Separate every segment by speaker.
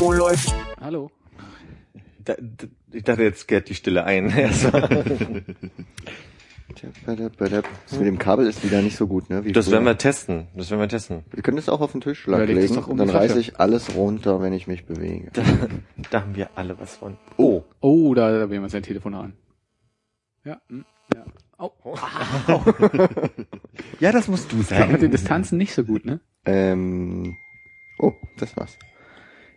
Speaker 1: Oh, läuft.
Speaker 2: Hallo.
Speaker 3: Da, da, ich dachte, jetzt kehrt die Stille ein.
Speaker 4: Das mit dem Kabel ist wieder nicht so gut, ne? Wie
Speaker 3: Das
Speaker 4: früher.
Speaker 3: werden wir testen. Das werden wir testen.
Speaker 4: Wir können das auch auf den Tisch
Speaker 2: Ja, leg das
Speaker 4: legen
Speaker 2: doch um
Speaker 4: dann reiße ich alles runter, wenn ich mich bewege.
Speaker 3: Da, da haben wir alle was von. Oh.
Speaker 2: Oh, da, da wählen wir sein Telefon an. Ja, hm, ja. Oh,
Speaker 3: Ja, das musst du
Speaker 2: mit den Distanzen nicht so gut, ne?
Speaker 4: Ähm, oh, das war's.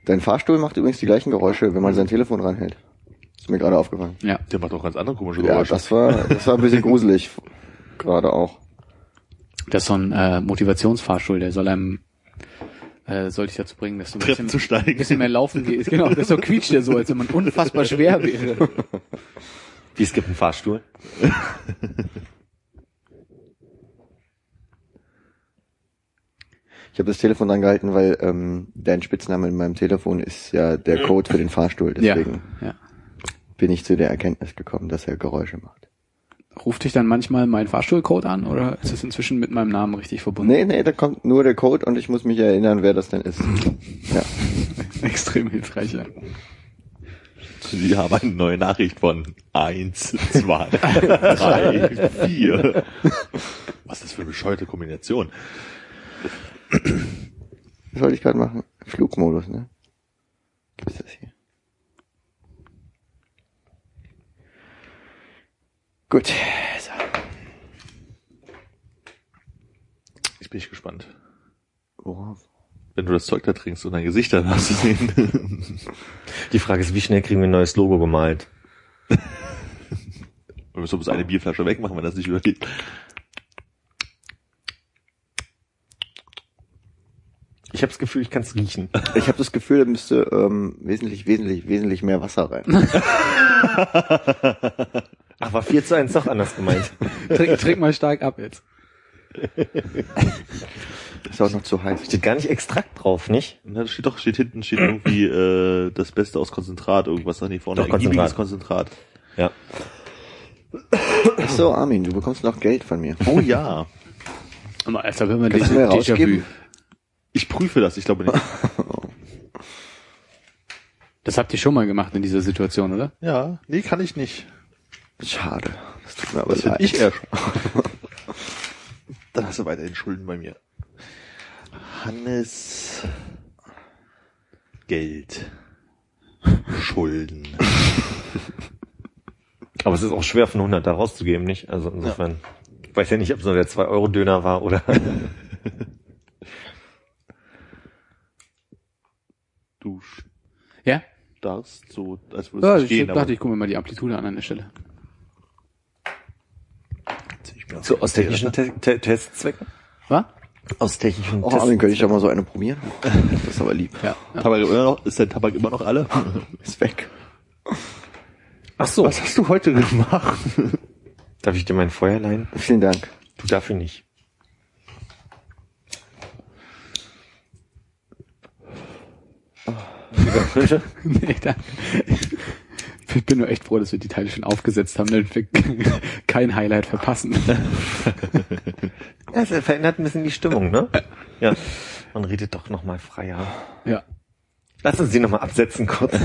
Speaker 4: Dein Fahrstuhl macht übrigens die gleichen Geräusche, wenn man sein Telefon ranhält. Ist mir gerade aufgefallen.
Speaker 2: Ja.
Speaker 5: Der macht auch ganz andere komische
Speaker 4: Ja,
Speaker 5: Geräusche.
Speaker 4: das war, das war ein bisschen gruselig. Gerade auch.
Speaker 2: Das ist so ein äh, Motivationsfahrstuhl, der soll einem äh, soll dich dazu bringen, dass du ein bisschen,
Speaker 5: zu steigen.
Speaker 2: ein bisschen mehr laufen gehst. Genau, das so quietscht der so, als wenn man unfassbar schwer wäre.
Speaker 3: Wie, es gibt einen Fahrstuhl?
Speaker 4: Ich habe das Telefon dran gehalten, weil ähm, dein Spitzname in meinem Telefon ist ja der Code für den Fahrstuhl. Deswegen
Speaker 2: Ja, ja.
Speaker 4: bin ich zu der Erkenntnis gekommen, dass er Geräusche macht.
Speaker 2: Ruft dich dann manchmal mein Fahrstuhlcode an oder ist es inzwischen mit meinem Namen richtig verbunden?
Speaker 4: Nee, nee, da kommt nur der Code und ich muss mich erinnern, wer das denn ist. Ja.
Speaker 2: Extrem hilfreich, ja.
Speaker 5: Sie haben eine neue Nachricht von eins, zwei, drei, vier. Was ist das für eine bescheuerte Kombination?
Speaker 4: Was wollte ich gerade machen? Flugmodus, ne? Was ist das hier? Gut. So.
Speaker 5: Jetzt bin ich gespannt.
Speaker 4: Worauf?
Speaker 5: Wenn du das Zeug da trinkst und dein Gesicht dann hast du sehen.
Speaker 3: Die Frage ist, wie schnell kriegen wir ein neues Logo gemalt?
Speaker 5: Wir müssen bloß eine Bierflasche wegmachen, wenn das nicht übergeht.
Speaker 3: Ich habe das Gefühl, ich kann es riechen.
Speaker 4: Ich habe das Gefühl, da müsste ähm, wesentlich, wesentlich, wesentlich mehr Wasser rein.
Speaker 3: Ach, war 4 zu 1 doch anders gemeint.
Speaker 2: Trink, trink mal stark ab jetzt.
Speaker 4: Ist auch noch zu heiß.
Speaker 3: Steht gar nicht Extrakt drauf, nicht?
Speaker 5: Na, das steht doch, steht hinten, steht irgendwie äh, das Beste aus Konzentrat, irgendwas da nicht vorne.
Speaker 3: Doch,
Speaker 5: Ergiebiges Konzentrat.
Speaker 3: Ja.
Speaker 4: Ach so, Armin, du bekommst noch Geld von mir.
Speaker 5: Oh ja.
Speaker 2: Aber erst wenn man
Speaker 4: Kannst du mir rausgeben?
Speaker 5: Ich prüfe das, ich glaube nicht.
Speaker 2: Das habt ihr schon mal gemacht in dieser Situation, oder?
Speaker 5: Ja, nee, kann ich nicht.
Speaker 4: Schade. Das tut mir aber
Speaker 5: Das
Speaker 4: leid.
Speaker 5: ich eher schon. Dann hast du weiterhin Schulden bei mir. Hannes Geld. Schulden.
Speaker 3: Aber es ist auch schwer, von 100 da rauszugeben, nicht? Also insofern, ich weiß ja nicht, ob es nur der 2-Euro-Döner war oder...
Speaker 2: Ja?
Speaker 5: darfst so, als
Speaker 2: Ja,
Speaker 5: würdest du
Speaker 2: ich
Speaker 5: stehen,
Speaker 2: dachte, ich gucke mir mal die Amplitude an an der Stelle.
Speaker 5: ich
Speaker 3: so aus technischen Te Te Testzwecken?
Speaker 2: Was?
Speaker 3: Aus technischen
Speaker 4: Oh, Armin, könnte ich doch mal so eine probieren? Das ist aber lieb.
Speaker 2: Ja. ja.
Speaker 5: Tabak immer noch, ist dein Tabak immer noch alle?
Speaker 4: Ist weg.
Speaker 3: Ach so,
Speaker 5: Was hast du heute gemacht?
Speaker 3: darf ich dir mein Feuer leihen?
Speaker 4: Vielen Dank.
Speaker 3: Du dafür nicht.
Speaker 2: nee, danke. Ich bin nur echt froh, dass wir die Teile schon aufgesetzt haben, damit wir kein Highlight verpassen.
Speaker 3: Ja, es verändert ein bisschen die Stimmung, ne? Ja. Man redet doch noch mal freier.
Speaker 2: Ja.
Speaker 3: Lass uns die noch mal absetzen kurz.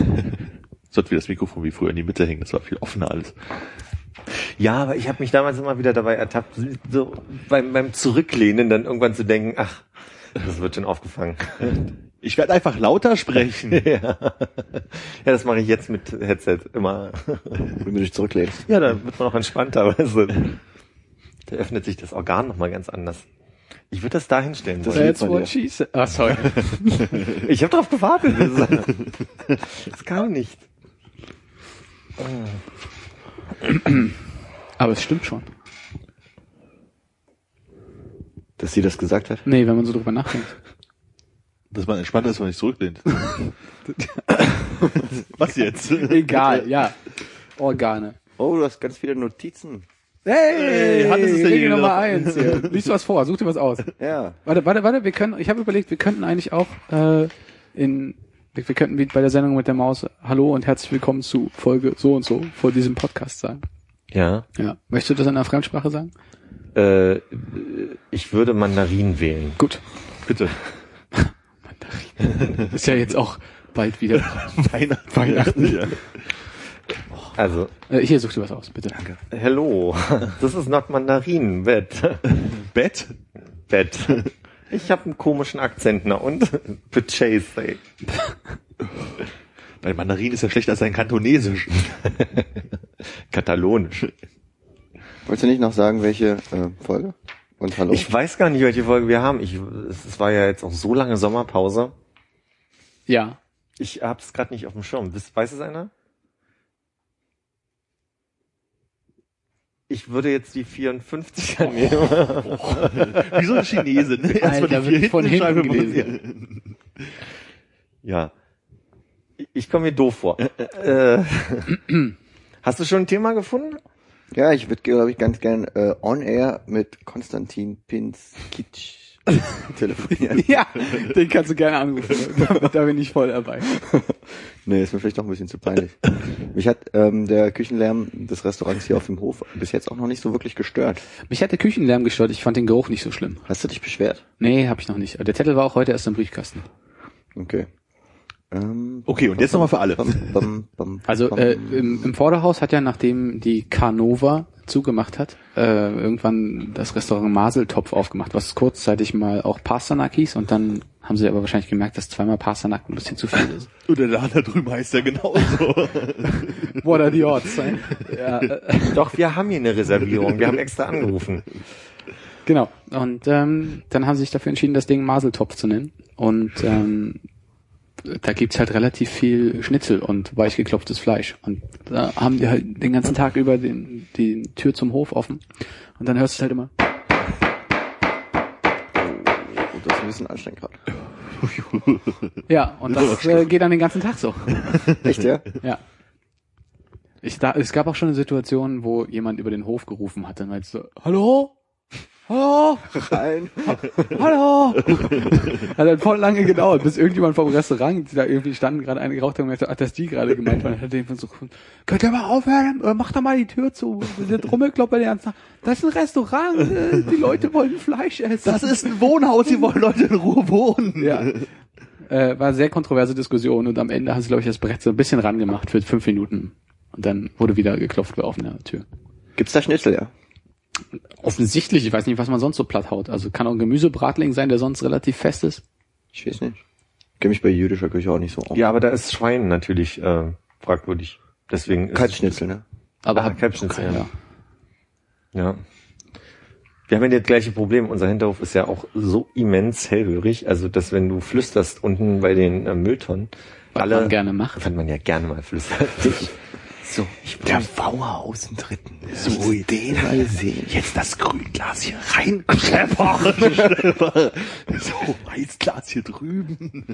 Speaker 5: Sollte wie das Mikrofon wie früher in die Mitte hängen, das war viel offener alles.
Speaker 3: Ja, aber ich habe mich damals immer wieder dabei ertappt, so beim, beim Zurücklehnen dann irgendwann zu denken, ach, das wird schon aufgefangen.
Speaker 5: Ich werde einfach lauter sprechen.
Speaker 3: ja. ja, das mache ich jetzt mit Headset immer.
Speaker 4: Wenn du dich zurücklehnst.
Speaker 3: Ja, da wird man auch entspannter, weißt du. Da öffnet sich das Organ noch mal ganz anders. Ich würde das da hinstellen wollen.
Speaker 2: That's what she said. Ah, sorry.
Speaker 3: Ich habe darauf gewartet. Das, das kam nicht.
Speaker 2: Aber es stimmt schon.
Speaker 4: Dass sie das gesagt hat?
Speaker 2: Nee, wenn man so drüber nachdenkt.
Speaker 5: Dass man entspannter ist, wenn man sich zurücklehnt. Was jetzt?
Speaker 2: Egal, ja. Organe.
Speaker 4: Oh, du hast ganz viele Notizen.
Speaker 2: Hey,
Speaker 5: Hannes ist
Speaker 2: Regel
Speaker 5: derjenige,
Speaker 2: Nummer eins hier. Lies was vor, such dir was aus.
Speaker 4: Ja.
Speaker 2: Warte, warte, warte, wir können, ich habe überlegt, wir könnten eigentlich auch äh, in, wir, wir könnten wie bei der Sendung mit der Maus Hallo und herzlich willkommen zu Folge so und so vor diesem Podcast sagen.
Speaker 3: Ja.
Speaker 2: Ja. Möchtest du das in einer Fremdsprache sagen?
Speaker 3: Äh, ich würde Mandarin wählen.
Speaker 2: Gut.
Speaker 5: Bitte.
Speaker 2: Ist ja jetzt auch bald wieder.
Speaker 5: Weihnachten.
Speaker 2: Weihnachten.
Speaker 5: Ja.
Speaker 3: Also,
Speaker 2: Äh, hier, such dir was aus, bitte. Danke.
Speaker 3: hello. This is not Mandarin, Bett.
Speaker 5: Bett?
Speaker 3: Bett. Ich habe einen komischen Akzent, na und? Purchase, ey.
Speaker 5: Dein Mandarin ist ja schlechter als dein Kantonesisch.
Speaker 3: Katalonisch.
Speaker 4: Wolltest du nicht noch sagen, welche äh, Folge? Und hallo?
Speaker 3: Ich weiß gar nicht, welche Folge wir haben. Ich, es war ja jetzt auch so lange Sommerpause.
Speaker 2: Ja.
Speaker 3: Ich hab's gerade nicht auf dem Schirm. Wisst- Weiß es einer? Ich würde jetzt die 54er nehmen.
Speaker 5: Wie so ein Chinese. Ne? Erst mal
Speaker 2: Alter,
Speaker 5: die
Speaker 2: von
Speaker 5: hinten
Speaker 2: gelesen.
Speaker 3: Ja. Ich- Ich komme mir doof vor. Äh, hast du schon ein Thema gefunden?
Speaker 4: Ja, ich würde, glaube ich, ganz gern äh, on air mit Konstantin Pinskic telefonieren.
Speaker 2: Ja, den kannst du gerne anrufen. Da, da bin ich voll dabei.
Speaker 4: Nee, ist mir vielleicht noch ein bisschen zu peinlich. Mich hat ähm, der Küchenlärm des Restaurants hier auf dem Hof bis jetzt auch noch nicht so wirklich gestört.
Speaker 2: Mich hat der Küchenlärm gestört, ich fand den Geruch nicht so schlimm.
Speaker 4: Hast du dich beschwert?
Speaker 2: Nee, hab ich noch nicht. Der Zettel war auch heute erst im Briefkasten.
Speaker 4: Okay. Ähm,
Speaker 5: Okay, und jetzt nochmal für alle.
Speaker 2: Also äh, im, im Vorderhaus hat ja, nachdem die Carnova zugemacht hat, äh, irgendwann das Restaurant Maseltopf aufgemacht, was kurzzeitig mal auch Pasternak hieß und dann haben sie aber wahrscheinlich gemerkt, dass zweimal Pasternak ein bisschen zu viel ist.
Speaker 5: Und der da drüben heißt ja genauso.
Speaker 2: What are the odds? ne? ja, äh,
Speaker 3: Doch, wir haben hier eine Reservierung. Wir haben extra angerufen.
Speaker 2: genau. Und ähm, dann haben sie sich dafür entschieden, das Ding Maseltopf zu nennen. Und ähm, da gibt's halt relativ viel Schnitzel und weichgeklopftes Fleisch. Und da haben die halt den ganzen Tag über den, die Tür zum Hof offen. Und dann hörst du halt immer.
Speaker 4: Oh, das ist ein bisschen anstrengend gerade.
Speaker 2: Ja, und das äh, geht dann den ganzen Tag so.
Speaker 4: Echt, ja?
Speaker 2: Ja. Ich, da, es gab auch schon eine Situation, wo jemand über den Hof gerufen hat. Dann jetzt so, hallo? Hallo?
Speaker 4: Rein.
Speaker 2: Hallo? Hat dann voll lange gedauert, bis irgendjemand vom Restaurant, die da irgendwie standen, gerade eine geraucht haben und gesagt, ach, dass die gerade gemeint waren. Hat den so, könnt ihr mal aufhören? Äh, Macht doch mal die Tür zu. Der Trommelklopper den ganzen Tag. Das ist ein Restaurant. äh, Die Leute wollen Fleisch essen.
Speaker 5: Das ist ein Wohnhaus, hier wollen Leute in Ruhe wohnen.
Speaker 2: Ja. Äh, war eine sehr kontroverse Diskussion und am Ende haben sie, glaube ich, das Brett so ein bisschen rangemacht für fünf Minuten. Und dann wurde wieder geklopft bei offener Tür.
Speaker 4: Gibt's da Schnitzel, ja?
Speaker 2: Offensichtlich, ich weiß nicht, was man sonst so platt haut. Also kann auch ein Gemüsebratling sein, der sonst relativ fest ist.
Speaker 4: Ich weiß nicht. Ich kenne mich bei jüdischer Küche auch nicht so aus.
Speaker 3: Ja, aber da ist Schwein natürlich äh, fragwürdig. Deswegen ist
Speaker 4: Kalbschnitzel, ne?
Speaker 2: Aber
Speaker 3: Ah, Kalbschnitzel,
Speaker 2: okay,
Speaker 3: ja. Ja. Wir haben ja das gleiche Problem. Unser Hinterhof ist ja auch so immens hellhörig, also dass wenn du flüsterst unten bei den äh, Mülltonnen,
Speaker 2: Was
Speaker 3: alle
Speaker 2: man gerne macht.
Speaker 3: was man ja gerne mal flüstert.
Speaker 4: So,
Speaker 5: Der Bauer aus dem dritten.
Speaker 4: so den mal sehen.
Speaker 5: Jetzt das Grünglas hier rein. So, Weißglas hier drüben.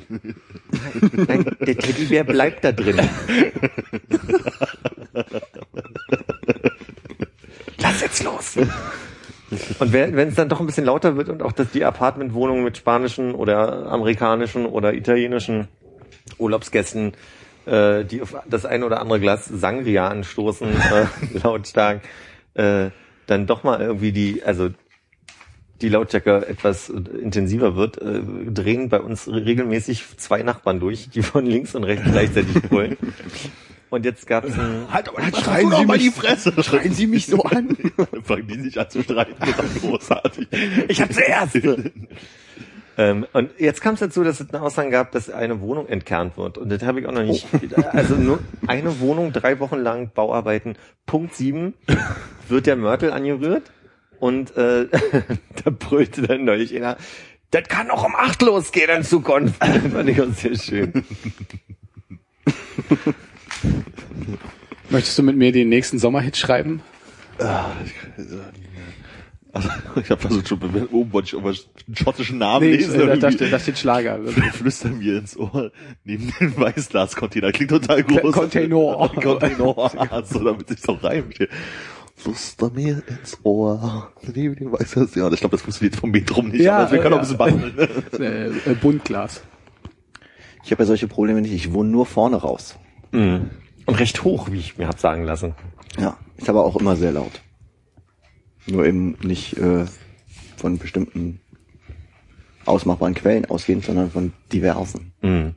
Speaker 3: Nein, der Teddybär bleibt da drin.
Speaker 5: Lass jetzt los.
Speaker 3: Und wenn wenn es dann doch ein bisschen lauter wird und auch dass die Apartmentwohnungen mit spanischen oder amerikanischen oder italienischen Urlaubsgästen, äh, die auf das ein oder andere Glas Sangria anstoßen, äh, lautstark, äh, dann doch mal irgendwie die, also die Lautstärke etwas intensiver wird, äh, drehen bei uns regelmäßig zwei Nachbarn durch, die von links und rechts gleichzeitig brüllen. Und jetzt gab es ein
Speaker 5: Halt aber nicht
Speaker 4: schreien Sie
Speaker 5: mal
Speaker 4: mich-
Speaker 5: die Fresse.
Speaker 4: Schreien Sie mich so an?
Speaker 5: Fangen die sich an zu streiten. Das ist doch großartig.
Speaker 3: Ich hab zuerst. ähm, und jetzt kam es dazu, dass es eine Aussage gab, dass eine Wohnung entkernt wird. Und das habe ich auch noch nicht. Also nur eine Wohnung, drei Wochen lang Bauarbeiten. Punkt sieben wird der Mörtel angerührt. Und äh, da brüllte dann neulich einer, das kann auch um acht losgehen in Zukunft. Das fand ich auch sehr schön.
Speaker 2: Möchtest du mit mir den nächsten Sommerhit schreiben?
Speaker 5: Also, ich habe versucht schon, oben wollte ich irgendwas einen schottischen Namen
Speaker 2: Nee,
Speaker 5: lesen.
Speaker 2: da, da,
Speaker 5: irgendwie.
Speaker 2: steht, da steht Schlager.
Speaker 5: Flüster mir ins Ohr neben den Weißglas-Container. Klingt total groß.
Speaker 2: Container.
Speaker 5: Container. so, damit sich's auch reimt. Flüster mir ins Ohr neben den Weißglas. Ja, ich glaube, das funktioniert vom Metrum nicht.
Speaker 2: Ja,
Speaker 5: aber wir können
Speaker 2: ja.
Speaker 5: auch ein bisschen basteln.
Speaker 2: äh, äh, Buntglas.
Speaker 4: Ich habe ja solche Probleme nicht. Ich wohne nur vorne raus.
Speaker 3: Mhm. Und recht hoch, wie ich mir hab sagen lassen.
Speaker 4: Ja, ist aber auch immer sehr laut. Nur eben nicht äh, von bestimmten ausmachbaren Quellen ausgehend, sondern von diversen.
Speaker 3: Mhm.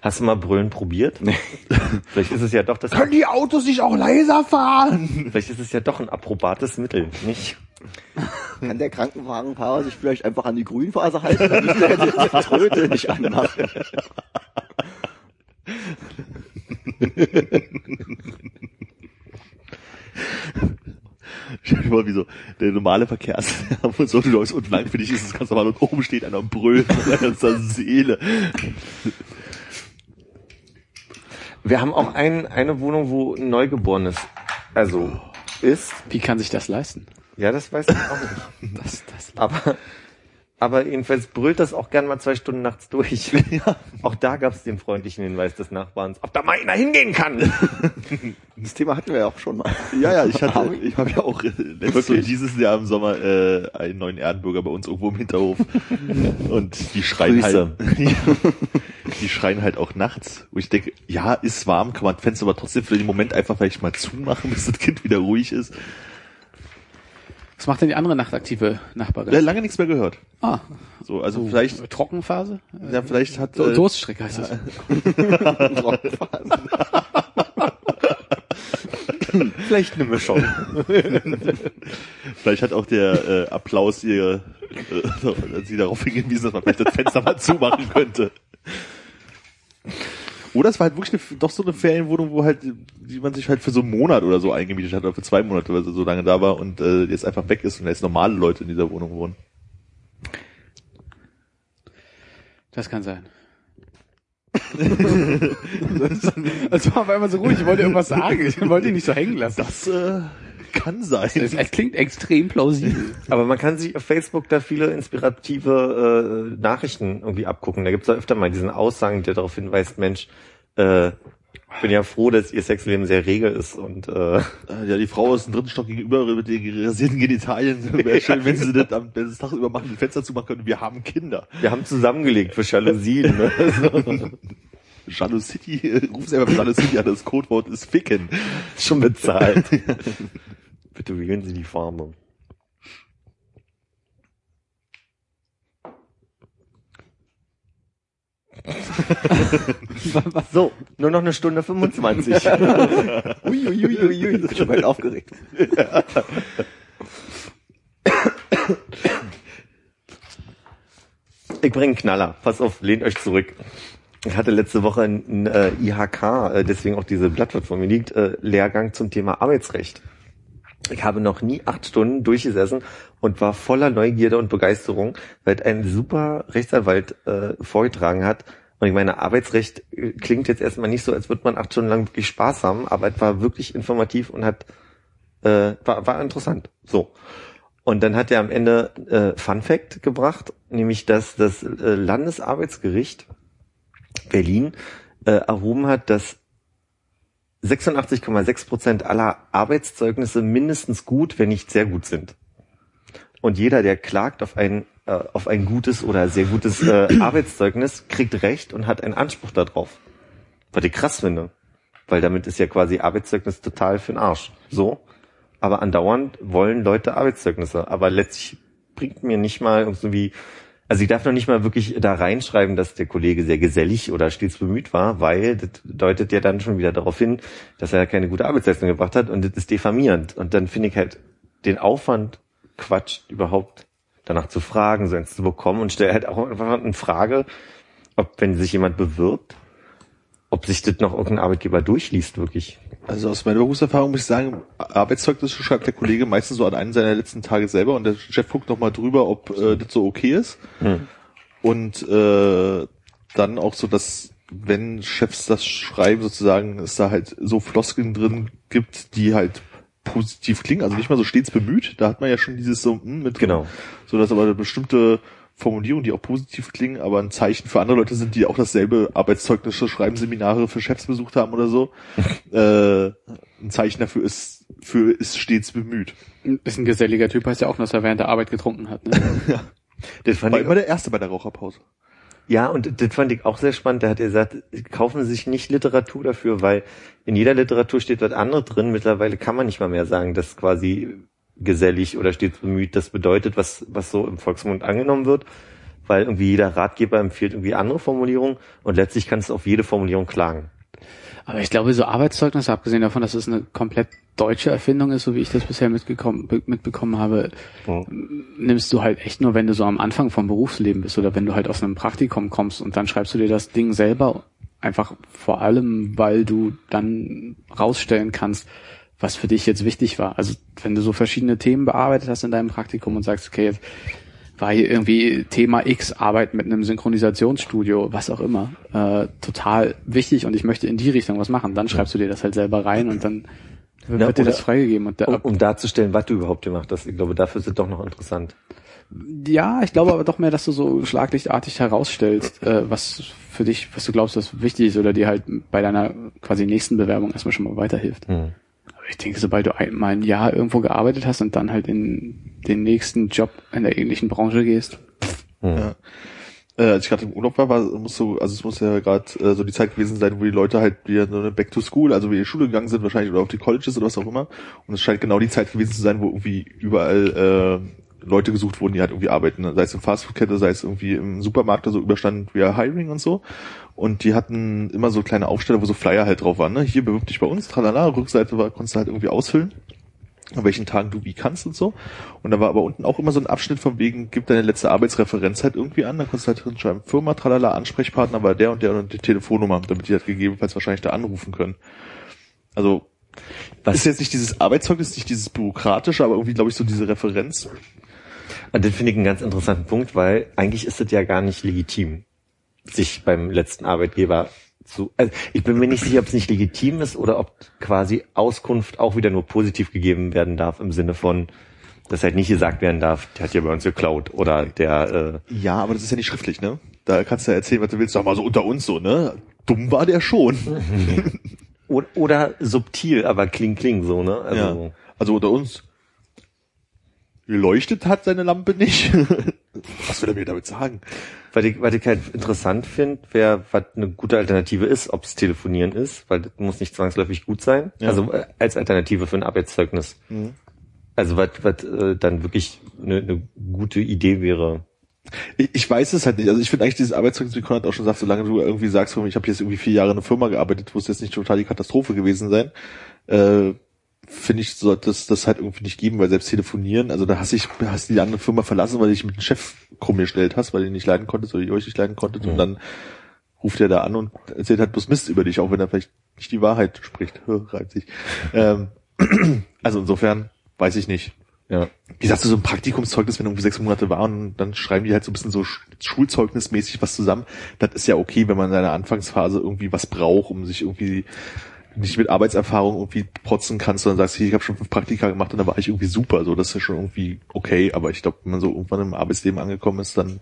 Speaker 3: Hast du mal Brüllen probiert?
Speaker 4: Nee.
Speaker 3: Vielleicht ist es ja doch das.
Speaker 5: Können die Autos nicht auch leiser fahren?
Speaker 3: Vielleicht ist es ja doch ein approbates Mittel, nicht?
Speaker 4: Kann der Krankenwagenfahrer sich vielleicht einfach an die Grünphase halten, damit er die Tröte nicht anmacht?
Speaker 5: Stell dir mal, wie so der normale Verkehrslärm und so läufst unten lang, für dich ist es ganz normal und oben steht einer und brüllt mit seiner Seele.
Speaker 3: Wir haben auch ein, eine Wohnung, wo ein Neugeborenes, also ist.
Speaker 2: Wie kann sich das leisten?
Speaker 3: Ja, das weiß ich auch nicht.
Speaker 2: Das, das.
Speaker 3: Aber, aber jedenfalls brüllt das auch gern mal zwei Stunden nachts durch. Auch da gab es den freundlichen Hinweis des Nachbarns, ob da mal einer hingehen kann.
Speaker 4: Das Thema hatten wir ja auch schon mal.
Speaker 5: Ja, ja, ich hatte, ich habe ja auch letztes und dieses Jahr im Sommer äh, einen neuen Erdenbürger bei uns irgendwo im Hinterhof. Und die schreien
Speaker 3: Grüße.
Speaker 5: halt. die schreien halt auch nachts. Wo ich denke, ja, ist warm, kann man Fenster aber trotzdem für den Moment einfach vielleicht mal zumachen, bis das Kind wieder ruhig ist.
Speaker 2: Was macht denn die andere nachtaktive Nachbarin?
Speaker 5: Lange nichts mehr gehört.
Speaker 2: Ah,
Speaker 5: So, also vielleicht,
Speaker 2: Trockenphase?
Speaker 5: ja, vielleicht hat
Speaker 2: So,
Speaker 5: äh,
Speaker 2: Durststrecke heißt das.
Speaker 3: Vielleicht eine Mischung.
Speaker 5: Vielleicht hat auch der äh, Applaus ihr äh, sie darauf hingewiesen, dass man vielleicht das Fenster mal zumachen könnte. Oder es war halt wirklich eine, doch so eine Ferienwohnung, wo halt, die man sich halt für so einen Monat oder so eingemietet hat, oder für zwei Monate, weil sie so lange da war und äh, jetzt einfach weg ist und jetzt normale Leute in dieser Wohnung wohnen.
Speaker 2: Das kann sein. Es war auf einmal so ruhig, ich wollte irgendwas sagen, ich wollte ihn nicht so hängen lassen.
Speaker 5: Das äh, kann sein.
Speaker 2: Es, es klingt extrem plausibel.
Speaker 3: Aber man kann sich auf Facebook da viele inspirative äh, Nachrichten irgendwie abgucken. Da gibt's ja öfter mal diesen Aussagen, der darauf hinweist, Mensch, äh, ich bin ja froh, dass ihr Sexleben sehr rege ist und äh,
Speaker 5: Äh, Ja, die Frau aus dem dritten Stock gegenüber mit den rasierten Genitalien. Wäre schön, wenn sie das am das tagsüber machen, die Fenster zumachen können. Wir haben Kinder.
Speaker 3: wir haben zusammengelegt für Jalousien. Ne?
Speaker 5: City, ruf selber Jalo City an, das Codewort ist Ficken.
Speaker 3: schon bezahlt. Bitte wählen Sie die Farbe. So, nur noch eine Stunde 25.
Speaker 4: Uiuiuiui, ich bin schon bald aufgeregt.
Speaker 3: Ich bringe einen Knaller. Pass auf, lehnt euch zurück. Ich hatte letzte Woche einen äh, IHK, äh, deswegen auch diese Blatt, was vor mir liegt, äh, Lehrgang zum Thema Arbeitsrecht. Ich habe noch nie acht Stunden durchgesessen und war voller Neugierde und Begeisterung, weil ein super Rechtsanwalt äh, vorgetragen hat. Und ich meine, Arbeitsrecht äh, klingt jetzt erstmal nicht so, als würde man acht Stunden lang wirklich Spaß haben, aber es war wirklich informativ und hat äh, war, war interessant. So. Und dann hat er am Ende äh, Fun Fact gebracht, nämlich dass das äh, Landesarbeitsgericht Berlin äh, erhoben hat, dass 86,6 Prozent aller Arbeitszeugnisse mindestens gut, wenn nicht sehr gut sind. Und jeder, der klagt auf ein äh, auf ein gutes oder sehr gutes äh, Arbeitszeugnis, kriegt Recht und hat einen Anspruch darauf. Was ich krass finde, weil damit ist ja quasi Arbeitszeugnis total für den Arsch. So, aber andauernd wollen Leute Arbeitszeugnisse, aber letztlich bringt mir nicht mal irgendwie also ich darf noch nicht mal wirklich da reinschreiben, dass der Kollege sehr gesellig oder stets bemüht war, weil das deutet ja dann schon wieder darauf hin, dass er keine gute Arbeitsleistung gebracht hat und das ist diffamierend. Und dann finde ich halt den Aufwand Quatsch, überhaupt danach zu fragen, so eins zu bekommen und stelle halt auch einfach eine Frage, ob wenn sich jemand bewirbt, ob sich das noch irgendein Arbeitgeber durchliest, wirklich.
Speaker 5: Also aus meiner Berufserfahrung muss ich sagen, Arbeitszeugnisse schreibt der Kollege meistens so an einen seiner letzten Tage selber und der Chef guckt noch mal drüber, ob äh, das so okay ist.
Speaker 3: Hm.
Speaker 5: Und äh, dann auch so, dass wenn Chefs das schreiben, sozusagen, es da halt so Floskeln drin gibt, die halt positiv klingen, also nicht mal so stets bemüht. Da hat man ja schon dieses so hm, mit
Speaker 3: Genau.
Speaker 5: so dass aber bestimmte Formulierungen, die auch positiv klingen, aber ein Zeichen für andere Leute sind, die auch dasselbe Arbeitszeugnis schreiben, Seminare für Chefs besucht haben oder so. äh, ein Zeichen dafür ist, für ist stets bemüht.
Speaker 2: Ist ein geselliger Typ, heißt ja auch, dass er während der Arbeit getrunken hat. Ne?
Speaker 3: Das fand
Speaker 5: War
Speaker 3: ich,
Speaker 5: immer der Erste bei der Raucherpause.
Speaker 3: ja, und das fand ich auch sehr spannend. Da hat er gesagt, kaufen Sie sich nicht Literatur dafür, weil in jeder Literatur steht was anderes drin. Mittlerweile kann man nicht mal mehr sagen, dass quasi gesellig oder stets bemüht das bedeutet, was, was so im Volksmund angenommen wird. Weil irgendwie jeder Ratgeber empfiehlt irgendwie andere Formulierungen und letztlich kannst du auf jede Formulierung klagen.
Speaker 2: Aber ich glaube, so Arbeitszeugnisse, abgesehen davon, dass es eine komplett deutsche Erfindung ist, so wie ich das bisher mitgekommen, be- mitbekommen habe, nimmst du halt echt nur, wenn du so am Anfang vom Berufsleben bist oder wenn du halt aus einem Praktikum kommst und dann schreibst du dir das Ding selber einfach vor allem, weil du dann rausstellen kannst, was für dich jetzt wichtig war. Also wenn du so verschiedene Themen bearbeitet hast in deinem Praktikum und sagst, okay, jetzt war hier irgendwie Thema X, Arbeit mit einem Synchronisationsstudio, was auch immer, äh, total wichtig und ich möchte in die Richtung was machen. Dann schreibst du dir das halt selber rein und dann wird
Speaker 3: Ja,
Speaker 2: dir das freigegeben. Und der,
Speaker 3: Um, um darzustellen, was du überhaupt gemacht hast. Ich glaube, dafür ist es doch noch interessant.
Speaker 2: ja, ich glaube aber doch mehr, dass du so schlaglichtartig herausstellst, äh, was für dich, was du glaubst, was wichtig ist oder dir halt bei deiner quasi nächsten Bewerbung erstmal schon mal weiterhilft.
Speaker 3: Hm.
Speaker 2: Ich denke, sobald du einmal ein Jahr irgendwo gearbeitet hast und dann halt in den nächsten Job in der ähnlichen Branche gehst,
Speaker 5: Ja. Äh, als ich gerade im Urlaub war, war muss so, also es muss ja gerade äh, so die Zeit gewesen sein, wo die Leute halt wieder so eine Back to School, also wie in die Schule gegangen sind wahrscheinlich oder auf die Colleges oder was auch immer. Und es scheint genau die Zeit gewesen zu sein, wo irgendwie überall äh, Leute gesucht wurden, die halt irgendwie arbeiten. Sei es in Fastfood-Kette, sei es irgendwie im Supermarkt, also überstand via Hiring und so. Und die hatten immer so kleine Aufsteller, wo so Flyer halt drauf waren. Ne? Hier bewirb dich bei uns, tralala, Rückseite war, konntest du halt irgendwie ausfüllen an welchen Tagen du wie kannst und so. Und da war aber unten auch immer so ein Abschnitt von wegen, gib deine letzte Arbeitsreferenz halt irgendwie an, da konntest du halt drin schreiben, Firma, tralala, Ansprechpartner war der und der und die Telefonnummer, damit die halt gegebenenfalls wahrscheinlich da anrufen können. Also,
Speaker 3: Was-
Speaker 5: ist jetzt nicht dieses Arbeitszeugnis, nicht dieses bürokratische, aber irgendwie, glaube ich, so diese Referenz.
Speaker 3: Und das finde ich einen ganz interessanten Punkt, weil eigentlich ist es ja gar nicht legitim, sich beim letzten Arbeitgeber zu. Also ich bin mir nicht sicher, ob es nicht legitim ist oder ob quasi Auskunft auch wieder nur positiv gegeben werden darf im Sinne von, dass halt nicht gesagt werden darf, der hat ja bei uns geklaut oder der. Äh,
Speaker 5: Ja, aber das ist ja nicht schriftlich, ne? Da kannst du ja erzählen, was du willst, sag mal so unter uns so, ne? Dumm war der schon.
Speaker 3: oder, oder subtil, aber kling kling so ne. Also,
Speaker 5: ja. Also unter uns. Geleuchtet hat seine Lampe nicht. Was will er mir damit sagen?
Speaker 3: Was ich, was ich halt interessant finde, wäre, was eine gute Alternative ist, ob es Telefonieren ist, weil das muss nicht zwangsläufig gut sein.
Speaker 5: Ja.
Speaker 3: Also äh, als Alternative für ein Arbeitszeugnis.
Speaker 5: Mhm.
Speaker 3: Also was, was äh, dann wirklich eine, eine gute Idee wäre.
Speaker 5: Ich, ich weiß es halt nicht. Also ich finde eigentlich dieses Arbeitszeugnis, wie Konrad auch schon sagt, solange du irgendwie sagst, ich habe jetzt irgendwie vier Jahre in einer Firma gearbeitet, muss jetzt nicht total die Katastrophe gewesen sein, äh, finde ich, sollte es das halt irgendwie nicht geben, weil selbst telefonieren, also da hast ich, hast die andere Firma verlassen, weil du dich mit dem Chef krumm gestellt hast, weil du ihn nicht leiden konntest oder ihr euch nicht leiden konntet und dann ruft er da an und erzählt halt bloß Mist über dich, auch wenn er vielleicht nicht die Wahrheit spricht. Reibt sich. Ähm, also insofern weiß ich nicht.
Speaker 3: Ja.
Speaker 5: Wie sagst du, so ein Praktikumszeugnis, wenn irgendwie sechs Monate war und dann schreiben die halt so ein bisschen so Sch- Schulzeugnismäßig was zusammen. Das ist ja okay, wenn man in seiner Anfangsphase irgendwie was braucht, um sich irgendwie nicht mit Arbeitserfahrung irgendwie protzen kannst, sondern sagst, ich habe schon fünf Praktika gemacht und da war ich irgendwie super. So, das ist ja schon irgendwie okay, aber ich glaube, wenn man so irgendwann im Arbeitsleben angekommen ist, dann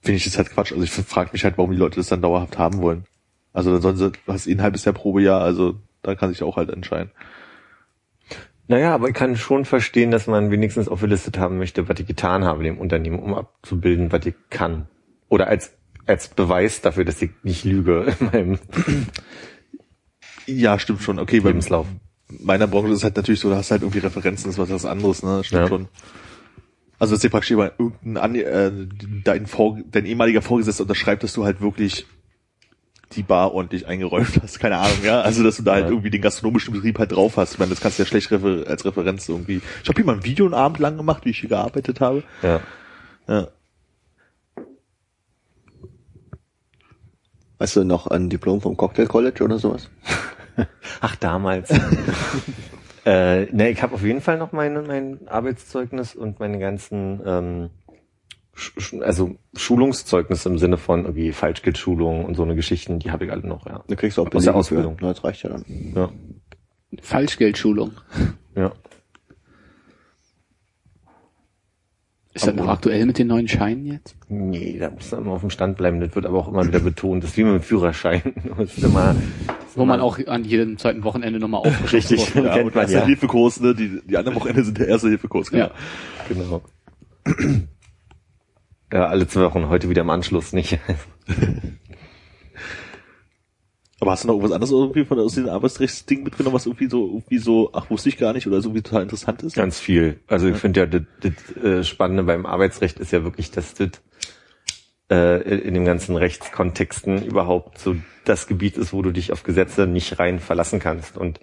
Speaker 5: finde ich das halt Quatsch. Also ich frage mich halt, warum die Leute das dann dauerhaft haben wollen. Also dann sollen sie, du hast eh ein Probejahr, also da kann sich auch halt entscheiden.
Speaker 3: Naja, aber ich kann schon verstehen, dass man wenigstens aufgelistet haben möchte, was ich getan habe dem Unternehmen, um abzubilden, was ich kann. Oder als, als Beweis dafür, dass ich nicht lüge in meinem
Speaker 5: Ja, stimmt schon. Okay, beim
Speaker 3: Lebenslauf.
Speaker 5: meiner Branche ist es halt natürlich so, da hast du halt irgendwie Referenzen, das ist was anderes, ne? Stimmt
Speaker 3: Ja.
Speaker 5: schon. Also dass dir praktisch jemand irgendein äh, dein, Vor dein ehemaliger Vorgesetzter unterschreibt, dass du halt wirklich die Bar ordentlich eingeräumt hast, keine Ahnung, ja. Also dass du da halt
Speaker 3: Ja.
Speaker 5: irgendwie den gastronomischen Betrieb halt drauf hast. Ich meine, das kannst du ja schlecht refer als Referenz irgendwie. Ich habe hier mal ein Video einen Abend lang gemacht, wie ich hier gearbeitet habe.
Speaker 3: Ja.
Speaker 5: Ja.
Speaker 4: Weißt du noch ein Diplom vom Cocktail College oder sowas?
Speaker 3: Ach, damals. äh, ne, ich habe auf jeden Fall noch meine, mein Arbeitszeugnis und meine ganzen, ähm, also Schulungszeugnisse im Sinne von irgendwie Falschgeld-Schulung und so eine Geschichten, die habe ich alle noch, ja.
Speaker 4: Du kriegst auch
Speaker 3: Aus der
Speaker 4: Belege
Speaker 3: Ausbildung.
Speaker 4: Für. Das reicht ja dann.
Speaker 3: ja.
Speaker 2: Falschgeldschulung.
Speaker 3: Ja.
Speaker 2: Ist das noch aktuell mit den neuen Scheinen jetzt?
Speaker 3: Nee, da muss man immer auf dem Stand bleiben. Das wird aber auch immer wieder betont. Das ist wie mit dem Führerschein. Das ist immer,
Speaker 2: Wo man auch an jedem zweiten Wochenende nochmal aufgeschlossen
Speaker 3: Richtig.
Speaker 2: wird.
Speaker 5: Ja,
Speaker 3: Kennt
Speaker 5: und
Speaker 3: man, ja.
Speaker 5: Hilfekurs, ne? Die, die anderen Wochenende sind der erste Hilfekurs, genau.
Speaker 2: Ja.
Speaker 3: genau. Ja, alle zwei Wochen, heute wieder im Anschluss, nicht?
Speaker 5: Aber hast du noch irgendwas anderes irgendwie von aus diesem Arbeitsrechtsding mitgenommen, was irgendwie so, irgendwie so, ach, wusste ich gar nicht oder so irgendwie total interessant ist?
Speaker 3: Ganz viel. Also ich finde ja, das, das äh, Spannende beim Arbeitsrecht ist ja wirklich, dass das äh, in dem ganzen Rechtskontexten überhaupt so das Gebiet ist, wo du dich auf Gesetze nicht rein verlassen kannst. Und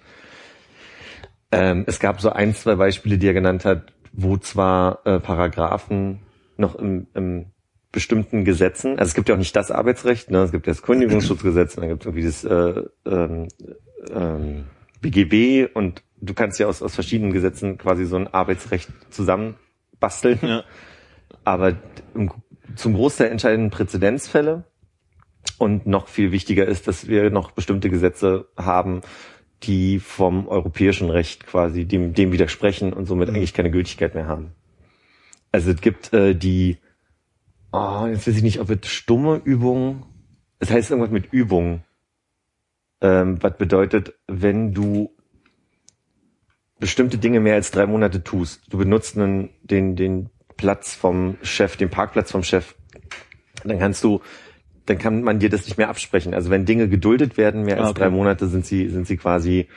Speaker 3: ähm, es gab so ein, zwei Beispiele, die er genannt hat, wo zwar äh, Paragraphen noch im, im bestimmten Gesetzen, also es gibt ja auch nicht das Arbeitsrecht, ne? es gibt ja das Kündigungsschutzgesetz, und dann gibt es irgendwie das äh, ähm, ähm, BGB und du kannst ja aus, aus verschiedenen Gesetzen quasi so ein Arbeitsrecht zusammenbasteln.
Speaker 5: Ja.
Speaker 3: Aber im, zum Großteil entscheidenden Präzedenzfälle und noch viel wichtiger ist, dass wir noch bestimmte Gesetze haben, die vom europäischen Recht quasi dem, dem widersprechen und somit eigentlich keine Gültigkeit mehr haben. Also es gibt äh, die, oh, jetzt weiß ich nicht, ob es stumme Übungen, es heißt irgendwas mit Übung, ähm, was bedeutet, wenn du bestimmte Dinge mehr als drei Monate tust, du benutzt einen, den, den Platz vom Chef, den Parkplatz vom Chef, dann kannst du, dann kann man dir das nicht mehr absprechen. Also wenn Dinge geduldet werden, mehr als
Speaker 5: Ah, okay.
Speaker 3: drei Monate, sind sie, sind sie quasi,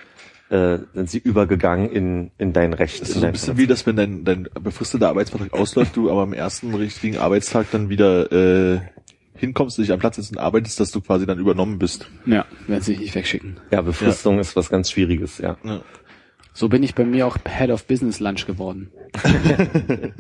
Speaker 3: äh, sind sie übergegangen in, in dein Recht.
Speaker 5: Das ist
Speaker 3: in
Speaker 5: so ein bisschen wie, dass wenn dein, dein befristeter Arbeitsvertrag ausläuft, du aber am ersten richtigen Arbeitstag dann wieder äh, hinkommst, dich am Platz sitzt und arbeitest, dass du quasi dann übernommen bist.
Speaker 2: Ja, werden sie nicht wegschicken.
Speaker 3: Ja, Befristung ist was ganz Schwieriges, ja.
Speaker 2: So bin ich bei mir auch Head of Business Lunch geworden.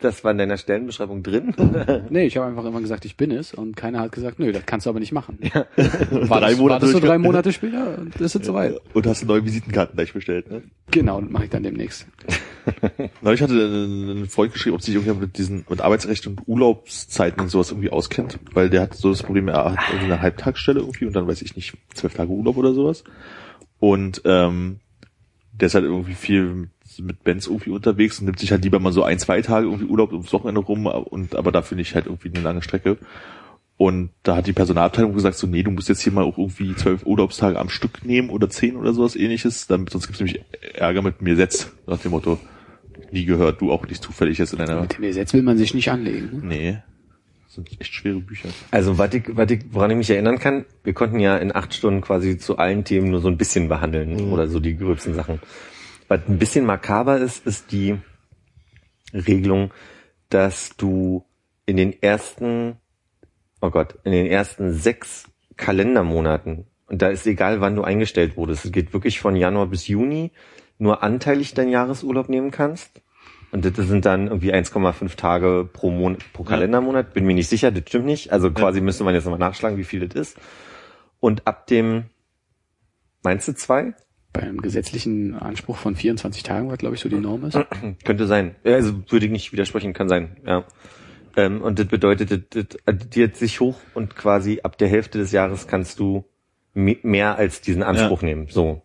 Speaker 3: Das war in deiner Stellenbeschreibung drin.
Speaker 2: Nee, ich habe einfach immer gesagt, ich bin es und keiner hat gesagt, nö, das kannst du aber nicht machen.
Speaker 5: Drei
Speaker 2: Wartest,
Speaker 5: Monate
Speaker 2: wartest du drei
Speaker 5: durchge-
Speaker 2: Monate später und das ist soweit.
Speaker 5: Und hast neue Visitenkarten gleich bestellt, ne?
Speaker 2: Genau, das mache ich dann demnächst.
Speaker 5: Neulich hatte ein Freund geschrieben, ob sich irgendjemand mit diesen, mit Arbeitsrecht und Urlaubszeiten und sowas irgendwie auskennt, weil der hat so das Problem, er hat irgendwie eine Halbtagsstelle irgendwie und dann weiß ich nicht, zwölf Tage Urlaub oder sowas. Und ähm, der ist halt irgendwie viel mit Benz irgendwie unterwegs und nimmt sich halt lieber mal so ein, zwei Tage irgendwie Urlaub ums Wochenende rum und aber dafür nicht halt irgendwie eine lange Strecke. Und da hat die Personalabteilung gesagt, so, nee, du musst jetzt hier mal auch irgendwie zwölf Urlaubstage am Stück nehmen oder zehn oder sowas ähnliches, damit, sonst gibt's nämlich Ärger mit mir Setz, nach dem Motto, nie gehört, du auch nicht zufällig jetzt in einer,
Speaker 2: Mit dem Gesetz will man sich nicht anlegen. Ne?
Speaker 5: nee, das sind echt schwere Bücher.
Speaker 3: Also was ich, was ich, woran ich mich erinnern kann, wir konnten ja in acht Stunden quasi zu allen Themen nur so ein bisschen behandeln oder so die gröbsten Sachen. Was ein bisschen makaber ist, ist die Regelung, dass du in den ersten, oh Gott, in den ersten sechs Kalendermonaten, und da ist egal, wann du eingestellt wurdest, es geht wirklich von Januar bis Juni, nur anteilig deinen Jahresurlaub nehmen kannst. Und das sind dann irgendwie 1,5 Tage pro Monat, pro Kalendermonat. Bin mir nicht sicher, das stimmt nicht. Also quasi müsste man jetzt nochmal nachschlagen, wie viel das ist. Und ab dem, meinst du zwei?
Speaker 2: Beim gesetzlichen Anspruch von 24 Tagen, was glaube ich so die Norm ist.
Speaker 3: Könnte sein. Ja, Also würde ich nicht widersprechen, kann sein, ja. Ähm, und das bedeutet, das, das addiert sich hoch und quasi ab der Hälfte des Jahres kannst du me- mehr als diesen Anspruch nehmen. So.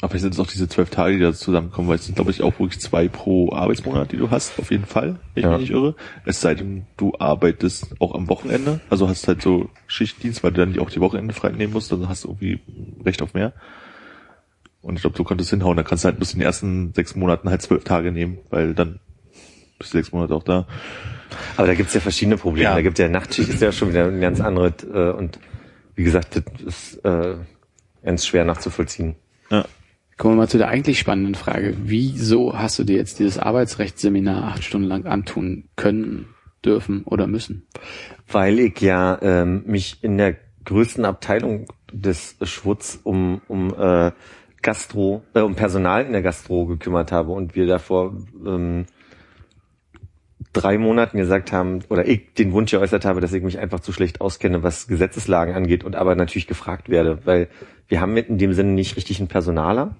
Speaker 5: Aber vielleicht sind es auch diese zwölf Tage, die da zusammenkommen, weil es sind, glaube ich, auch wirklich zwei pro Arbeitsmonat, die du hast, auf jeden Fall, wenn ich
Speaker 3: Ja.
Speaker 5: mich nicht irre. Es sei denn, du arbeitest auch am Wochenende, also hast halt so Schichtdienst, weil du dann auch die Wochenende frei nehmen musst, dann hast du irgendwie Recht auf mehr. Und ich glaube, du könntest hinhauen, dann kannst du halt bis in den ersten sechs Monaten halt zwölf Tage nehmen, weil dann bist du sechs Monate auch da.
Speaker 3: Aber da gibt's ja verschiedene Probleme.
Speaker 5: Ja.
Speaker 3: Da gibt ja Nachtschicht ist ja schon wieder ein ganz anderes äh, und wie gesagt, das ist äh, ganz schwer nachzuvollziehen.
Speaker 5: Ja.
Speaker 2: Kommen wir mal zu der eigentlich spannenden Frage. Wieso hast du dir jetzt dieses Arbeitsrechtsseminar acht Stunden lang antun können, dürfen oder müssen?
Speaker 3: Weil ich ja ähm, mich in der größten Abteilung des Schwutz um, um äh, Gastro, äh, um Personal in der Gastro gekümmert habe und wir davor ähm, drei Monaten gesagt haben, oder ich den Wunsch geäußert habe, dass ich mich einfach zu schlecht auskenne, was Gesetzeslagen angeht und aber natürlich gefragt werde, weil wir haben mit in dem Sinne nicht richtig einen Personaler.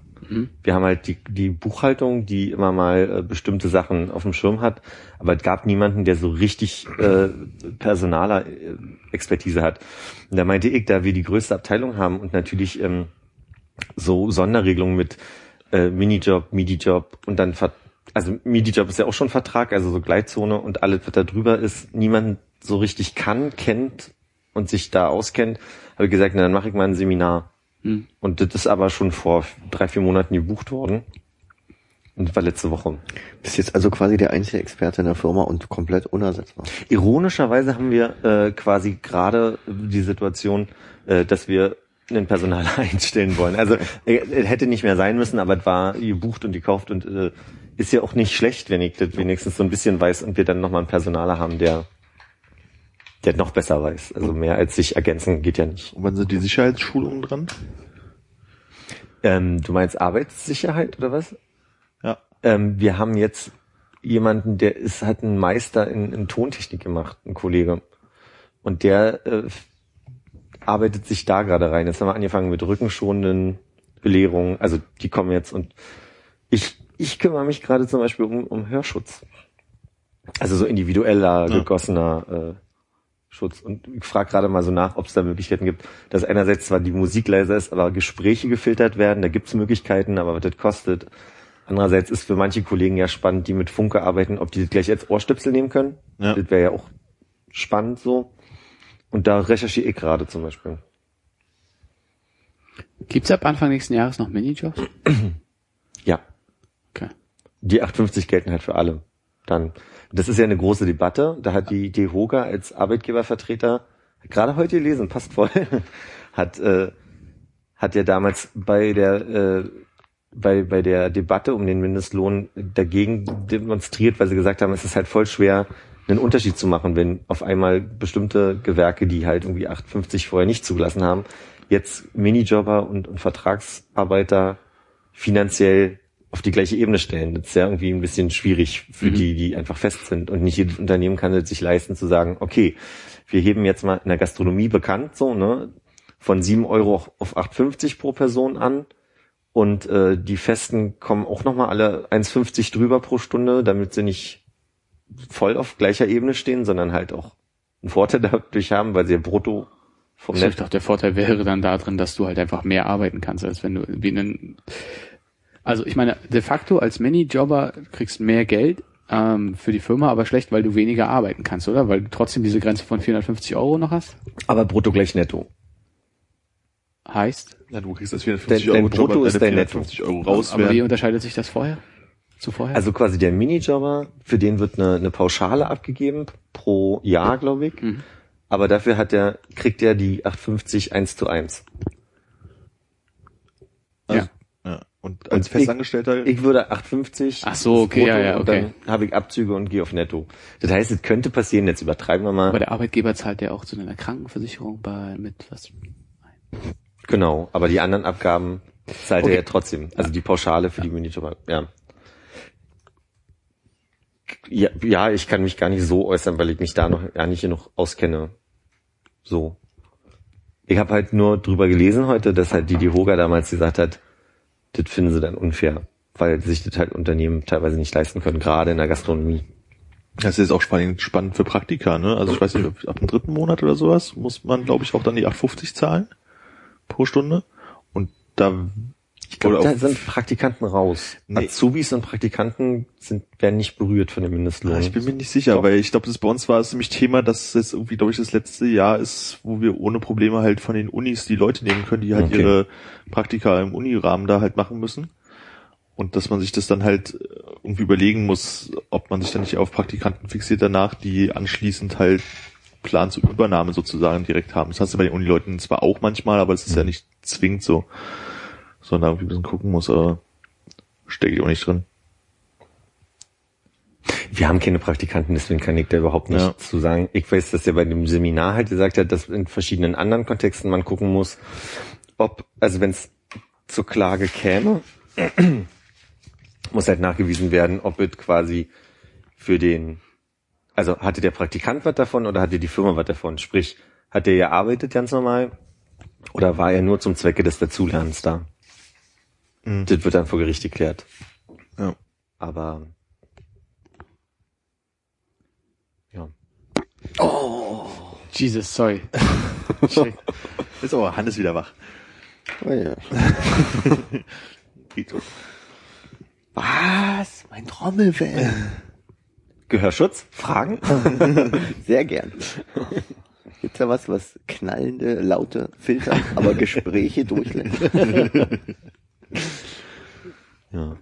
Speaker 3: Wir haben halt die, die Buchhaltung, die immer mal äh, bestimmte Sachen auf dem Schirm hat, aber es gab niemanden, der so richtig äh, personaler äh, Expertise hat. Und da meinte ich, da wir die größte Abteilung haben und natürlich ähm, so Sonderregelungen mit äh, Minijob, Midi-Job und dann Ver also Midi-Job ist ja auch schon Vertrag, also so Gleitzone und alles, was da drüber ist, niemand so richtig kann, kennt und sich da auskennt, habe ich gesagt, na, dann mache ich mal ein Seminar.
Speaker 2: Hm.
Speaker 3: Und das ist aber schon vor drei, vier Monaten gebucht worden. Und das war letzte Woche.
Speaker 4: Bist jetzt also quasi der einzige Experte in der Firma und komplett unersetzbar.
Speaker 3: Ironischerweise haben wir äh, quasi gerade die Situation, äh, dass wir einen Personal einstellen wollen. Also äh, hätte nicht mehr sein müssen, aber es war gebucht und gekauft und äh, ist ja auch nicht schlecht, wenn ich das wenigstens so ein bisschen weiß und wir dann nochmal einen Personaler haben, der der noch besser weiß. Also mehr als sich ergänzen geht ja nicht.
Speaker 5: Und wann sind die Sicherheitsschulungen dran?
Speaker 3: Ähm, du meinst Arbeitssicherheit oder was?
Speaker 5: Ja.
Speaker 3: Ähm, wir haben jetzt jemanden, der ist, hat einen Meister in, in Tontechnik gemacht, ein Kollege. Und der äh, arbeitet sich da gerade rein. Jetzt haben wir angefangen mit rückenschonenden Belehrungen. Also die kommen jetzt und ich, ich kümmere mich gerade zum Beispiel um, um Hörschutz. Also so individueller,
Speaker 5: Ja.
Speaker 3: gegossener äh, Schutz. Und ich frage gerade mal so nach, ob es da Möglichkeiten gibt, dass einerseits zwar die Musik leiser ist, aber Gespräche gefiltert werden. Da gibt es Möglichkeiten, aber was das kostet. Andererseits ist für manche Kollegen ja spannend, die mit Funke arbeiten, ob die das gleich als Ohrstöpsel nehmen können.
Speaker 5: Ja.
Speaker 3: Das wäre ja auch spannend so. Und da recherchiere ich gerade zum Beispiel.
Speaker 2: Gibt's ab Anfang nächsten Jahres noch Minijobs?
Speaker 3: Ja,
Speaker 2: Okay.
Speaker 3: die 850 gelten halt für alle. Dann, das ist ja eine große Debatte. Da hat die DEHOGA als Arbeitgebervertreter gerade heute gelesen, passt voll, hat äh, hat ja damals bei der äh, bei bei der Debatte um den Mindestlohn dagegen demonstriert, weil sie gesagt haben, es ist halt voll schwer einen Unterschied zu machen, wenn auf einmal bestimmte Gewerke, die halt irgendwie 850 vorher nicht zugelassen haben, jetzt Minijobber und, und Vertragsarbeiter finanziell auf die gleiche Ebene stellen. Das ist ja irgendwie ein bisschen schwierig für
Speaker 2: Mhm.
Speaker 3: die, die einfach fest sind. Und nicht jedes Unternehmen kann es sich leisten zu sagen, okay, wir heben jetzt mal in der Gastronomie bekannt so, ne, von 7 Euro auf 8,50 pro Person an. Und äh, die Festen kommen auch nochmal alle 1,50 drüber pro Stunde, damit sie nicht voll auf gleicher Ebene stehen, sondern halt auch einen Vorteil dadurch haben, weil sie ja brutto vom
Speaker 2: Ich
Speaker 3: Netto
Speaker 2: dachte, der Vorteil wäre dann darin, dass du halt einfach mehr arbeiten kannst, als wenn du wie einen. Also ich meine, de facto als Minijobber kriegst mehr Geld ähm, für die Firma, aber schlecht, weil du weniger arbeiten kannst, oder? Weil du trotzdem diese Grenze von 450 Euro noch hast.
Speaker 3: aber brutto gleich netto.
Speaker 2: Heißt,
Speaker 5: Na, du kriegst das 450
Speaker 3: Dein- dein
Speaker 5: Euro Job,
Speaker 3: Brutto
Speaker 5: deine
Speaker 3: ist dein Netto.
Speaker 5: 450 Euro raus
Speaker 2: aber wie unterscheidet sich das vorher? Zu vorher?
Speaker 3: Also quasi der Minijobber, für den wird eine, eine Pauschale abgegeben pro Jahr, glaube ich.
Speaker 2: Mhm.
Speaker 3: Aber dafür hat er, kriegt er die 850 1 zu 1.
Speaker 2: ja.
Speaker 5: Ja. Und als
Speaker 3: Und
Speaker 5: Festangestellter,
Speaker 3: Ich würde 850.
Speaker 2: Ach so, okay, ja, ja,
Speaker 3: Und
Speaker 2: okay.
Speaker 3: dann habe ich Abzüge und gehe auf Netto. Das heißt, es könnte passieren, jetzt übertreiben wir mal.
Speaker 2: Aber der Arbeitgeber zahlt ja auch zu einer Krankenversicherung bei mit was?
Speaker 3: Genau, aber die anderen Abgaben zahlt
Speaker 2: Okay.
Speaker 3: er ja trotzdem. Also die Pauschale für die Minijobber, ja. Ja. Ja, ich kann mich gar nicht so äußern, weil ich mich da noch gar nicht genug auskenne. So. Ich habe halt nur drüber gelesen heute, dass halt die Hoga damals gesagt hat, das finden sie dann unfair, weil sich das halt Unternehmen teilweise nicht leisten können, gerade in der Gastronomie.
Speaker 5: das ist auch spannend, spannend für Praktika, ne? Also ich weiß nicht, ab dem dritten Monat oder sowas muss man, glaube ich, auch dann die 850 zahlen pro Stunde. Und da
Speaker 3: Ich glaube, da sind Praktikanten raus.
Speaker 5: Nee.
Speaker 3: Azubis und Praktikanten sind, werden nicht berührt von dem Mindestlohn.
Speaker 5: Ja, ich bin mir nicht sicher, weil ich glaube, das bei uns war es nämlich Thema, dass es irgendwie, glaube ich, das letzte Jahr ist, wo wir ohne Probleme halt von den Unis die Leute nehmen können, die halt
Speaker 3: Okay.
Speaker 5: ihre Praktika im Unirahmen da halt machen müssen. Und dass man sich das dann halt äh, irgendwie überlegen muss, ob man sich dann nicht auf Praktikanten fixiert danach, die anschließend halt Plan zur Übernahme sozusagen direkt haben. Das hast du bei den Unileuten zwar auch manchmal, aber es ist ja nicht zwingend so. Sondern irgendwie ein bisschen gucken muss, aber stecke ich auch nicht drin.
Speaker 3: Wir haben keine Praktikanten, deswegen kann ich da überhaupt nicht
Speaker 5: Ja.
Speaker 3: zu sagen. Ich weiß, dass er bei dem Seminar halt gesagt hat, dass in verschiedenen anderen Kontexten man gucken muss, ob, also wenn es zur Klage käme, muss halt nachgewiesen werden, ob es quasi für den, also hatte der Praktikant was davon oder hatte die Firma was davon? Sprich, hat der gearbeitet ganz normal oder war er nur zum Zwecke des Dazulernens da?
Speaker 5: Mhm.
Speaker 3: Das wird dann vor Gericht geklärt.
Speaker 5: Ja.
Speaker 3: Aber ja.
Speaker 2: Jesus, sorry.
Speaker 5: Ist aber Hannes wieder wach.
Speaker 4: Oh ja. Was? Mein Trommelfell.
Speaker 3: Gehörschutz? Fragen?
Speaker 4: Sehr gern. Gibt's da was, was knallende, laute Filter, aber Gespräche durchlässt?
Speaker 3: Ja.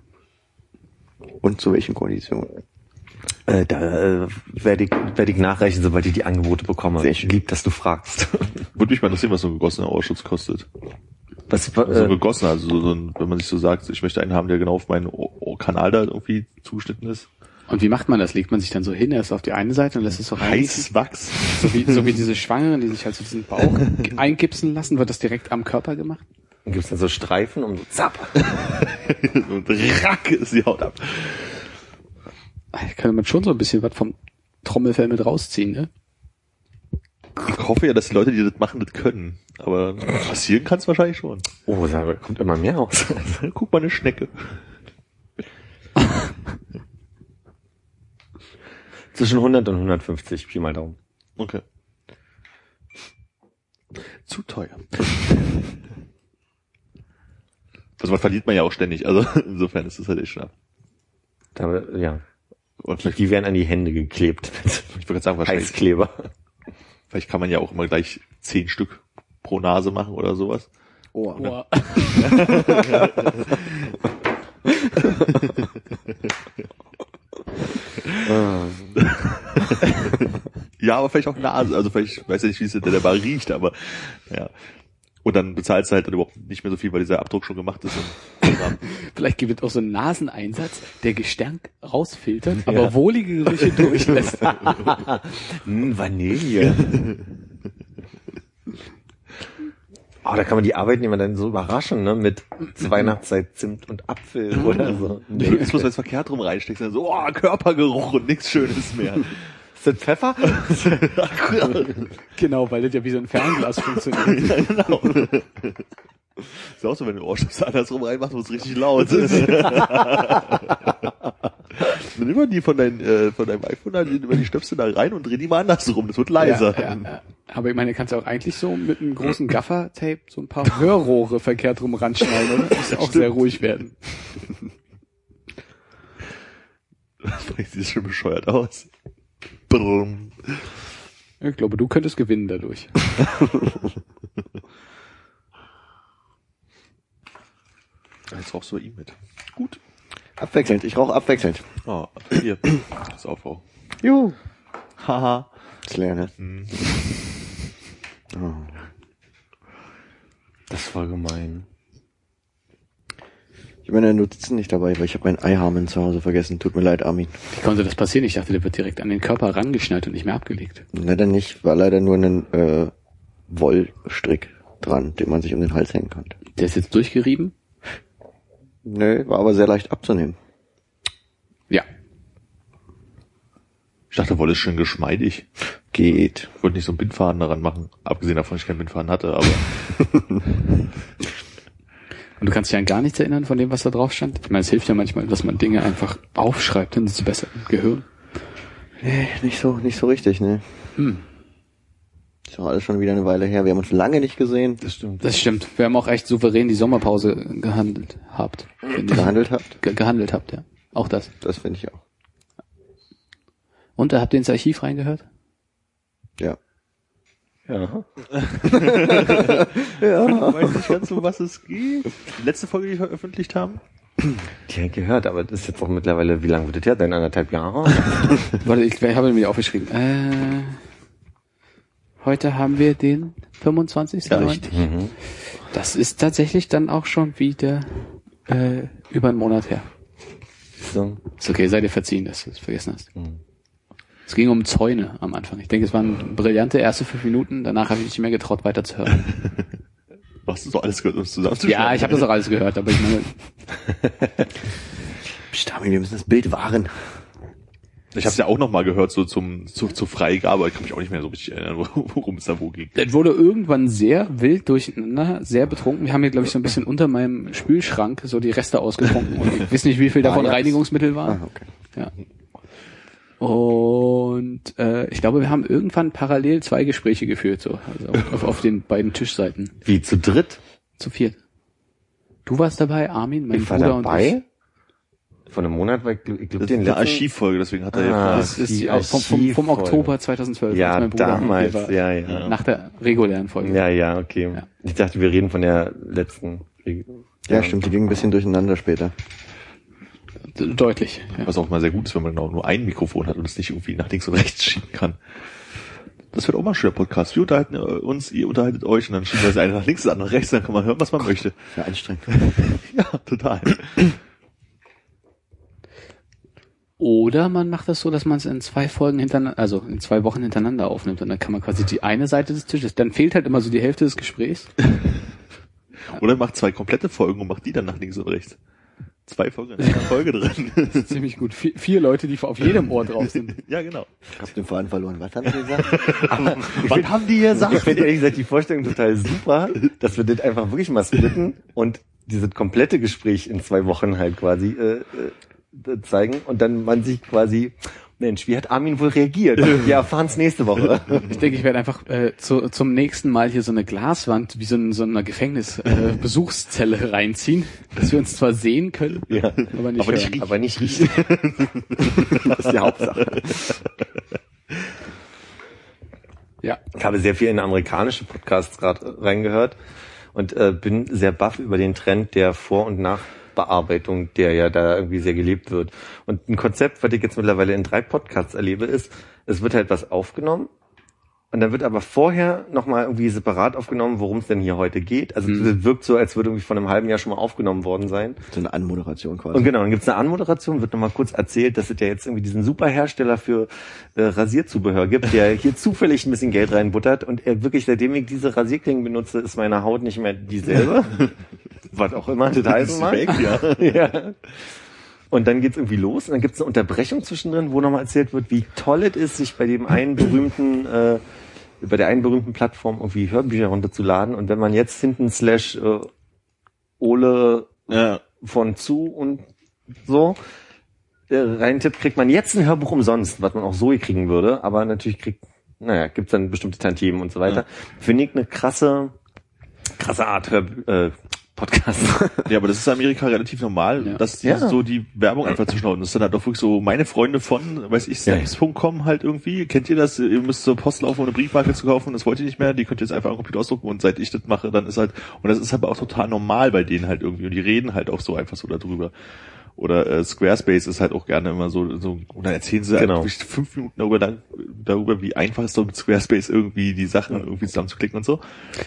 Speaker 4: Und zu welchen Konditionen?
Speaker 3: Äh, da äh, werde ich, werd ich nachreichen, sobald ich die Angebote bekomme.
Speaker 4: Sehr schön.
Speaker 3: Lieb, dass du fragst.
Speaker 5: Würde mich mal interessieren, was so ein gegossener Auerschutz kostet.
Speaker 3: Was,
Speaker 5: So
Speaker 3: äh,
Speaker 5: gegossen, also so, so ein, wenn man sich so sagt, ich möchte einen haben, der genau auf meinen O- O- Kanal da irgendwie zugeschnitten ist.
Speaker 2: Und wie macht man das? Legt man sich dann so hin, erst auf die eine Seite und lässt es so rein?
Speaker 5: Heißes Wachs.
Speaker 2: So wie, so wie diese Schwangeren, die sich halt so diesen Bauch eingipsen lassen, wird das direkt am Körper gemacht?
Speaker 3: Gibt's da so Streifen und so zapp.
Speaker 5: Und rack ist die Haut ab.
Speaker 2: Da kann man schon so ein bisschen was vom Trommelfell mit rausziehen, ne?
Speaker 5: Ich hoffe ja, dass die Leute, die das machen, das können. Aber passieren kann es wahrscheinlich schon.
Speaker 3: Oh, da kommt immer mehr raus.
Speaker 5: Guck mal, eine Schnecke.
Speaker 3: Zwischen 100 und 150, Pi mal Daumen.
Speaker 5: Okay. Zu teuer. Also man verliert man ja auch ständig. Also insofern ist das halt echt schnapp.
Speaker 3: Da, ja.
Speaker 5: Und vielleicht,
Speaker 3: Die werden an die Hände geklebt.
Speaker 5: ich wollte gerade sagen, wahrscheinlich,
Speaker 3: Heißkleber.
Speaker 5: vielleicht kann man ja auch immer gleich zehn Stück pro Nase machen oder sowas.
Speaker 4: Oh,
Speaker 2: Boah.
Speaker 5: Ja, aber vielleicht auch Nase. Also vielleicht, ich weiß ja nicht, wie es hinter der Bar riecht, aber ja. Und dann bezahlst du halt dann überhaupt nicht mehr so viel, weil dieser Abdruck schon gemacht ist.
Speaker 2: Vielleicht gibt es auch so einen Naseneinsatz, der Gestank rausfiltert, aber wohlige Gerüche durchlässt.
Speaker 3: Hm, Vanille. Oh, da kann man die Arbeitnehmer dann so überraschen, ne? Mit Weihnachtszeit Zimt und Apfel oder so. Nee.
Speaker 5: Jetzt muss man es verkehrt rum reinsteckst, dann so, oh, Körpergeruch und nichts Schönes mehr.
Speaker 3: Ist das Pfeffer?
Speaker 2: genau, weil das ja wie so ein Fernglas funktioniert.
Speaker 5: ja, genau. Ist auch so, wenn du Ohrstöpsel andersrum reinmachst, wird es richtig laut. Dann nimm mal die von, dein, äh, von deinem iPhone, nimm mal die Stöpsel da rein und dreh die mal andersrum, das wird leiser.
Speaker 2: Ja, ja, ja. Aber ich meine, du kannst ja auch eigentlich so mit einem großen Gaffer-Tape so ein paar Hörrohre verkehrt rum ranschneiden, oder? Das muss ja auch sehr ruhig werden.
Speaker 5: Vielleicht sieht schon bescheuert aus. Brumm.
Speaker 2: Ich glaube, du könntest gewinnen dadurch.
Speaker 5: Jetzt rauchst du bei ihm mit. Gut.
Speaker 4: Abwechselnd, ich rauche abwechselnd.
Speaker 5: Oh, hier. Das Aufbau.
Speaker 4: Juhu.
Speaker 5: Haha.
Speaker 4: Das lerne.
Speaker 3: Das ist voll gemein.
Speaker 4: Ich habe meine Notizen nicht dabei, weil ich habe meinen Eiharmen zu Hause vergessen. Tut mir leid, Armin.
Speaker 2: Wie konnte das passieren? Ich dachte, der wird direkt an den Körper rangeschnallt und nicht mehr abgelegt.
Speaker 4: Leider nicht, war leider nur ein äh, Wollstrick dran, den man sich um den Hals hängen konnte.
Speaker 2: Der ist jetzt durchgerieben?
Speaker 4: Nö, war aber sehr leicht abzunehmen.
Speaker 2: Ja.
Speaker 5: Ich dachte, Wolle ist schön geschmeidig.
Speaker 4: Geht.
Speaker 5: Ich wollte nicht so einen Bindfaden daran machen. Abgesehen davon, dass ich keinen Bindfaden hatte, aber
Speaker 2: Und du kannst dich an gar nichts erinnern von dem, was da drauf stand? Ich meine, es hilft ja manchmal, dass man Dinge einfach aufschreibt, dann ist es besser im Gehirn.
Speaker 4: Nee, nicht so, nicht so richtig, ne.
Speaker 2: Hm.
Speaker 4: Ist doch alles schon wieder eine Weile her. Wir haben uns lange nicht gesehen,
Speaker 3: Das stimmt.
Speaker 2: Das stimmt. Wir haben auch echt souverän die Sommerpause gehandelt habt.
Speaker 4: gehandelt habt.
Speaker 2: Ge gehandelt habt, ja. Auch das.
Speaker 4: Das finde ich auch.
Speaker 2: Und da habt ihr ins Archiv reingehört?
Speaker 4: Ja.
Speaker 3: Ja.
Speaker 5: ich weiß nicht ganz, um was es geht. Die letzte Folge, die wir veröffentlicht haben.
Speaker 3: Die habe ich gehört, aber das ist jetzt auch mittlerweile, wie lange wird das her? Dein anderthalb Jahre?
Speaker 2: Warte, ich, ich habe mir aufgeschrieben. Äh, heute haben wir den 25.
Speaker 5: Ja, richtig.
Speaker 3: mhm.
Speaker 2: Das ist tatsächlich dann auch schon wieder äh, über einen Monat her.
Speaker 3: So.
Speaker 2: Ist okay, sei dir verziehen, dass du es vergessen hast.
Speaker 3: Mhm.
Speaker 2: Es ging um Zäune am Anfang. Ich denke, es waren brillante erste fünf Minuten. Danach habe ich nicht mehr getraut, weiterzuhören.
Speaker 5: Du hast es doch alles gehört, um es zusammenzuschneiden.
Speaker 2: ja, ich habe das auch alles gehört, aber ich meine,
Speaker 4: Psst, Armin, wir müssen das Bild wahren.
Speaker 5: Ich habe ja auch noch mal gehört, so zum zu, zur Freigabe, ich kann mich auch nicht mehr so richtig erinnern, wo- worum es da wo ging.
Speaker 2: das wurde irgendwann sehr wild durcheinander, sehr betrunken. Wir haben hier, glaube ich, so ein bisschen unter meinem Spülschrank so die Reste ausgetrunken. Und ich weiß nicht, wie viel davon
Speaker 4: Ajax.
Speaker 2: Reinigungsmittel
Speaker 4: Ah,
Speaker 2: waren.
Speaker 4: okay.
Speaker 2: Ja. Und äh, ich glaube, wir haben irgendwann parallel zwei Gespräche geführt, so also auf, auf den beiden Tischseiten.
Speaker 3: Wie, zu dritt?
Speaker 2: zu viert. Du warst dabei, Armin, mein
Speaker 3: Ich war
Speaker 2: Bruder und
Speaker 3: dabei. Vor einem Monat war ich, ich glaube,
Speaker 5: ist
Speaker 3: den letzten.
Speaker 5: Archivfolge, deswegen hat er
Speaker 3: Ah.
Speaker 5: ja
Speaker 2: Das ist
Speaker 3: die
Speaker 2: vom, vom, vom. Oktober 2012.
Speaker 3: Ja,
Speaker 2: mein Bruder
Speaker 3: damals,
Speaker 2: war.
Speaker 3: ja, ja.
Speaker 2: Nach der regulären Folge.
Speaker 3: Ja, ja, okay.
Speaker 2: Ja.
Speaker 3: Ich dachte, wir reden von der letzten.
Speaker 4: Ja, stimmt, die ging ein bisschen durcheinander später.
Speaker 2: Deutlich. Ja.
Speaker 5: Was auch mal sehr gut ist, wenn man genau nur ein Mikrofon hat und es nicht irgendwie nach links und rechts schieben kann. Das wird auch mal ein schöner Podcast. Wir unterhalten äh, uns, ihr unterhaltet euch und dann schieben wir das eine nach links, das andere nach rechts, dann kann man hören, was man möchte.
Speaker 4: Ja, anstrengend.
Speaker 5: Ja, total.
Speaker 2: Oder man macht das so, dass man es in zwei Folgen hintereinander, also in zwei Wochen hintereinander aufnimmt und dann kann man quasi die eine Seite des Tisches, dann fehlt halt immer so die Hälfte des Gesprächs.
Speaker 5: Oder macht zwei komplette Folgen und macht die dann nach links und rechts. Zwei Folgen in einer Folge drin.
Speaker 2: Das ist ziemlich gut. Vier, vier Leute, die auf jedem Ohr drauf sind.
Speaker 5: ja, genau.
Speaker 4: Ich hab den Faden verloren. Was haben Sie gesagt?
Speaker 5: Was haben die
Speaker 3: Ich
Speaker 5: gesagt?
Speaker 3: finde ehrlich gesagt die Vorstellung total super, dass wir das einfach wirklich mal splitten und dieses komplette Gespräch in zwei Wochen halt quasi äh, äh, zeigen und dann man sich quasi, Mensch, wie hat Armin wohl reagiert? Wir erfahren es nächste Woche.
Speaker 2: Ich denke, ich werde einfach äh, zu, zum nächsten Mal hier so eine Glaswand wie so, ein, so eine Gefängnis-Besuchszelle äh, reinziehen, dass wir uns zwar sehen können,
Speaker 3: Ja.
Speaker 2: aber nicht
Speaker 5: Aber nicht
Speaker 2: hören.
Speaker 3: Aber nicht riechen. das ist die Hauptsache.
Speaker 2: Ja.
Speaker 3: Ich habe sehr viel in amerikanische Podcasts gerade reingehört und äh, bin sehr baff über den Trend der Vor- und Nachbearbeitung, der ja da irgendwie sehr gelebt wird. Und ein Konzept, was ich jetzt mittlerweile in drei Podcasts erlebe, ist, es wird halt was aufgenommen und dann wird aber vorher nochmal irgendwie separat aufgenommen, worum es denn hier heute geht. Also es wirkt so, als würde irgendwie von einem halben Jahr schon mal aufgenommen worden sein.
Speaker 4: So eine Anmoderation quasi.
Speaker 3: Und genau, dann gibt's eine Anmoderation, wird nochmal kurz erzählt, dass es ja jetzt irgendwie diesen super Hersteller für äh, Rasierzubehör gibt, der hier zufällig ein bisschen Geld reinbuttert und er wirklich, seitdem ich diese Rasierklingen benutze, ist meine Haut nicht mehr dieselbe. Was auch immer das heißen mag.
Speaker 5: Weg, ja.
Speaker 3: ja. Und dann geht's irgendwie los und dann gibt's eine Unterbrechung zwischendrin, wo nochmal erzählt wird, wie toll es ist, sich bei dem einen berühmten, äh, bei der einen berühmten Plattform irgendwie Hörbücher runterzuladen. Und wenn man jetzt hinten slash äh, Ole
Speaker 5: Ja.
Speaker 3: von zu und so äh, reintippt, kriegt man jetzt ein Hörbuch umsonst, was man auch so kriegen würde, aber natürlich kriegt, naja, gibt's dann bestimmte Tantiemen und so weiter. Finde ich eine krasse, krasse Art Hör äh, Podcast.
Speaker 5: Ja, aber das ist in Amerika relativ normal,
Speaker 2: Ja.
Speaker 5: dass die
Speaker 3: Ja.
Speaker 5: so die Werbung einfach zu schnauden. Das ist dann halt auch wirklich so, meine Freunde von, weiß ich,
Speaker 3: Ja.
Speaker 5: Snaps.com halt irgendwie. Kennt ihr das? Ihr müsst zur Post laufen, um eine Briefmarke zu kaufen, das wollt ihr nicht mehr, die könnt ihr jetzt einfach am Computer ausdrucken und seit ich das mache, dann ist halt, und das ist aber auch total normal bei denen halt irgendwie und die reden halt auch so einfach so darüber. Oder äh, Squarespace ist halt auch gerne immer so, so und dann erzählen sie
Speaker 3: Genau.
Speaker 5: halt fünf Minuten darüber, lang, darüber, wie einfach es ist, doch mit Squarespace irgendwie die Sachen irgendwie zusammenzuklicken und so.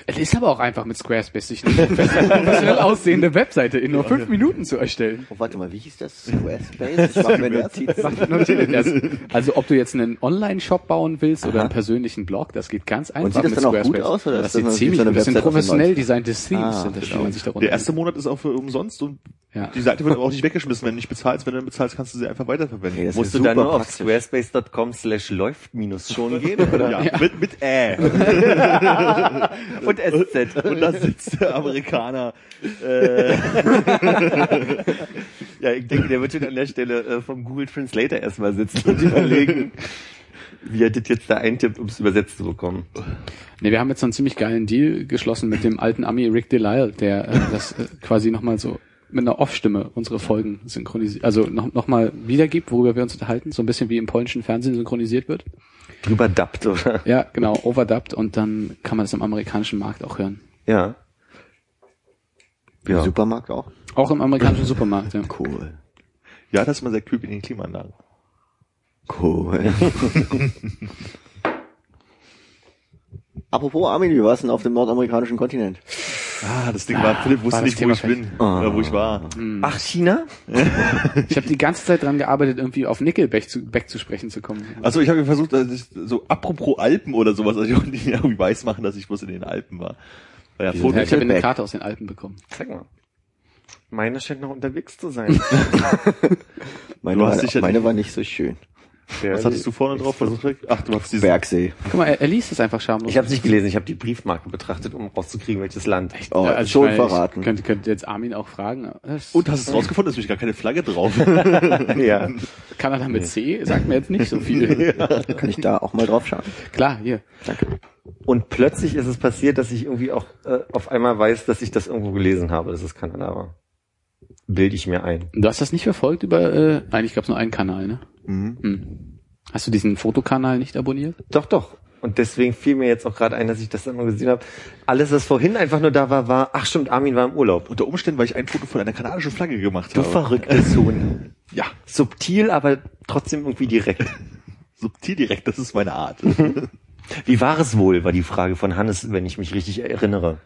Speaker 2: Es ist aber auch einfach mit Squarespace sich eine professionell aussehende Webseite in nur fünf Minuten zu erstellen.
Speaker 4: Oh, warte mal, wie hieß das? Squarespace? Ich mach mir Notizen.
Speaker 2: Das. Also ob du jetzt einen Online-Shop bauen willst oder
Speaker 4: Aha.
Speaker 2: einen persönlichen Blog, das geht ganz einfach
Speaker 4: sieht das
Speaker 2: mit
Speaker 4: dann auch gut
Speaker 2: Squarespace.
Speaker 4: aus, oder
Speaker 2: das
Speaker 4: ist das
Speaker 2: sieht ziemlich. Das sind professionell designte Themes,
Speaker 4: Ah,
Speaker 2: sind das,
Speaker 4: genau.
Speaker 2: man sich darunter
Speaker 5: Der erste Monat ist auch für umsonst und
Speaker 2: Ja.
Speaker 5: die Seite wird aber auch nicht weggeschmissen, wenn du nicht bezahlst. Wenn du dann bezahlst, kannst du sie einfach weiterverwenden.
Speaker 4: Hey, das
Speaker 3: Musst du dann nur auf squarespace.com slash läuft minus schon gehen? Oder?
Speaker 5: ja, mit, mit Ä.
Speaker 3: Und SZ.
Speaker 5: Und da sitzt der Amerikaner. Äh,
Speaker 3: Ja, ich denke, der wird schon an der Stelle äh, vom Google Translator erstmal sitzen und überlegen, wie er das jetzt da eintippt, um es übersetzt zu bekommen.
Speaker 2: Nee, wir haben jetzt so einen ziemlich geilen Deal geschlossen mit dem alten Ami Rick Delisle, der äh, das äh, quasi nochmal so mit einer Off-Stimme unsere Folgen synchronisiert, also noch, noch mal wiedergibt, worüber wir uns unterhalten, so ein bisschen wie im polnischen Fernsehen synchronisiert wird.
Speaker 3: Drüber oder?
Speaker 2: Ja, genau, overdubbed und dann kann man das im amerikanischen Markt auch hören.
Speaker 3: Ja.
Speaker 4: Im
Speaker 3: Ja.
Speaker 4: Supermarkt auch?
Speaker 2: Auch im amerikanischen Supermarkt, ja.
Speaker 4: Cool.
Speaker 5: ja, das ist mal sehr kühl in den Klimaanlagen.
Speaker 4: Cool. Apropos Armin, wie war's denn auf dem nordamerikanischen Kontinent?
Speaker 5: Ah, das Ding war, Philipp wusste
Speaker 2: war
Speaker 5: nicht, wo ich
Speaker 2: Thema
Speaker 5: bin, oder wo ich war.
Speaker 3: Ach, China?
Speaker 2: Ich habe die ganze Zeit dran gearbeitet, irgendwie auf Nickelback zu, Back zu sprechen zu kommen.
Speaker 5: Also ich habe versucht, dass ich so apropos Alpen oder sowas, also ich wollte nicht irgendwie weiß machen, dass ich bloß in den Alpen war. Ja,
Speaker 2: ich habe eine. Karte aus den Alpen bekommen.
Speaker 3: Zeig mal. Meine scheint noch unterwegs zu sein.
Speaker 4: Meine,
Speaker 5: Du hast
Speaker 4: war, meine war nicht so schön.
Speaker 5: Was hattest du vorne drauf versucht? Ach, du hast diesen,
Speaker 4: Bergsee.
Speaker 2: Guck mal, er, er liest es einfach schamlos.
Speaker 3: Ich habe es nicht gelesen, ich habe die Briefmarke betrachtet, um rauszukriegen, welches Land.
Speaker 4: Oh,
Speaker 2: Ja, also
Speaker 4: schon
Speaker 2: ich meine,
Speaker 4: verraten.
Speaker 2: Könnte, könnte jetzt Armin auch fragen.
Speaker 5: Und hast es rausgefunden, ist nämlich gar keine Flagge drauf.
Speaker 3: ja.
Speaker 2: Kanada mit C sagt mir jetzt nicht so viel.
Speaker 4: Kann ich da auch mal drauf schauen?
Speaker 2: Klar, hier.
Speaker 4: Danke.
Speaker 3: Und plötzlich ist es passiert, dass ich irgendwie auch äh, auf einmal weiß, dass ich das irgendwo gelesen habe, dass es Kanada war. Bilde ich mir ein.
Speaker 2: Du hast das nicht verfolgt über, äh, eigentlich gab es nur einen Kanal, ne?
Speaker 5: Mhm.
Speaker 2: Hm. Hast du diesen Fotokanal nicht abonniert?
Speaker 3: Doch, doch. Und deswegen fiel mir jetzt auch gerade ein, dass ich das dann mal gesehen habe. Alles, was vorhin einfach nur da war, war, ach stimmt, Armin war im Urlaub.
Speaker 5: Unter Umständen, weil ich ein Foto von einer kanadischen Flagge gemacht
Speaker 3: Du
Speaker 5: habe.
Speaker 3: verrücktes Huhn.
Speaker 5: Ja,
Speaker 3: Subtil, aber trotzdem irgendwie direkt.
Speaker 5: subtil direkt, das ist meine Art.
Speaker 3: Wie war es wohl, war die Frage von Hannes, wenn ich mich richtig erinnere.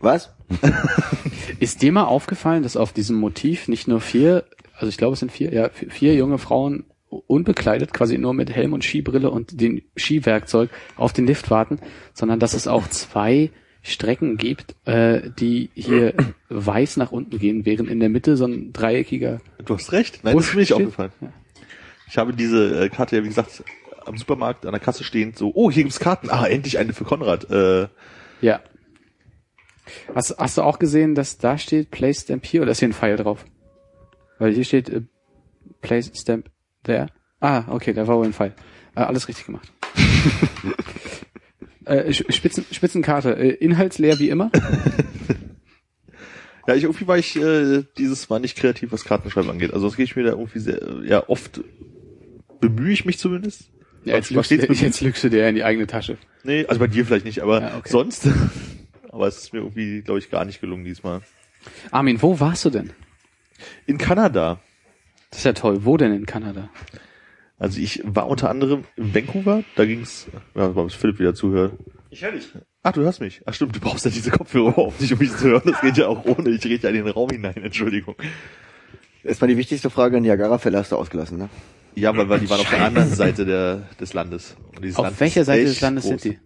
Speaker 4: Was?
Speaker 2: Ist dir mal aufgefallen, dass auf diesem Motiv nicht nur vier, also ich glaube es sind vier, ja, vier, junge Frauen unbekleidet, quasi nur mit Helm und Skibrille und dem Skiwerkzeug auf den Lift warten, sondern dass es auch zwei Strecken gibt, äh, die hier weiß nach unten gehen, während in der Mitte so ein dreieckiger
Speaker 5: Du hast recht. Nein, das ist mir nicht aufgefallen. Ich habe diese äh, Karte ja, wie gesagt, am Supermarkt an der Kasse stehend so, oh, hier gibt's Karten. Ah, endlich eine für Konrad. Äh,
Speaker 2: Ja. Hast, hast du auch gesehen, dass da steht Place Stamp hier oder ist hier ein Pfeil drauf? Weil hier steht äh, Place Stamp there. Ah, okay, da war wohl ein Pfeil. Äh, alles richtig gemacht. äh, Spitzen, Spitzenkarte, äh, inhaltsleer wie immer.
Speaker 5: ja, ich, irgendwie war ich äh, dieses Mal nicht kreativ, was Kartenschreiben angeht. Also das gehe ich mir da irgendwie sehr, ja, oft bemühe ich mich zumindest.
Speaker 2: Ja, jetzt, lügst,
Speaker 5: mit-
Speaker 2: jetzt lügst du dir in die eigene Tasche.
Speaker 5: Nee, also bei dir vielleicht nicht, aber
Speaker 2: Ja, okay.
Speaker 5: sonst. Aber es ist mir irgendwie, glaube ich, gar nicht gelungen diesmal.
Speaker 2: Armin, wo warst du denn?
Speaker 5: In Kanada.
Speaker 2: Das ist ja toll. Wo denn in Kanada?
Speaker 5: Also ich war unter anderem in Vancouver, da ging's, ja, warum ist Philipp wieder zuhört?
Speaker 3: Ich höre dich.
Speaker 5: Ach, du hörst mich. Ach stimmt, du brauchst ja diese Kopfhörer überhaupt nicht, um mich zu hören. Das geht ja auch ohne. Ich rede ja in den Raum hinein, Entschuldigung.
Speaker 4: Erstmal die wichtigste Frage, Niagara-Fälle hast du ausgelassen, ne?
Speaker 5: Ja, weil, weil die waren auf der anderen Seite der, des Landes.
Speaker 2: Auf
Speaker 5: Land
Speaker 2: welcher Seite des Landes
Speaker 5: groß.
Speaker 2: sind die?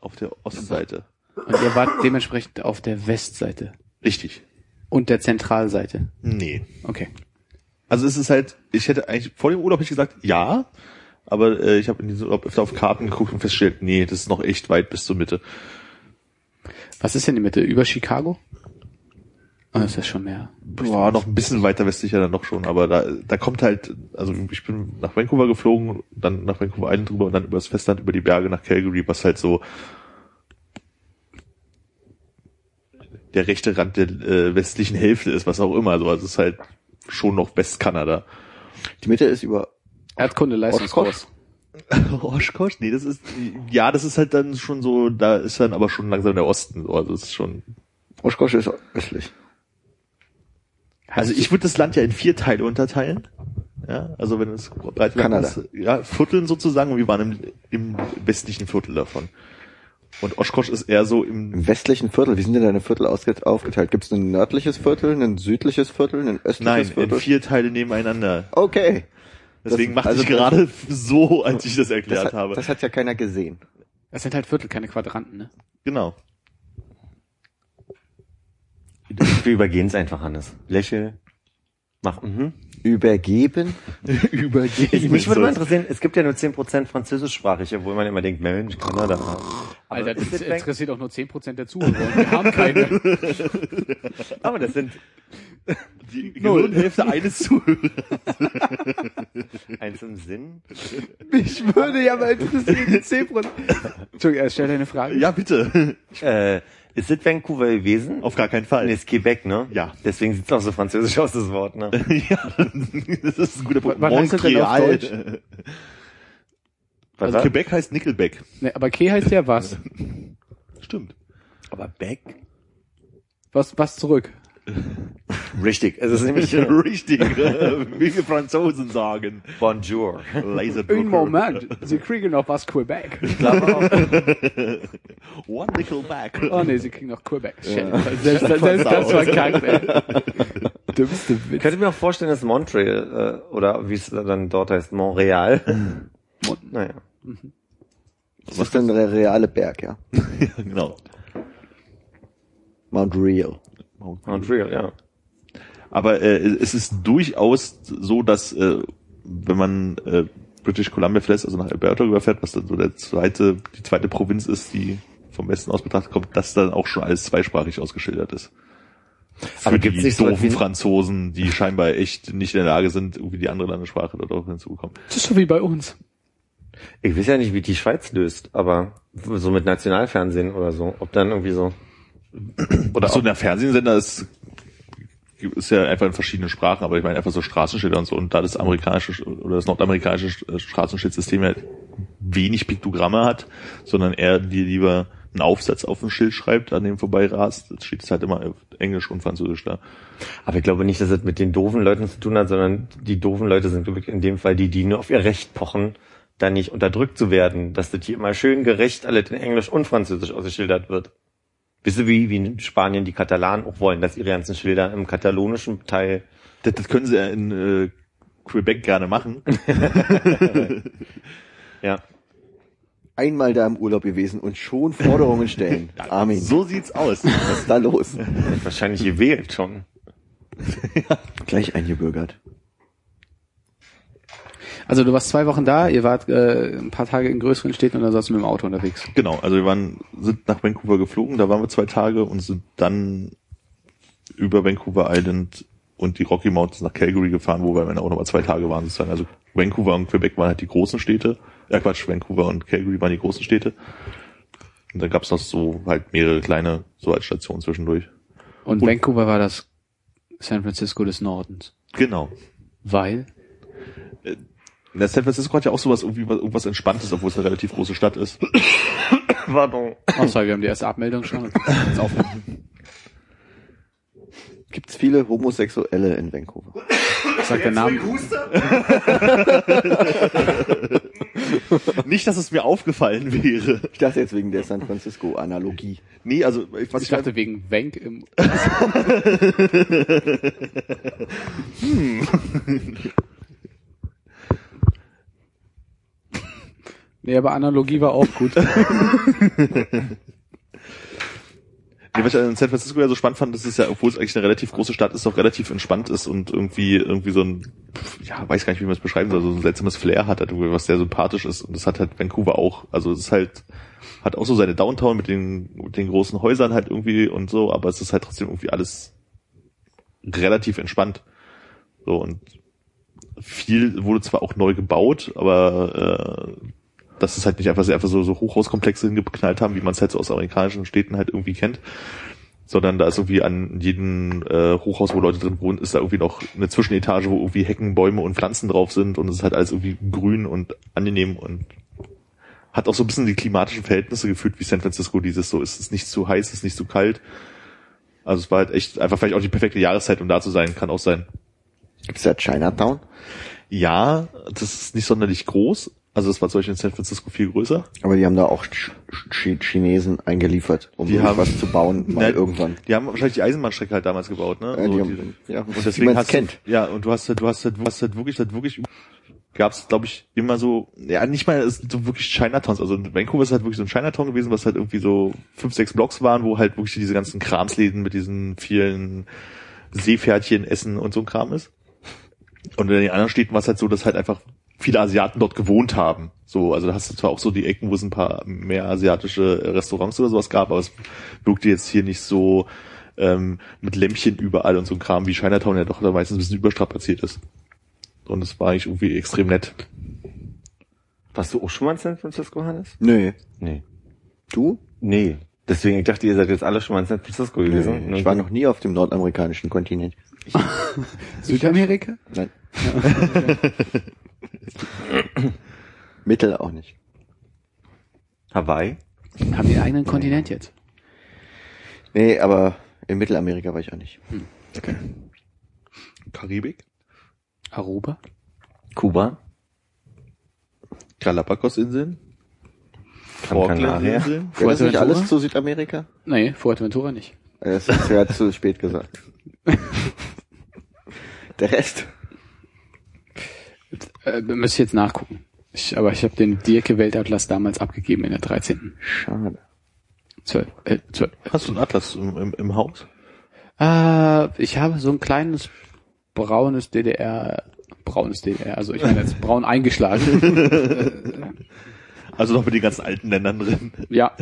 Speaker 5: Auf der Ostseite.
Speaker 2: Und ihr wart dementsprechend auf der Westseite
Speaker 5: Richtig.
Speaker 2: und der Zentralseite.
Speaker 5: Nee.
Speaker 2: Okay.
Speaker 5: Also es ist halt, ich hätte eigentlich, vor dem Urlaub hätte ich gesagt, ja, aber äh, ich habe in diesem Urlaub öfter auf Karten geguckt und festgestellt, nee, das ist noch echt weit bis zur Mitte.
Speaker 2: Was ist denn die Mitte? Über Chicago? Oh, das ist schon mehr.
Speaker 5: Boah, noch ein bisschen weiter westlicher dann doch schon, aber da, da kommt halt, also ich bin nach Vancouver geflogen, dann nach Vancouver Island drüber und dann übers Festland über die Berge nach Calgary, was halt so der rechte Rand der äh, westlichen Hälfte ist, was auch immer. Also es ist halt schon noch Westkanada.
Speaker 4: Die Mitte ist über
Speaker 2: Erdkunde-Leistungskurs.
Speaker 5: Oshkosh? Nee, das ist, ja, das ist halt dann schon so, da ist dann aber schon langsam der Osten, so, also es ist schon,
Speaker 4: Oshkosh ist östlich.
Speaker 5: also ich würde das Land ja in vier Teile unterteilen. Ja, also wenn es breit
Speaker 4: Kanada.
Speaker 5: ist, ja, Vierteln sozusagen, und wir waren im, im westlichen Viertel davon. Und Oshkosh ist eher so im,
Speaker 4: Im westlichen Viertel, wie sind denn deine Viertel aufgeteilt? Gibt es ein nördliches Viertel, ein südliches Viertel, ein östliches
Speaker 5: nein, in
Speaker 4: Viertel?
Speaker 5: vier Teile nebeneinander.
Speaker 4: Okay.
Speaker 5: Deswegen
Speaker 4: Das-
Speaker 5: machte
Speaker 4: also
Speaker 5: ich gerade so, als ich das
Speaker 4: Das
Speaker 5: erklärt
Speaker 4: hat,
Speaker 5: habe.
Speaker 4: das hat ja keiner gesehen.
Speaker 2: Das sind halt Viertel, keine Quadranten, ne?
Speaker 5: genau.
Speaker 3: Wir übergehen es einfach, Hannes. Lächel. Mach, mhm.
Speaker 4: Übergeben?
Speaker 5: Übergehen.
Speaker 3: Mich würde mal interessieren, es gibt ja nur 10% französischsprachig, obwohl man immer denkt, Mensch, Kanada. Aber,
Speaker 2: Alter,
Speaker 3: ist
Speaker 2: das
Speaker 3: es
Speaker 2: interessiert auch nur 10% der Zuhörer. und Wir haben keine.
Speaker 3: Aber das sind
Speaker 5: die Gehirnhälfte eines Zuhörers.
Speaker 3: eins im Sinn.
Speaker 2: Mich würde ja mal interessieren, 10%. Entschuldigung, stell deine Frage.
Speaker 5: Ja, bitte.
Speaker 3: Äh, ist es Vancouver gewesen?
Speaker 5: Auf gar keinen Fall.
Speaker 3: Nee, ist Quebec, ne?
Speaker 5: Ja.
Speaker 3: Deswegen sieht's auch so französisch aus, das Wort, ne?
Speaker 5: ja, das ist ein guter Punkt.
Speaker 2: Was heißt denn auf
Speaker 5: Montreal.
Speaker 2: Deutsch?
Speaker 3: Was
Speaker 5: Also? Quebec heißt Nickelback.
Speaker 2: Ne, aber K heißt ja was?
Speaker 5: Stimmt.
Speaker 3: Aber Beck?
Speaker 2: Was, was zurück?
Speaker 3: Richtig. Es ist nämlich
Speaker 5: Richtig, äh, wie wir Franzosen sagen.
Speaker 3: Bonjour.
Speaker 2: Einen Moment, Sie kriegen noch was Quebec.
Speaker 3: Ich glaube auch,
Speaker 5: One Nickelback.
Speaker 2: Oh ne, Sie kriegen noch Quebec. Shit. Selbst, selbst das war krank, ey. Dümmste Witz.
Speaker 3: könnte mir auch vorstellen, dass Montreal, äh, oder wie es dann dort heißt, Montreal.
Speaker 2: Mon-
Speaker 3: naja.
Speaker 4: Das ist dann der reale Berg, ja.
Speaker 5: ja, genau.
Speaker 4: Mount Real.
Speaker 3: Montreal, ja.
Speaker 5: Aber äh, es ist durchaus so, dass äh, wenn man äh, British Columbia verlässt, also nach Alberta überfährt, was dann so der zweite, die zweite Provinz ist, die vom Westen aus betrachtet kommt, dass dann auch schon alles zweisprachig ausgeschildert ist. Für
Speaker 3: Aber
Speaker 5: die
Speaker 3: gibt's nicht so was
Speaker 5: doofen
Speaker 3: wie-
Speaker 5: Franzosen, die scheinbar echt nicht in der Lage sind, irgendwie die andere Landessprache dort auch hinzubekommen.
Speaker 2: Das ist so wie bei uns.
Speaker 3: Ich weiß ja nicht, wie die Schweiz löst, aber so mit Nationalfernsehen oder so, ob dann irgendwie so.
Speaker 5: Oder so der Fernsehsender ist, ist ja einfach in verschiedenen Sprachen, aber ich meine einfach so Straßenschilder und so und da das amerikanische oder das nordamerikanische Straßenschildsystem halt wenig Piktogramme hat, sondern eher die lieber einen Aufsatz auf ein Schild schreibt, an dem vorbei rast, jetzt steht es halt immer auf Englisch und Französisch da.
Speaker 3: Aber ich glaube nicht, dass es mit den doofen Leuten zu tun hat, sondern die doofen Leute sind wirklich in dem Fall die, die nur auf ihr Recht pochen, da nicht unterdrückt zu werden, dass das hier immer schön gerecht alles in Englisch und Französisch ausgeschildert wird. Wisst ihr, wie, wie in Spanien die Katalanen auch wollen, dass ihre ganzen Schilder im katalonischen Teil
Speaker 5: Das, das können sie ja in äh, Quebec gerne machen.
Speaker 3: ja.
Speaker 4: Einmal da im Urlaub gewesen und schon Forderungen stellen. Armin,
Speaker 5: So sieht's aus.
Speaker 4: was ist da los?
Speaker 3: Wahrscheinlich gewählt schon.
Speaker 4: Gleich eingebürgert.
Speaker 2: Also du warst zwei Wochen da, ihr wart äh, ein paar Tage in größeren Städten und dann saßt du mit dem Auto unterwegs.
Speaker 5: Genau, also wir waren, sind nach Vancouver geflogen, da waren wir zwei Tage und sind dann über Vancouver Island und die Rocky Mountains nach Calgary gefahren, wo wir dann auch nochmal zwei Tage waren sozusagen. Also Vancouver und Quebec waren halt die großen Städte. Ja Quatsch, Vancouver und Calgary waren die großen Städte. Und dann gab's noch so halt mehrere kleine so als Stationen zwischendurch.
Speaker 2: Und,
Speaker 5: Und-
Speaker 2: Vancouver war das San Francisco des Nordens.
Speaker 5: Genau.
Speaker 2: Weil?
Speaker 5: In San Francisco hat ja auch sowas irgendwie was- irgendwas Entspanntes, obwohl es eine relativ große Stadt ist.
Speaker 3: Pardon.
Speaker 2: Oh, sorry, wir haben die erste Abmeldung schon. Jetzt aufhören.
Speaker 4: Gibt's viele Homosexuelle in Vancouver?
Speaker 2: Sag der Name.
Speaker 5: Nicht, dass es mir aufgefallen wäre.
Speaker 4: Ich dachte jetzt wegen der San Francisco Analogie.
Speaker 5: Nee, also ich, was
Speaker 2: Ich dachte wegen Wank im. Nee, aber Analogie war auch gut.
Speaker 5: Nee, was ich in San Francisco ja so spannend fand, dass es ja, obwohl es eigentlich eine relativ große Stadt ist, auch relativ entspannt ist und irgendwie, irgendwie so ein, ja, weiß gar nicht, wie man es beschreiben soll, so ein seltsames Flair hat, halt was sehr sympathisch ist. Und das hat halt Vancouver auch. Also es ist halt, hat auch so seine Downtown mit den, mit den großen Häusern halt irgendwie und so, aber es ist halt trotzdem irgendwie alles relativ entspannt. So und viel wurde zwar auch neu gebaut, aber äh, dass es halt nicht einfach, einfach so, so Hochhauskomplexe hingeknallt haben, wie man es halt so aus amerikanischen Städten halt irgendwie kennt, sondern da ist irgendwie an jedem äh, Hochhaus, wo Leute drin wohnen, ist da irgendwie noch eine Zwischenetage, wo irgendwie Hecken, Bäume und Pflanzen drauf sind und es ist halt alles irgendwie grün und angenehm und hat auch so ein bisschen die klimatischen Verhältnisse gefühlt wie San Francisco, dieses so, es ist nicht zu heiß, es ist nicht zu kalt. Also es war halt echt einfach vielleicht auch die perfekte Jahreszeit, um da zu sein, kann auch sein.
Speaker 4: Gibt's da Chinatown?
Speaker 5: Ja, das ist nicht sonderlich groß. Also das war zum Beispiel in San Francisco viel größer.
Speaker 4: Aber die haben da auch Ch Ch Chinesen eingeliefert, um
Speaker 5: Die haben-
Speaker 4: was zu bauen, mal
Speaker 5: Ne,
Speaker 4: irgendwann.
Speaker 5: Die haben wahrscheinlich die Eisenbahnstrecke halt damals gebaut, ne?
Speaker 4: Ja, die
Speaker 5: So,
Speaker 4: haben- ja,
Speaker 5: und deswegen hast
Speaker 4: kennt.
Speaker 5: Du, ja, und du hast halt, du hast halt, du hast halt wirklich, halt wirklich, gab's, glaube ich, immer so, ja, nicht mal es so wirklich Chinatowns. Also in Vancouver ist halt wirklich so ein Chinatown gewesen, was halt irgendwie so fünf, sechs Blocks waren, wo halt wirklich diese ganzen Kramsläden mit diesen vielen Seepferdchen, Essen und so ein Kram ist. Und in den anderen Städten war es halt so, dass halt einfach viele Asiaten dort gewohnt haben. So, also da hast du zwar auch so die Ecken, wo es ein paar mehr asiatische Restaurants oder sowas gab, aber es wirkte jetzt hier nicht so ähm, mit Lämpchen überall und so ein Kram wie Chinatown ja doch da meistens ein bisschen überstrapaziert ist. Und es war eigentlich irgendwie extrem nett.
Speaker 3: Warst du auch schon mal in San Francisco, Hannes?
Speaker 4: Nö.
Speaker 3: Nee.
Speaker 4: Du?
Speaker 3: Nee. Deswegen, ich dachte, ihr seid jetzt alle schon mal in San Francisco gewesen.
Speaker 4: Nö. Ich war noch nie auf dem nordamerikanischen Kontinent.
Speaker 2: Südamerika?
Speaker 4: Nein. Mittel auch nicht.
Speaker 3: Hawaii.
Speaker 2: Haben die einen eigenen Kontinent jetzt?
Speaker 4: Nee, aber in Mittelamerika war ich auch nicht.
Speaker 5: Karibik,
Speaker 2: Aruba?
Speaker 3: Kuba.
Speaker 5: Galapagos-Inseln. Falkland-Inseln.
Speaker 4: Gehört das nicht
Speaker 2: Fuerteventura?
Speaker 4: alles zu Südamerika?
Speaker 2: Nee, Fuerteventura nicht.
Speaker 4: Das ist ja zu spät gesagt. Der Rest?
Speaker 2: Äh, müsste ich jetzt nachgucken. Ich, aber ich habe den Dirke Weltatlas damals abgegeben in der 13.
Speaker 4: Schade.
Speaker 2: 12, äh, 12.
Speaker 5: Hast du einen Atlas im, im, im Haus?
Speaker 2: Äh, ich habe so ein kleines braunes DDR, braunes DDR, also ich meine jetzt braun eingeschlagen.
Speaker 5: Also noch mit den ganzen alten Ländern drin.
Speaker 2: ja,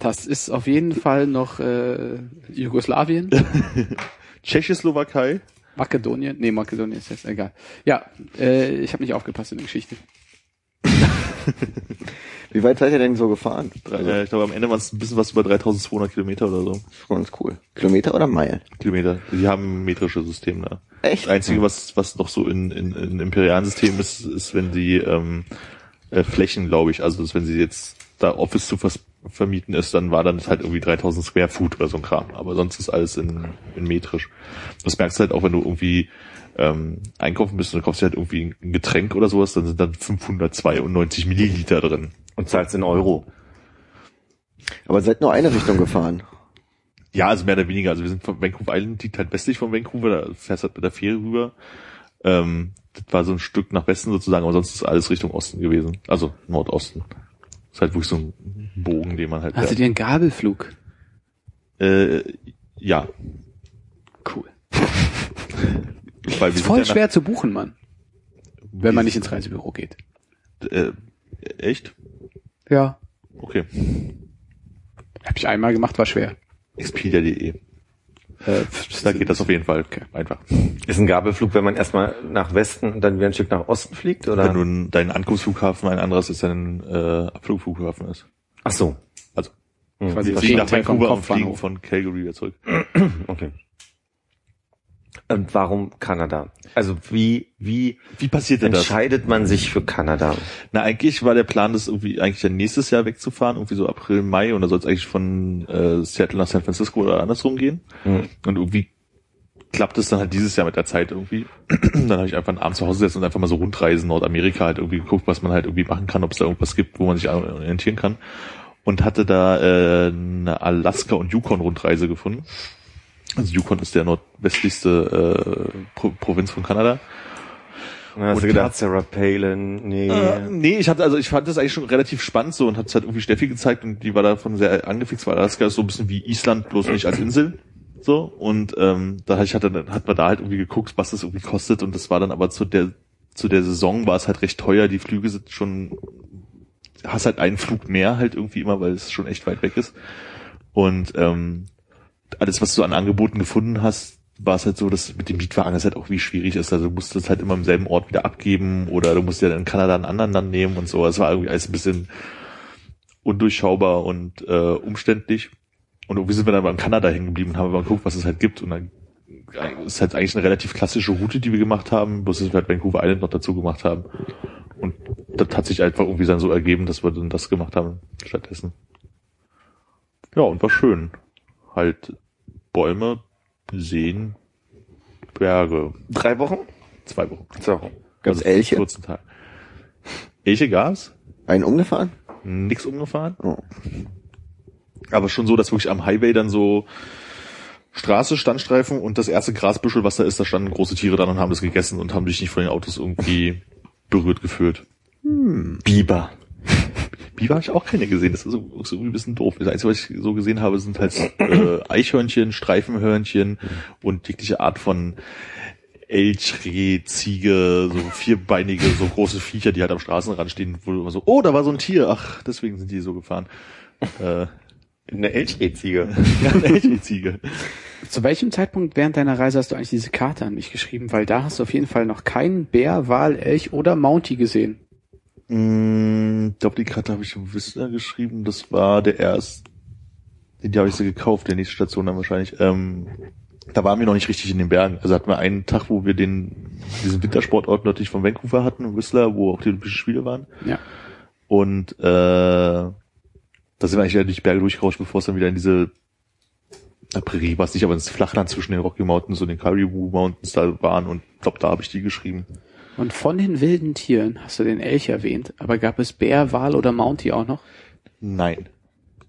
Speaker 2: das ist auf jeden Fall noch äh, Jugoslawien,
Speaker 5: Tschechoslowakei.
Speaker 2: Makedonien, nee, Makedonien ist jetzt egal. Ja, äh, ich habe nicht aufgepasst in der Geschichte.
Speaker 4: Wie weit seid ihr denn so gefahren?
Speaker 5: Drei, äh, ich glaube, am Ende waren es ein bisschen was über 3200 Kilometer oder so.
Speaker 4: Ganz cool. Kilometer oder Meilen?
Speaker 5: Kilometer. Die haben ein metrisches System da.
Speaker 4: Echt?
Speaker 5: Das Einzige, was, was noch so in, in, in imperialen Systemen ist, ist, wenn die ähm, äh, Flächen, glaube ich, also dass wenn sie jetzt da Office zu vers vermieten ist, dann war dann halt irgendwie 3000 Square Foot oder so ein Kram. Aber sonst ist alles in, in metrisch. Das merkst du halt auch, wenn du irgendwie ähm, einkaufen bist und du kaufst dir halt irgendwie ein Getränk oder sowas, dann sind dann 592 Milliliter drin.
Speaker 3: Und zahlst in Euro.
Speaker 4: Aber seid nur eine Richtung gefahren.
Speaker 5: Ja, also mehr oder weniger. Also wir sind von Vancouver Island, liegt halt westlich von Vancouver, da fährst halt mit der Fähre rüber. Ähm, das war so ein Stück nach Westen sozusagen, aber sonst ist alles Richtung Osten gewesen. Also Nordosten. Ist halt wirklich so ein Bogen, den man halt
Speaker 2: Hattet ihr einen Gabelflug?
Speaker 5: Äh, ja.
Speaker 2: Cool.
Speaker 5: Weil
Speaker 2: Ist voll schwer zu buchen, Mann. Wenn man nicht ins Reisebüro geht.
Speaker 5: Äh, echt?
Speaker 2: Ja.
Speaker 5: Okay.
Speaker 2: Hab ich einmal gemacht, war schwer.
Speaker 5: Expedia.de.
Speaker 2: Äh,
Speaker 5: Da geht das auf jeden Fall. Einfach.
Speaker 3: Ist ein Gabelflug, wenn man erstmal nach Westen und dann wieder ein Stück nach Osten fliegt, oder?
Speaker 5: Wenn nun dein Ankunftsflughafen ein anderes ist, dein äh, Abflugflughafen ist.
Speaker 3: Ach so.
Speaker 5: Also
Speaker 2: quasi
Speaker 5: wir
Speaker 2: das
Speaker 5: fliegen nach Vancouver und fliegen von Calgary wieder zurück.
Speaker 3: Okay. Und warum Kanada? Also wie, wie
Speaker 5: Wie passiert denn das?
Speaker 3: entscheidet man sich für Kanada?
Speaker 5: Na, eigentlich war der Plan, das irgendwie eigentlich ja nächstes Jahr wegzufahren, irgendwie so April, Mai, und da soll es eigentlich von äh, Seattle nach San Francisco oder andersrum gehen.
Speaker 3: Mhm.
Speaker 5: Und irgendwie klappt es dann halt dieses Jahr mit der Zeit irgendwie. dann habe ich einfach einen Abend zu Hause gesessen und einfach mal so Rundreisen Nordamerika halt irgendwie geguckt, was man halt irgendwie machen kann, ob es da irgendwas gibt, wo man sich orientieren kann. Und hatte da äh, eine Alaska- und Yukon-Rundreise gefunden. Also Yukon ist der nordwestlichste äh, Pro Provinz von Kanada.
Speaker 3: Dann hast du
Speaker 5: Und
Speaker 3: gedacht,
Speaker 5: hat-
Speaker 3: Sarah Palin, nee.
Speaker 5: Äh, nee, ich hatte, also ich fand das eigentlich schon relativ spannend so und hab's halt irgendwie Steffi gezeigt und die war davon sehr angefixt, weil Alaska ist so ein bisschen wie Island, bloß nicht als Insel. So, und ähm, da ich hatte, hat man da halt irgendwie geguckt, was das irgendwie kostet und das war dann aber zu der zu der Saison war es halt recht teuer, die Flüge sind schon hast halt einen Flug mehr halt irgendwie immer, weil es schon echt weit weg ist. Und ähm, alles, was du an Angeboten gefunden hast, war es halt so, dass mit dem Mietwagen das halt auch wie schwierig ist. Also du musst das halt immer im selben Ort wieder abgeben oder du musst ja in Kanada einen anderen dann nehmen und so. Es war irgendwie alles ein bisschen undurchschaubar und äh, umständlich. Und irgendwie sind wir dann aber in Kanada hängen geblieben und haben mal geguckt, was es halt gibt. Und dann ist halt eigentlich eine relativ klassische Route, die wir gemacht haben, bloß dass wir halt Vancouver Island noch dazu gemacht haben. Und das hat sich einfach irgendwie dann so ergeben, dass wir dann das gemacht haben stattdessen. Ja, und war schön. Halt Bäume, Seen, Berge.
Speaker 3: Drei Wochen?
Speaker 5: Zwei Wochen.
Speaker 3: So.
Speaker 4: Gab's
Speaker 5: Also
Speaker 4: Elche?
Speaker 5: 14 Tage. Elche gab's?
Speaker 4: Einen umgefahren?
Speaker 5: Nix umgefahren.
Speaker 4: Oh.
Speaker 5: Aber schon so, dass wirklich am Highway dann so Straße, Standstreifen und das erste Grasbüschel, was da ist, da standen große Tiere dran und haben das gegessen und haben sich nicht von den Autos irgendwie berührt gefühlt.
Speaker 3: Biber.
Speaker 5: Biber habe ich auch keine gesehen. Das ist so, so irgendwie ein bisschen doof. Das Einzige, was ich so gesehen habe, sind halt äh, Eichhörnchen, Streifenhörnchen und jegliche Art von Elch, Reh, Ziege, so vierbeinige, so große Viecher, die halt am Straßenrand stehen, wo du immer so, oh, da war so ein Tier. Ach, deswegen sind die so gefahren. Äh,
Speaker 3: Eine Elchreziege.
Speaker 5: ja, eine Elchziege.
Speaker 2: Zu welchem Zeitpunkt während deiner Reise hast du eigentlich diese Karte an mich geschrieben? Weil da hast du auf jeden Fall noch keinen Bär, Wal, Elch oder Mountie gesehen.
Speaker 5: Mm, Ich glaube, die Karte habe ich im Whistler geschrieben. Das war der erste. Die habe ich sie gekauft, der nächste Station dann wahrscheinlich. Ähm, da waren wir noch nicht richtig in den Bergen. Also hatten wir einen Tag, wo wir den diesen Wintersportort nördlich von Vancouver hatten, Whistler, wo auch die Olympischen Spiele waren.
Speaker 2: Ja.
Speaker 5: Und äh, da sind wir eigentlich durch die Berge durchgerauscht, bevor es dann wieder in diese na, Prärie war es nicht, aber ins Flachland zwischen den Rocky Mountains und den Caribou Mountains da waren. Und ich glaube, da habe ich die geschrieben.
Speaker 2: Und von den wilden Tieren hast du den Elch erwähnt, aber gab es Bär, Wal oder Mountie auch noch?
Speaker 5: Nein.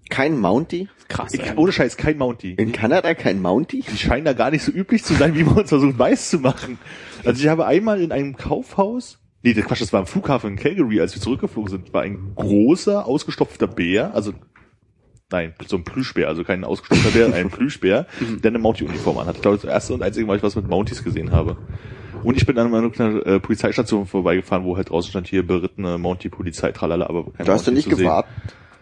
Speaker 4: Kein Mountie?
Speaker 2: Krass.
Speaker 5: Ich, ohne Scheiß, kein Mountie.
Speaker 4: In Kanada kein Mountie?
Speaker 5: die scheinen da gar nicht so üblich zu sein, wie man uns versucht weiß zu machen. Also ich habe einmal in einem Kaufhaus, nee, das Quatsch, das war am Flughafen in Calgary, als wir zurückgeflogen sind, war ein großer, ausgestopfter Bär, also nein, so ein Plüschbär, also kein ausgestopfter Bär, ein Plüschbär, der eine Mountie-Uniform anhat. Ich glaube, das erste und einzige Mal, ich was mit Mounties gesehen habe. Und ich bin dann mal einer äh, Polizeistation vorbeigefahren, wo halt draußen stand hier berittene Mountie-Polizei, tralala, aber kein
Speaker 4: Da hast du
Speaker 5: Mountie
Speaker 4: nicht
Speaker 5: sehen.
Speaker 4: gewartet,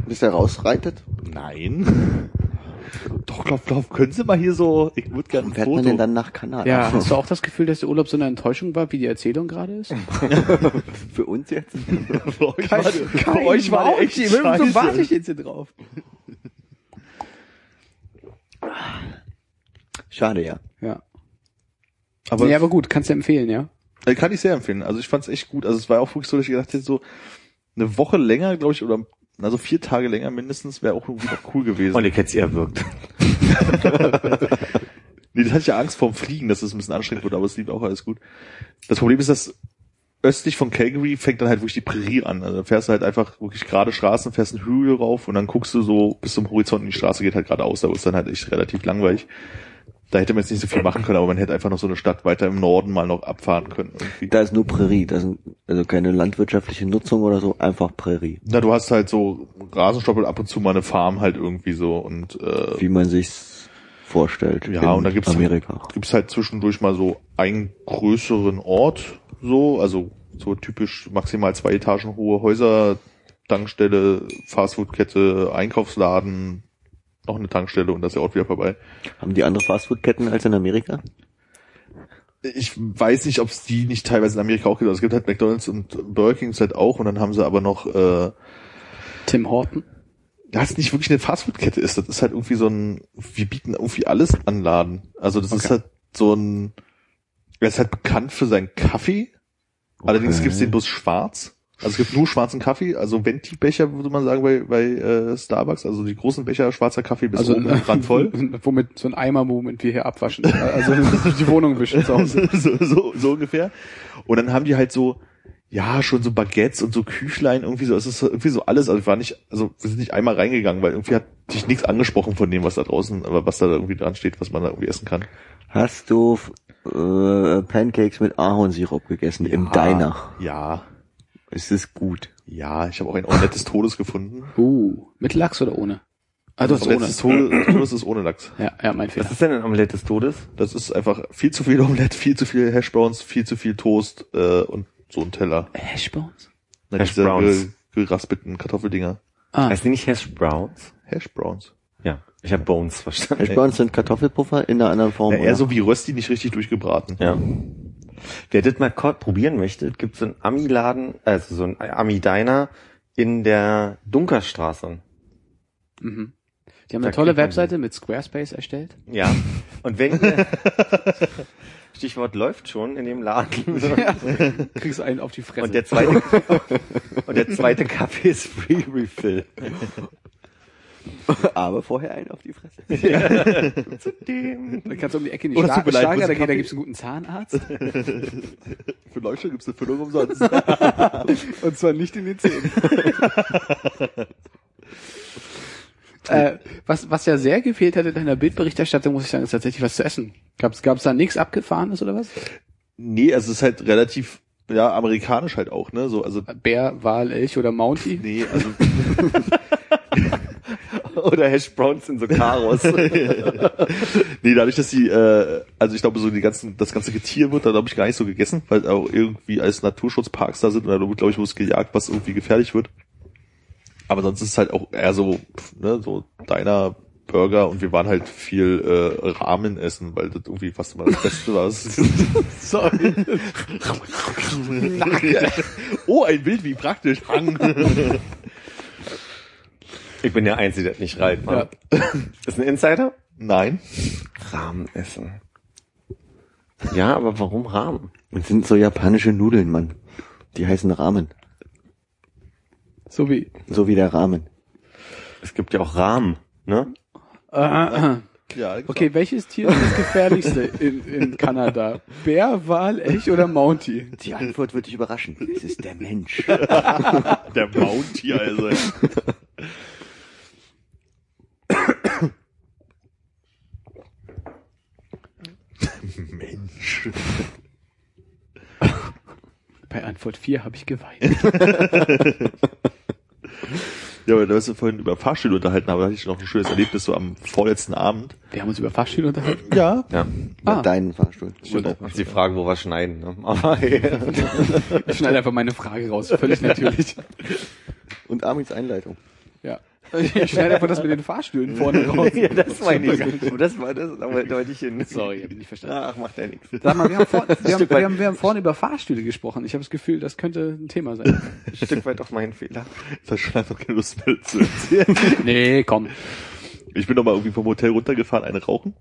Speaker 4: bis er rausreitet?
Speaker 5: Nein. Doch, glaub, glaub, können Sie mal hier so, ich würde gerne ein
Speaker 4: Fährt man denn
Speaker 5: Foto.
Speaker 4: dann nach Kanada?
Speaker 2: Ja, hast du auch das Gefühl, dass der Urlaub so eine Enttäuschung war, wie die Erzählung gerade ist?
Speaker 4: Für uns jetzt?
Speaker 5: Für euch war, für euch war der echt
Speaker 2: So
Speaker 5: scheiße.
Speaker 2: warte ich jetzt hier drauf.
Speaker 4: Schade, ja.
Speaker 2: Ja.
Speaker 5: Aber,
Speaker 2: nee, aber gut, kannst du empfehlen, ja?
Speaker 5: äh, kann ich sehr empfehlen. Also ich fand es echt gut. Also es war auch wirklich so, dass ich gedacht hätte, so eine Woche länger, glaube ich, oder also vier Tage länger mindestens, wäre auch irgendwie noch cool gewesen.
Speaker 3: Und ich hätte es eher wirkt.
Speaker 5: Nee, das hatte ich ja Angst vorm Fliegen, dass es ein bisschen anstrengend wird, aber es lief auch alles gut. Das Problem ist, dass östlich von Calgary fängt dann halt wirklich die Prärie an. Also da fährst du halt einfach wirklich gerade Straßen, fährst einen Hügel rauf und dann guckst du so bis zum Horizont und die Straße geht halt geradeaus, aber ist dann halt echt relativ langweilig. Da hätte man jetzt nicht so viel machen können, aber man hätte einfach noch so eine Stadt weiter im Norden mal noch abfahren können. Irgendwie.
Speaker 4: Da ist nur Prärie, da sind also keine landwirtschaftliche Nutzung oder so, einfach Prärie.
Speaker 5: Na, du hast halt so Rasenstoppel ab und zu mal eine Farm halt irgendwie so und äh,
Speaker 4: Wie man sich's vorstellt.
Speaker 5: Ja, und da gibt's
Speaker 4: Amerika.
Speaker 5: gibt's halt zwischendurch mal so einen größeren Ort, so, also so typisch maximal zwei Etagen hohe Häuser, Tankstelle, Fastfood-Kette, Einkaufsladen, noch eine Tankstelle und da ist der Ort wieder vorbei.
Speaker 4: Haben die andere Fastfood-Ketten als in Amerika?
Speaker 5: Ich weiß nicht, ob es die nicht teilweise in Amerika auch gibt. Also es gibt halt McDonalds und Burger King halt auch und dann haben sie aber noch äh,
Speaker 2: Tim Horton.
Speaker 5: das ist nicht wirklich eine Fastfood-Kette ist. Das ist halt irgendwie so ein, wir bieten irgendwie alles an Laden. Also das ist
Speaker 2: Okay.
Speaker 5: halt so ein, er ist halt bekannt für seinen Kaffee. Allerdings
Speaker 4: Okay.
Speaker 5: gibt's den bloß schwarz. Also es gibt nur schwarzen Kaffee, also Venti-Becher würde man sagen bei, bei äh, Starbucks, also die großen Becher schwarzer Kaffee bis
Speaker 2: Also
Speaker 5: oben randvoll.
Speaker 2: womit so ein Eimer, womit wir hier abwaschen. Also die Wohnung wischen zu Hause.
Speaker 5: so, so, so ungefähr. Und dann haben die halt so, ja, schon so Baguettes und so Küchlein, irgendwie so, es ist so- irgendwie so alles, also ich war nicht, also wir sind nicht einmal reingegangen, weil irgendwie hat sich nichts angesprochen von dem, was da draußen, aber was da irgendwie dran steht, was man da irgendwie essen kann.
Speaker 4: Hast du äh, Pancakes mit Ahornsirup gegessen im Diner?
Speaker 5: Ja,
Speaker 4: Ist es gut?
Speaker 5: ja, ich habe auch ein Omelette des Todes gefunden.
Speaker 2: Uh, mit Lachs oder ohne? Ah, du hast
Speaker 5: Omelette
Speaker 2: ohne.
Speaker 5: des Todes, ist ohne Lachs.
Speaker 2: Ja, ja, mein Fehler.
Speaker 3: Was ist denn ein Omelette des Todes?
Speaker 5: Das ist einfach viel zu viel Omelette, viel zu viel Hashbrowns, viel zu viel Toast äh, und so ein Teller.
Speaker 2: Hashbrowns?
Speaker 5: Na,
Speaker 3: Hash
Speaker 5: diese geraspelten Kartoffeldinger.
Speaker 2: Ah,
Speaker 3: Heißt die nicht Hash Browns?
Speaker 5: Hashbrowns.
Speaker 3: Ja, ich habe Bones verstanden.
Speaker 4: Hash Browns sind Kartoffelpuffer in einer anderen Form.
Speaker 5: Ja, eher
Speaker 4: oder?
Speaker 5: so wie Rösti nicht richtig durchgebraten.
Speaker 3: Ja. Wer das mal probieren möchte, gibt so einen Ami-Laden, also so ein Ami-Diner in der Dunkerstraße.
Speaker 2: mhm. Die haben eine
Speaker 3: Da
Speaker 2: tolle
Speaker 3: kriegt man
Speaker 2: Webseite mit Squarespace erstellt.
Speaker 3: Ja. Und wenn ihr, Stichwort läuft schon in dem Laden.
Speaker 2: Kriegst einen auf die Fresse.
Speaker 3: Und der zweite, und der zweite Kaffee ist Free Refill.
Speaker 4: Aber vorher einen auf die Fresse.
Speaker 2: Dann kannst du um die Ecke in die
Speaker 5: Oder
Speaker 2: Schla Schlager, da, da gibt's einen guten Zahnarzt.
Speaker 5: Für Leuchter gibt's eine Füllung umsonst.
Speaker 2: Und zwar nicht in den Zähnen. äh, was, was ja sehr gefehlt hat in deiner Bildberichterstattung, muss ich sagen, ist tatsächlich was zu essen. Gab's, gab's da nichts Abgefahrenes oder was?
Speaker 5: nee, also es ist halt relativ, ja, amerikanisch halt auch, ne? So, also,
Speaker 2: Bär, Wal, Elch oder Mountie?
Speaker 5: nee, also,
Speaker 3: Oder Hash Browns in so Karos.
Speaker 5: nee, dadurch, dass die, äh, also ich glaube, so die ganzen, das ganze Getier wird da, glaube ich, gar nicht so gegessen, weil auch irgendwie als Naturschutzparks da sind und da wird, glaube ich, muss gejagt, was irgendwie gefährlich wird. Aber sonst ist es halt auch eher so, ne, so deiner Burger und wir waren halt viel äh, Ramen essen, weil das irgendwie fast immer das Beste war.
Speaker 2: Sorry.
Speaker 5: oh, ein Bild, wie praktisch.
Speaker 3: Ich bin der Einzige, der nicht reilt, Mann. Ist ein Insider?
Speaker 5: Nein.
Speaker 3: Rahmen essen. Ja, aber warum Rahmen?
Speaker 4: Und sind so japanische Nudeln, Mann. Die heißen Ramen.
Speaker 2: So wie.
Speaker 4: So wie der Ramen.
Speaker 3: Es gibt ja auch Rahmen, ne?
Speaker 2: Äh, äh,
Speaker 5: Ja,
Speaker 2: okay, welches Tier ist das gefährlichste in, in Kanada? Bär, Wal, Elch oder Mountie?
Speaker 4: Die Antwort wird dich überraschen. Es ist der Mensch.
Speaker 5: der Mountie, also. Mensch.
Speaker 2: Bei Antwort 4 habe ich geweint.
Speaker 5: Ja, aber da wir vorhin über Fahrstühle unterhalten haben, da hatte ich noch ein schönes Erlebnis so am vorletzten Abend.
Speaker 2: Wir haben uns über Fahrstühle unterhalten.
Speaker 5: Ja.
Speaker 3: Ja.
Speaker 2: Ah.
Speaker 4: Deinen Fahrstuhl.
Speaker 3: Das ist die Frage, wo wir schneiden, ne? Aber ja.
Speaker 2: Ich schneide einfach meine Frage raus. Völlig natürlich.
Speaker 4: Und Armins Einleitung.
Speaker 2: Ja. Ich schneide einfach das mit den Fahrstühlen vorne raus.
Speaker 3: ja, das meine ich. Aber das war das, aber da wollte ich hin.
Speaker 2: Sorry, hab ich nicht verstanden.
Speaker 3: Ach, macht ja nichts.
Speaker 2: Sag mal, wir haben, vor, wir, haben, wir, haben, wir haben vorhin über Fahrstühle gesprochen. Ich habe das Gefühl, das könnte ein Thema sein.
Speaker 3: Ein Stück weit auch mein Fehler.
Speaker 5: Das schon einfach keine Lust mehr zu erzählen.
Speaker 2: nee, komm.
Speaker 5: Ich bin noch mal irgendwie vom Hotel runtergefahren, eine rauchen.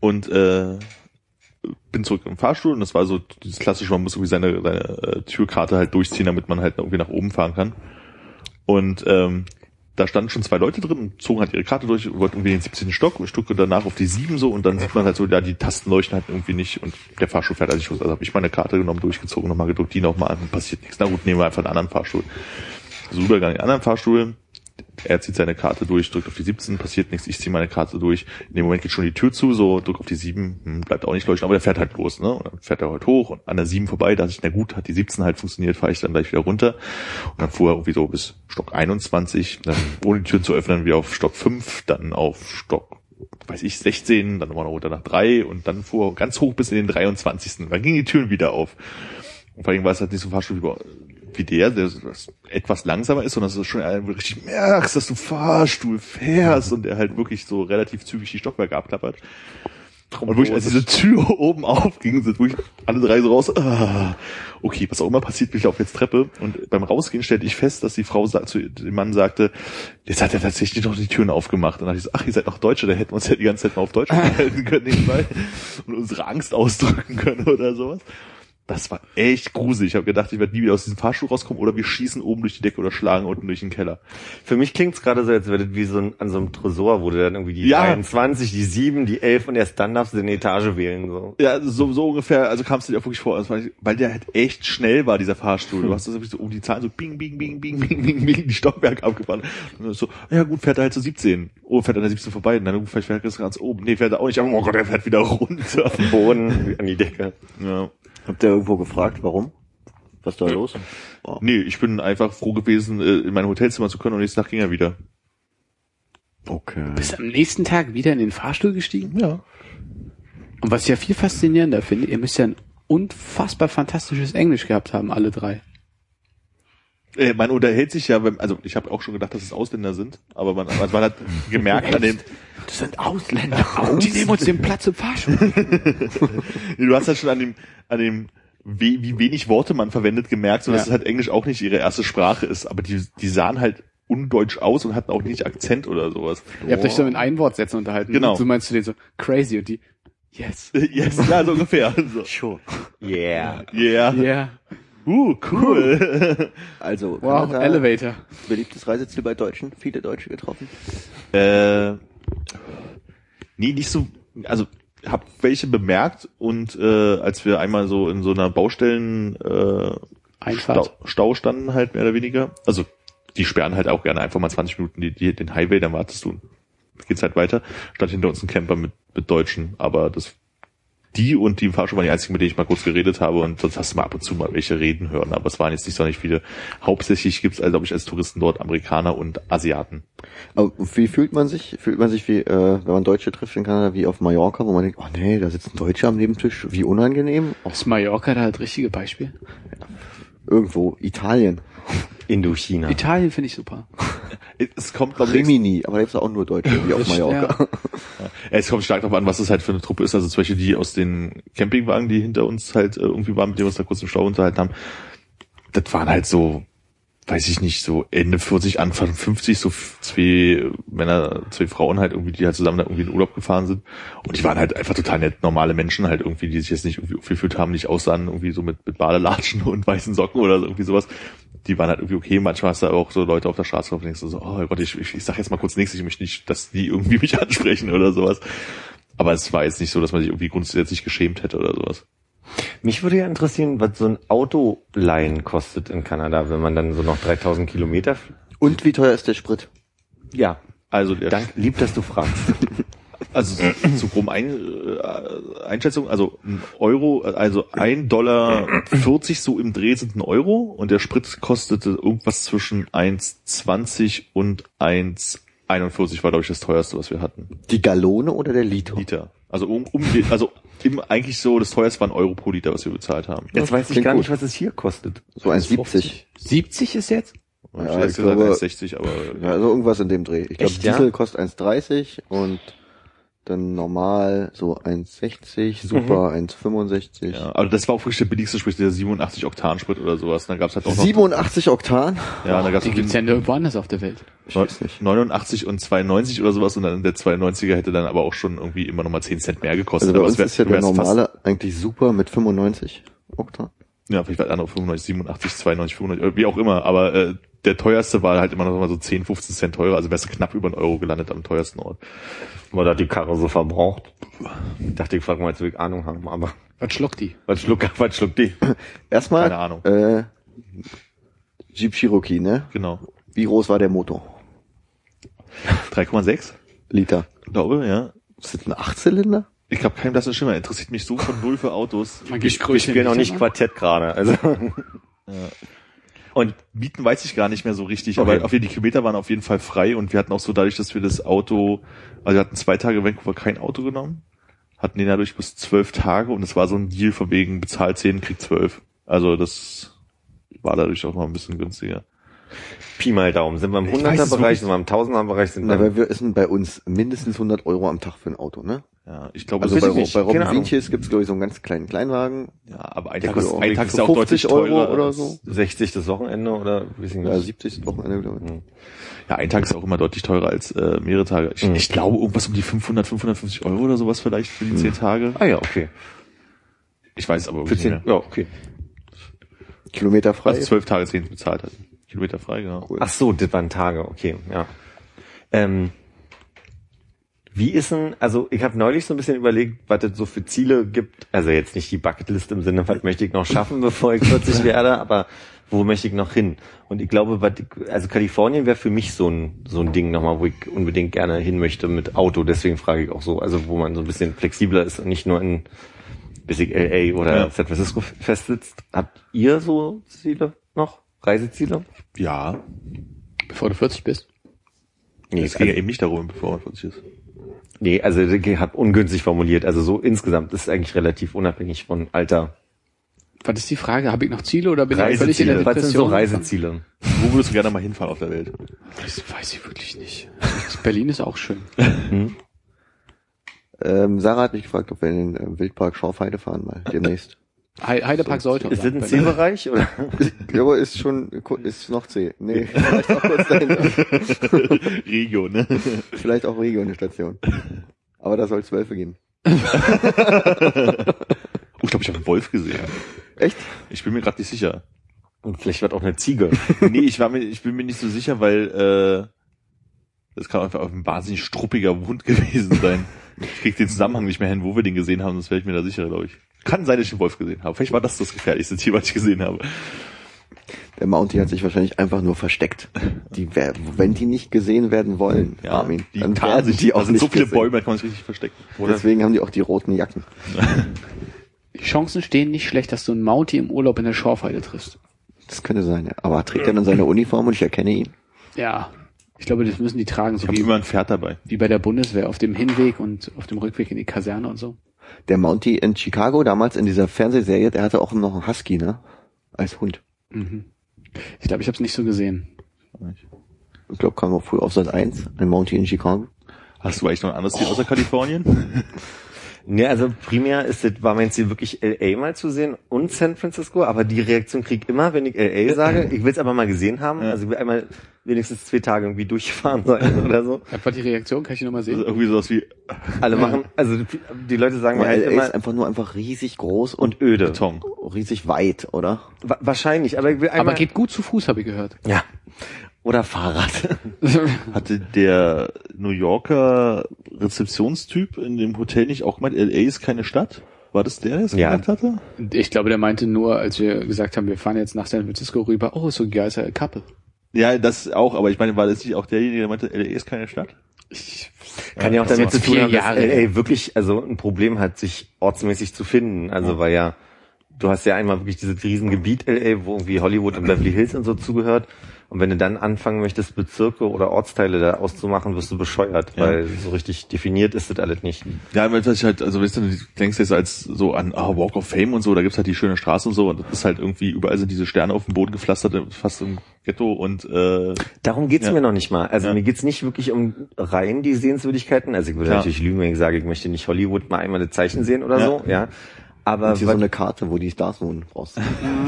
Speaker 5: Und äh, bin zurück im Fahrstuhl und das war so dieses klassische, man muss irgendwie seine, seine äh, Türkarte halt durchziehen, damit man halt irgendwie nach oben fahren kann. Und ähm, da standen schon zwei Leute drin zogen halt ihre Karte durch, wollten irgendwie den 17. Stock Stücke danach auf die 7 so und dann sieht man halt so, ja, die Tasten leuchten halt irgendwie nicht und der Fahrstuhl fährt also los. Also habe ich meine Karte genommen, durchgezogen, nochmal gedrückt, die nochmal an, passiert nichts. Na gut, nehmen wir einfach einen anderen Fahrstuhl. So Übergang in den anderen Fahrstuhl, er zieht seine Karte durch, drückt auf die 17, passiert nichts, ich ziehe meine Karte durch. In dem Moment geht schon die Tür zu, so drückt auf die 7, hm, bleibt auch nicht leuchten, aber der fährt halt los, ne? Und dann fährt er halt hoch und an der 7 vorbei, da dachte ich, na gut, hat die 17 halt funktioniert, fahre ich dann gleich wieder runter. Und dann fuhr er irgendwie so bis Stock 21, dann ohne die Tür zu öffnen, wieder auf Stock 5, dann auf Stock weiß ich, 16, dann nochmal runter nach 3 und dann fuhr er ganz hoch bis in den 23. Dann gingen die Türen wieder auf. Und vor allem war es halt nicht so ein Fahrstuhl wie, bei- wie der, der etwas langsamer ist, sondern dass du schon richtig merkst, dass du Fahrstuhl fährst und der halt wirklich so relativ zügig die Stockwerke abklappert. Und wirklich, als diese Tür oben aufging, sind wirklich alle drei so raus, ah, okay, was auch immer passiert, ich laufe jetzt Treppe. Und beim Rausgehen stellte ich fest, dass die Frau zu dem Mann sagte, jetzt hat er tatsächlich noch die Türen aufgemacht. Und dann dachte ich so, ach, ihr seid noch Deutsche, da hätten wir uns ja die ganze Zeit mal auf Deutsch unterhalten können nebenbei und unsere Angst ausdrücken können oder sowas. Das war echt gruselig. Ich habe gedacht, ich werde nie wieder aus diesem Fahrstuhl rauskommen oder wir schießen oben durch die Decke oder schlagen unten durch den Keller.
Speaker 3: Für mich klingt's gerade so, als wäre das wie so ein, an so einem Tresor, wo du dann irgendwie die
Speaker 5: Ja.
Speaker 3: 23, die 7, die 11 und erst dann darfst du eine Etage wählen, so.
Speaker 5: Ja, so, so ungefähr, also kamst du dir auch wirklich vor, also, weil- der halt echt schnell war, dieser Fahrstuhl. Du hast das so um die Zahlen so bing, bing, bing, bing, bing, bing, bing, die Stockwerke abgefahren. Und dann so, ja gut, fährt er halt zu 17. Oh, fährt er an der 17 vorbei. Na gut, vielleicht fährt er ganz oben. Nee, fährt er auch nicht. Oh Gott, er fährt wieder runter.
Speaker 3: Boden an die Decke.
Speaker 5: Ja.
Speaker 4: Habt ihr irgendwo gefragt, warum? Was da los? Oh.
Speaker 5: Nee, ich bin einfach froh gewesen, äh, in mein Hotelzimmer zu können und nächsten Tag ging er wieder.
Speaker 4: Okay.
Speaker 2: Bist am nächsten Tag wieder in den Fahrstuhl gestiegen?
Speaker 5: Ja.
Speaker 2: Und was ich ja viel faszinierender finde, ihr müsst ja ein unfassbar fantastisches Englisch gehabt haben, alle drei.
Speaker 5: Äh, man unterhält sich ja, wenn, also ich habe auch schon gedacht, dass es Ausländer sind, aber man, also man hat gemerkt an dem,
Speaker 2: Das sind Ausländer. Die nehmen uns den Platz im Fahrstuhl.
Speaker 5: Du hast halt schon an dem, an dem, wie, wie wenig Worte man verwendet, gemerkt, so dass
Speaker 2: Ja.
Speaker 5: es halt Englisch auch nicht ihre erste Sprache ist. Aber die, die sahen halt undeutsch aus und hatten auch nicht Akzent oder sowas.
Speaker 2: Ihr habt euch so in Einwortsätzen unterhalten.
Speaker 5: Genau.
Speaker 2: Und so meinst du den so, crazy. Und die, yes.
Speaker 5: Yes, ja, so ungefähr. So.
Speaker 4: Sure.
Speaker 3: Yeah.
Speaker 5: Yeah.
Speaker 2: Yeah.
Speaker 5: Uh, cool.
Speaker 4: Also,
Speaker 2: Wow,
Speaker 4: Kanada,
Speaker 2: Elevator.
Speaker 4: beliebtes Reiseziel bei Deutschen, viele Deutsche getroffen.
Speaker 5: äh, nee, nicht so, also hab welche bemerkt und äh, als wir einmal so in so einer Baustellen äh. Stau, Stau standen halt mehr oder weniger. Also die sperren halt auch gerne einfach mal 20 Minuten die, die, den Highway, dann wartest du. Geht's halt weiter. Stand hinter uns ein Camper mit, mit Deutschen, aber das die und die im Fahrstuhl waren die einzigen, mit denen ich mal kurz geredet habe und sonst hast du mal ab und zu mal welche reden hören, aber es waren jetzt nicht so nicht viele. Hauptsächlich gibt's, also, glaube ich, als Touristen dort Amerikaner und Asiaten.
Speaker 4: Aber wie fühlt man sich? Fühlt man sich wie, äh, wenn man Deutsche trifft in Kanada, wie auf Mallorca, wo man denkt, oh nee, da sitzen Deutsche am Nebentisch, wie unangenehm.
Speaker 2: Ist Mallorca da das richtige Beispiel?
Speaker 4: irgendwo, Italien.
Speaker 3: Indochina.
Speaker 2: Italien finde ich super.
Speaker 5: Es kommt, glaube ich,
Speaker 4: Rimini, aber da gibt's auch nur Deutsche, wie auf Mallorca.
Speaker 2: Ja.
Speaker 5: Es kommt stark darauf an, was es halt für eine Truppe ist. Also zum Beispiel die aus den Campingwagen, die hinter uns halt äh, irgendwie waren, mit denen wir uns da kurz im Stau unterhalten haben. Das waren halt so, weiß ich nicht, so Ende 40, Anfang 50, so zwei Männer, zwei Frauen halt irgendwie, die halt zusammen da irgendwie in Urlaub gefahren sind. Und die waren halt einfach total nett, normale Menschen halt irgendwie, die sich jetzt nicht irgendwie aufgeführt haben, nicht aussahen irgendwie so mit, mit Badelatschen und weißen Socken oder irgendwie sowas. Die waren halt irgendwie okay. Manchmal hast du auch so Leute auf der Straße, und denkst so, oh Gott, ich, ich, ich sag jetzt mal kurz nichts, ich möchte nicht, dass die irgendwie mich ansprechen oder sowas. Aber es war jetzt nicht so, dass man sich irgendwie grundsätzlich geschämt hätte oder sowas.
Speaker 3: Mich würde ja interessieren, was so ein Autoleihen kostet in Kanada, wenn man dann so noch 3000 Kilometer.
Speaker 4: Und wie teuer ist der Sprit?
Speaker 3: Ja.
Speaker 5: Also der
Speaker 3: Dank, lieb, dass du fragst.
Speaker 5: Also so, so grob ein, äh, Einschätzung, also ein Euro, also ein Dollar 40 so im Dreh sind ein Euro und der Sprit kostete irgendwas zwischen 1,20 und 1,41 war glaube ich das teuerste, was wir hatten.
Speaker 4: Die Gallone oder der Liter?
Speaker 5: Liter. Also um, um die- also im, eigentlich so das teuerste war ein Euro pro Liter, was wir bezahlt haben.
Speaker 3: Jetzt weiß ich
Speaker 4: Klingt
Speaker 3: gar
Speaker 4: gut.
Speaker 3: nicht, was es hier kostet.
Speaker 4: So 1,70.
Speaker 2: 70 ist jetzt?
Speaker 5: Ja, ich
Speaker 4: ich
Speaker 5: gesagt
Speaker 4: glaube-
Speaker 5: 1,60, aber
Speaker 4: Ja, also irgendwas in dem Dreh. Ich glaube,
Speaker 3: Echt, ja?
Speaker 4: Diesel kostet 1,30 und dann normal so 1,60, Super 1,65.
Speaker 5: Mhm. ja, aber das war auch wirklich der billigste Sprit, der 87 Oktan Sprit oder sowas. Dann gab's halt auch noch
Speaker 4: 87 Oktan?
Speaker 5: ja, dann gab's
Speaker 2: Die gibt's ja nur woanders auf der Welt.
Speaker 4: Ich weiß nicht.
Speaker 5: 89 und 92 oder sowas und dann der 92er hätte dann aber auch schon irgendwie immer noch mal 10 Cent mehr gekostet.
Speaker 4: Also bei
Speaker 5: aber
Speaker 4: uns
Speaker 5: es wär-
Speaker 4: ist ja der normale eigentlich Super mit 95 Oktan.
Speaker 5: Ja, vielleicht war der andere 95, 87, 92, 95, wie auch immer, aber äh, der teuerste war halt immer noch mal so 10, 15 Cent teurer, also wärst du knapp über einen Euro gelandet am teuersten Ort.
Speaker 3: Oder hat die Karre so verbraucht? Ich dachte, ich frage mal, als wir Ahnung haben, aber
Speaker 2: Was schluckt die?
Speaker 3: was schluckt, was schluckt die?
Speaker 4: Erstmal,
Speaker 5: Keine Ahnung.
Speaker 4: Äh, Jeep Cherokee, ne?
Speaker 5: Genau.
Speaker 4: Wie groß war der Motor?
Speaker 5: 3,6,
Speaker 4: Liter.
Speaker 5: glaube, ja.
Speaker 4: Ist das ein Achtzylinder?
Speaker 5: Ich glaube, keinem das ist schlimmer. Interessiert mich so von null für Autos.
Speaker 2: Man
Speaker 3: Wir, wir spielen auch nicht Quartett gerade. Also. Und
Speaker 5: Mieten weiß ich gar nicht mehr so richtig,
Speaker 3: Okay.
Speaker 5: aber auf jeden, die Kilometer waren auf jeden Fall frei und wir hatten auch so dadurch, dass wir das Auto, also wir hatten zwei Tage Vancouver kein Auto genommen, hatten den dadurch bis zwölf Tage und es war so ein Deal von wegen bezahlt zehn, kriegt zwölf. Also das war dadurch auch noch ein bisschen günstiger.
Speaker 3: Pi mal Daumen. Sind wir im
Speaker 5: Ich weiß es
Speaker 3: 100er-Bereich,
Speaker 5: wirklich
Speaker 3: sind wir im 1000er-Bereich, sind
Speaker 4: Na,
Speaker 3: wir...
Speaker 4: weil wir essen bei uns mindestens 100 Euro am Tag für ein Auto, ne?
Speaker 5: Ja, ich glaube,
Speaker 4: Also
Speaker 5: das
Speaker 4: bei,
Speaker 5: ist
Speaker 3: nicht.
Speaker 4: bei Robin. Winches gibt's glaube ich, so einen ganz kleinen Kleinwagen.
Speaker 5: ja, aber ein Tag, ist, ein
Speaker 4: auch
Speaker 5: Tag ist auch deutlich
Speaker 4: 50 Euro oder so.
Speaker 3: 60 das Wochenende oder ich nicht.
Speaker 4: Ja, 70 Wochenende, glaube ich.
Speaker 3: Hm.
Speaker 5: Ja, ein Tag ist auch immer deutlich teurer als äh, mehrere Tage. Ich,
Speaker 3: Mhm.
Speaker 5: ich glaube irgendwas um die 500, 550 Euro oder sowas vielleicht für die zehn Tage.
Speaker 3: Ah ja, okay.
Speaker 5: Ich weiß aber
Speaker 3: Für
Speaker 5: wirklich
Speaker 3: 10,
Speaker 5: nicht mehr.
Speaker 3: ja, okay.
Speaker 4: Kilometer frei.
Speaker 5: Also zwölf Tage zehn bezahlt hat. Kilometer frei, genau.
Speaker 4: Cool.
Speaker 3: Ach so, das waren Tage, okay, ja. Ähm, wie ist denn, also ich habe neulich so ein bisschen überlegt, was es so für Ziele gibt. Also jetzt nicht die Bucketlist im Sinne, was möchte ich noch schaffen, bevor ich 40 werde, aber wo möchte ich noch hin? Und ich glaube, was ich, also Kalifornien wäre für mich so ein so ein Ding nochmal, wo ich unbedingt gerne hin möchte mit Auto. Deswegen frage ich auch so, also wo man so ein bisschen flexibler ist und nicht nur in bis ich LA oder
Speaker 5: Ja.
Speaker 3: San Francisco festsitzt. Habt ihr so Ziele noch? Reiseziele?
Speaker 5: Ja,
Speaker 2: Bevor du 40 bist.
Speaker 3: Nee,
Speaker 5: es ging ja eben nicht darum, bevor man 40 ist.
Speaker 3: Nee, also ich habe ungünstig formuliert. Also so insgesamt ist es eigentlich relativ unabhängig von Alter.
Speaker 2: Was ist die Frage? Habe ich noch Ziele oder bin ich völlig in der
Speaker 3: Was sind so
Speaker 2: Depression?
Speaker 3: Reiseziele?
Speaker 5: Wo würdest du gerne mal hinfahren auf der Welt?
Speaker 2: Das weiß ich wirklich nicht. Berlin ist auch schön.
Speaker 4: Ähm, Sarah hat mich gefragt, ob wir in den äh, Wildpark Schorfheide fahren mal demnächst.
Speaker 2: He- Heidepark sollte.
Speaker 3: Ist das ein
Speaker 2: Berlin.
Speaker 3: Zielbereich oder?
Speaker 4: Ich glaube, ist schon, ist noch C. Nee, vielleicht auch kurz dahinter.
Speaker 5: Regio, ne?
Speaker 4: Vielleicht auch Regio eine Station. Aber da soll zwölfe gehen.
Speaker 5: Oh, ich glaube, ich habe einen Wolf gesehen.
Speaker 4: Echt?
Speaker 5: Ich bin mir gerade nicht sicher.
Speaker 3: Und vielleicht wird auch eine Ziege.
Speaker 5: nee, ich war mir, ich bin mir nicht so sicher, weil äh, das kann einfach ein wahnsinnig struppiger Hund gewesen sein. Ich krieg den Zusammenhang nicht mehr hin, wo wir den gesehen haben, sonst wäre ich mir da sicher, glaube ich. Kann sein, dass ich den Wolf gesehen habe. Vielleicht war das das gefährlichste Tier, was ich gesehen habe.
Speaker 4: Der Mountie hat sich wahrscheinlich einfach nur versteckt. Die, wenn die nicht gesehen werden wollen, Armin,
Speaker 5: die
Speaker 4: dann werden
Speaker 5: sich,
Speaker 4: die auch
Speaker 5: sind
Speaker 4: nicht
Speaker 5: so viele
Speaker 4: gesehen.
Speaker 5: Bäume, da kann man sich richtig verstecken.
Speaker 4: Deswegen haben die auch die roten Jacken.
Speaker 2: Die Chancen stehen nicht schlecht, dass du einen Mountie im Urlaub in der Schorfheide triffst.
Speaker 4: Das könnte sein, ja. Aber trägt er dann seine Uniform und ich erkenne ihn?
Speaker 2: Ja. Ich glaube, das müssen die tragen,
Speaker 5: Ich
Speaker 2: so
Speaker 5: habe
Speaker 2: wie,
Speaker 5: immer ein Pferd dabei.
Speaker 2: wie bei der Bundeswehr, auf dem Hinweg und auf dem Rückweg in die Kaserne und so.
Speaker 4: Der Mountie in Chicago, damals in dieser Fernsehserie, der hatte auch noch einen Husky, ne? Als Hund.
Speaker 2: Mhm. Ich glaube, ich habe es nicht so gesehen.
Speaker 4: Ich glaube, kam auch früh auf Sat 1, ein Mountie in Chicago.
Speaker 5: Hast du eigentlich noch ein anderes Tier außer Kalifornien?
Speaker 3: Nee, also primär ist das, war mein Ziel wirklich LA mal zu sehen und San Francisco, aber die Reaktion krieg ich immer, wenn ich LA sage. Ich will es aber mal gesehen haben.
Speaker 5: Ja.
Speaker 3: Also ich will einmal wenigstens zwei Tage irgendwie durchgefahren sein oder so.
Speaker 2: Was war die Reaktion? Kann ich die nochmal
Speaker 5: Also
Speaker 2: sehen?
Speaker 5: irgendwie sowas wie
Speaker 3: Alle machen, also die, Leute sagen mir
Speaker 4: Aber
Speaker 3: halt
Speaker 4: LA
Speaker 3: immer
Speaker 4: ist einfach nur einfach riesig groß und,
Speaker 3: und öde.
Speaker 5: Beton.
Speaker 4: riesig weit, oder?
Speaker 3: Wa wahrscheinlich, aber ich will einmal.
Speaker 2: Aber geht gut zu Fuß, habe ich gehört.
Speaker 3: ja. Oder Fahrrad.
Speaker 5: Hatte der New Yorker Rezeptionstyp in dem Hotel nicht auch gemeint, LA ist keine Stadt? War das der, der es
Speaker 3: Ja.
Speaker 5: gesagt hatte?
Speaker 2: Ich glaube, der meinte nur, als wir gesagt haben, wir fahren jetzt nach San Francisco rüber, oh, so ein geiler Couple.
Speaker 5: Ja, das auch, aber ich meine, war das nicht auch derjenige, der meinte, LA ist keine Stadt?
Speaker 2: Ich,
Speaker 3: Kann ja auch damit zu tun haben, dass. LA wirklich also ein Problem hat, sich ortsmäßig zu finden. Also weil ja du hast ja einmal wirklich dieses Riesengebiet LA, wo irgendwie Hollywood und Beverly Hills und so zugehört. Und wenn du dann anfangen möchtest, Bezirke oder Ortsteile da auszumachen, wirst du bescheuert,
Speaker 5: Ja.
Speaker 3: weil so richtig definiert ist das alles nicht.
Speaker 5: Ja, weil das halt, also weißt du, du denkst jetzt als so an ah, Walk of Fame und so, da gibt's halt die schöne Straße und so und das ist halt irgendwie, überall sind diese Sterne auf dem Boden gepflastert, fast im Ghetto und äh,
Speaker 3: Darum geht's
Speaker 5: Ja.
Speaker 3: mir noch nicht mal. Also
Speaker 5: Ja.
Speaker 3: mir geht's nicht wirklich um rein die Sehenswürdigkeiten. Also ich würde natürlich lügen, wenn ich sage, ich möchte nicht Hollywood mal einmal eine Zeichen sehen oder so, ja. Aber
Speaker 4: Und hier so eine Karte, wo die Stars wohnen, brauchst du.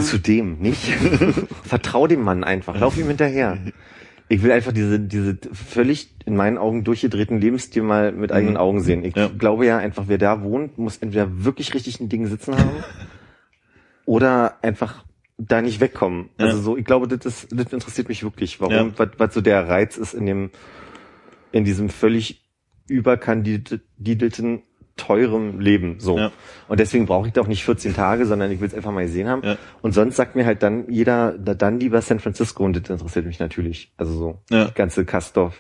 Speaker 3: Zudem nicht. Vertrau dem Mann einfach. Lauf ihm hinterher. Ich will einfach diese, diese völlig in meinen Augen durchgedrehten Lebensstil mal mit eigenen Augen sehen. Ich
Speaker 5: Ja.
Speaker 3: glaube ja einfach, wer da wohnt, muss entweder wirklich richtig ein Ding sitzen haben oder einfach da nicht wegkommen.
Speaker 5: Ja.
Speaker 3: Also so, ich glaube, das ist, das interessiert mich wirklich, warum,
Speaker 5: Ja.
Speaker 3: was, was so der Reiz ist in dem, in diesem völlig überkandidelten teurem Leben, so.
Speaker 5: Ja.
Speaker 3: Und deswegen brauche ich da auch nicht 14 Tage, sondern ich will es einfach mal gesehen haben.
Speaker 5: Ja.
Speaker 3: Und sonst sagt mir halt dann jeder, da- dann lieber San Francisco und das interessiert mich natürlich. Also so,
Speaker 5: Ja.
Speaker 3: ganze Castor,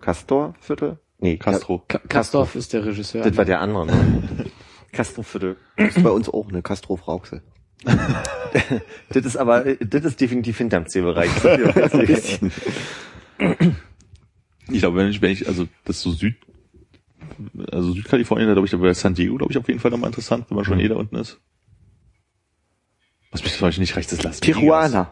Speaker 3: Castor-Viertel? Nee,
Speaker 5: Castro.
Speaker 2: Ka Kastorf ist der Regisseur.
Speaker 3: Das war der andere, ne? Castro-Viertel.
Speaker 4: Das ist bei uns auch eine Castro Frauxel.
Speaker 3: Das ist aber, das ist definitiv hinterm Zielbereich.
Speaker 5: Ich glaube, wenn ich, wenn ich, also das so Süd, also Südkalifornien, da glaube ich, da wäre San Diego, glaube ich, auf jeden Fall nochmal interessant, wenn man schon eh da unten ist. Was mich zum Beispiel nicht rechts ist, Las Vegas.
Speaker 4: Tijuana.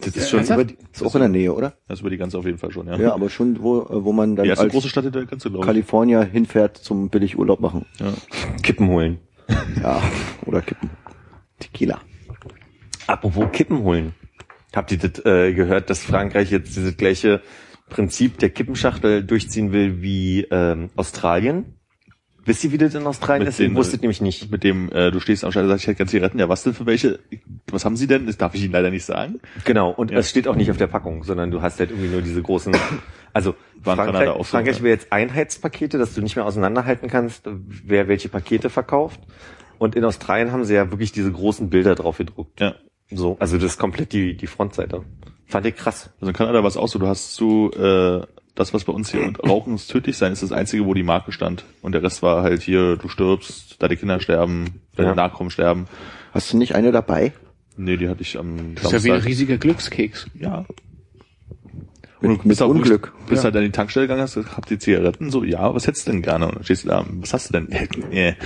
Speaker 3: Das ist schon über die,
Speaker 4: Ist auch in der Nähe, oder?
Speaker 5: Das über die ganze auf jeden Fall schon, ja.
Speaker 4: Ja, aber schon, wo, äh, wo man dann
Speaker 5: die erste
Speaker 4: als
Speaker 5: große Stadt in der ganze, glaube ich.
Speaker 4: Kalifornier hinfährt zum Billigurlaub machen.
Speaker 5: Ja.
Speaker 3: Kippen holen.
Speaker 4: Ja, oder kippen. Tequila.
Speaker 3: Apropos Kippen holen. Habt ihr das äh, gehört, dass Frankreich jetzt dieses gleiche Prinzip der Kippenschachtel durchziehen will wie ähm, Australien? Wisst ihr, wie das in Australien
Speaker 5: Mit
Speaker 3: ist?
Speaker 5: Den,
Speaker 3: wusste
Speaker 5: äh,
Speaker 3: nämlich nicht.
Speaker 5: Mit dem, äh, du stehst am Schalter, sag ich halt ganz Zigaretten, ja, was denn für welche? Was haben sie denn? Das darf ich Ihnen leider nicht sagen.
Speaker 3: Genau, und
Speaker 5: Ja.
Speaker 3: es steht auch nicht auf der Packung, sondern du hast halt irgendwie nur diese großen, also
Speaker 5: War in Kanada
Speaker 3: Frankreich,
Speaker 5: auch so,
Speaker 3: Frankreich will jetzt Einheitspakete, dass du nicht mehr auseinanderhalten kannst, wer welche Pakete verkauft. Und in Australien haben sie ja wirklich diese großen Bilder drauf gedruckt.
Speaker 5: Ja.
Speaker 3: So, also das ist komplett die, die Frontseite. Fand ich krass.
Speaker 5: Also in Kanada war es auch so, du hast so, äh, das, was bei uns hier und Rauchen ist tödlich sein, ist das einzige, wo die Marke stand. Und der Rest war halt hier, du stirbst, deine Kinder sterben, deine
Speaker 3: Ja.
Speaker 5: Nachkommen sterben.
Speaker 4: Hast du nicht eine dabei?
Speaker 5: Nee, die hatte ich am
Speaker 2: Das ist ja wie ein riesiger Glückskeks.
Speaker 5: Ja.
Speaker 4: Mit,
Speaker 5: Und du
Speaker 4: mit
Speaker 5: bist auch
Speaker 4: Unglück.
Speaker 5: Bist halt an die Tankstelle gegangen, hast habt ihr Zigaretten? So, ja, was hättest du denn gerne? Und dann stehst du da, was hast du denn? Nee.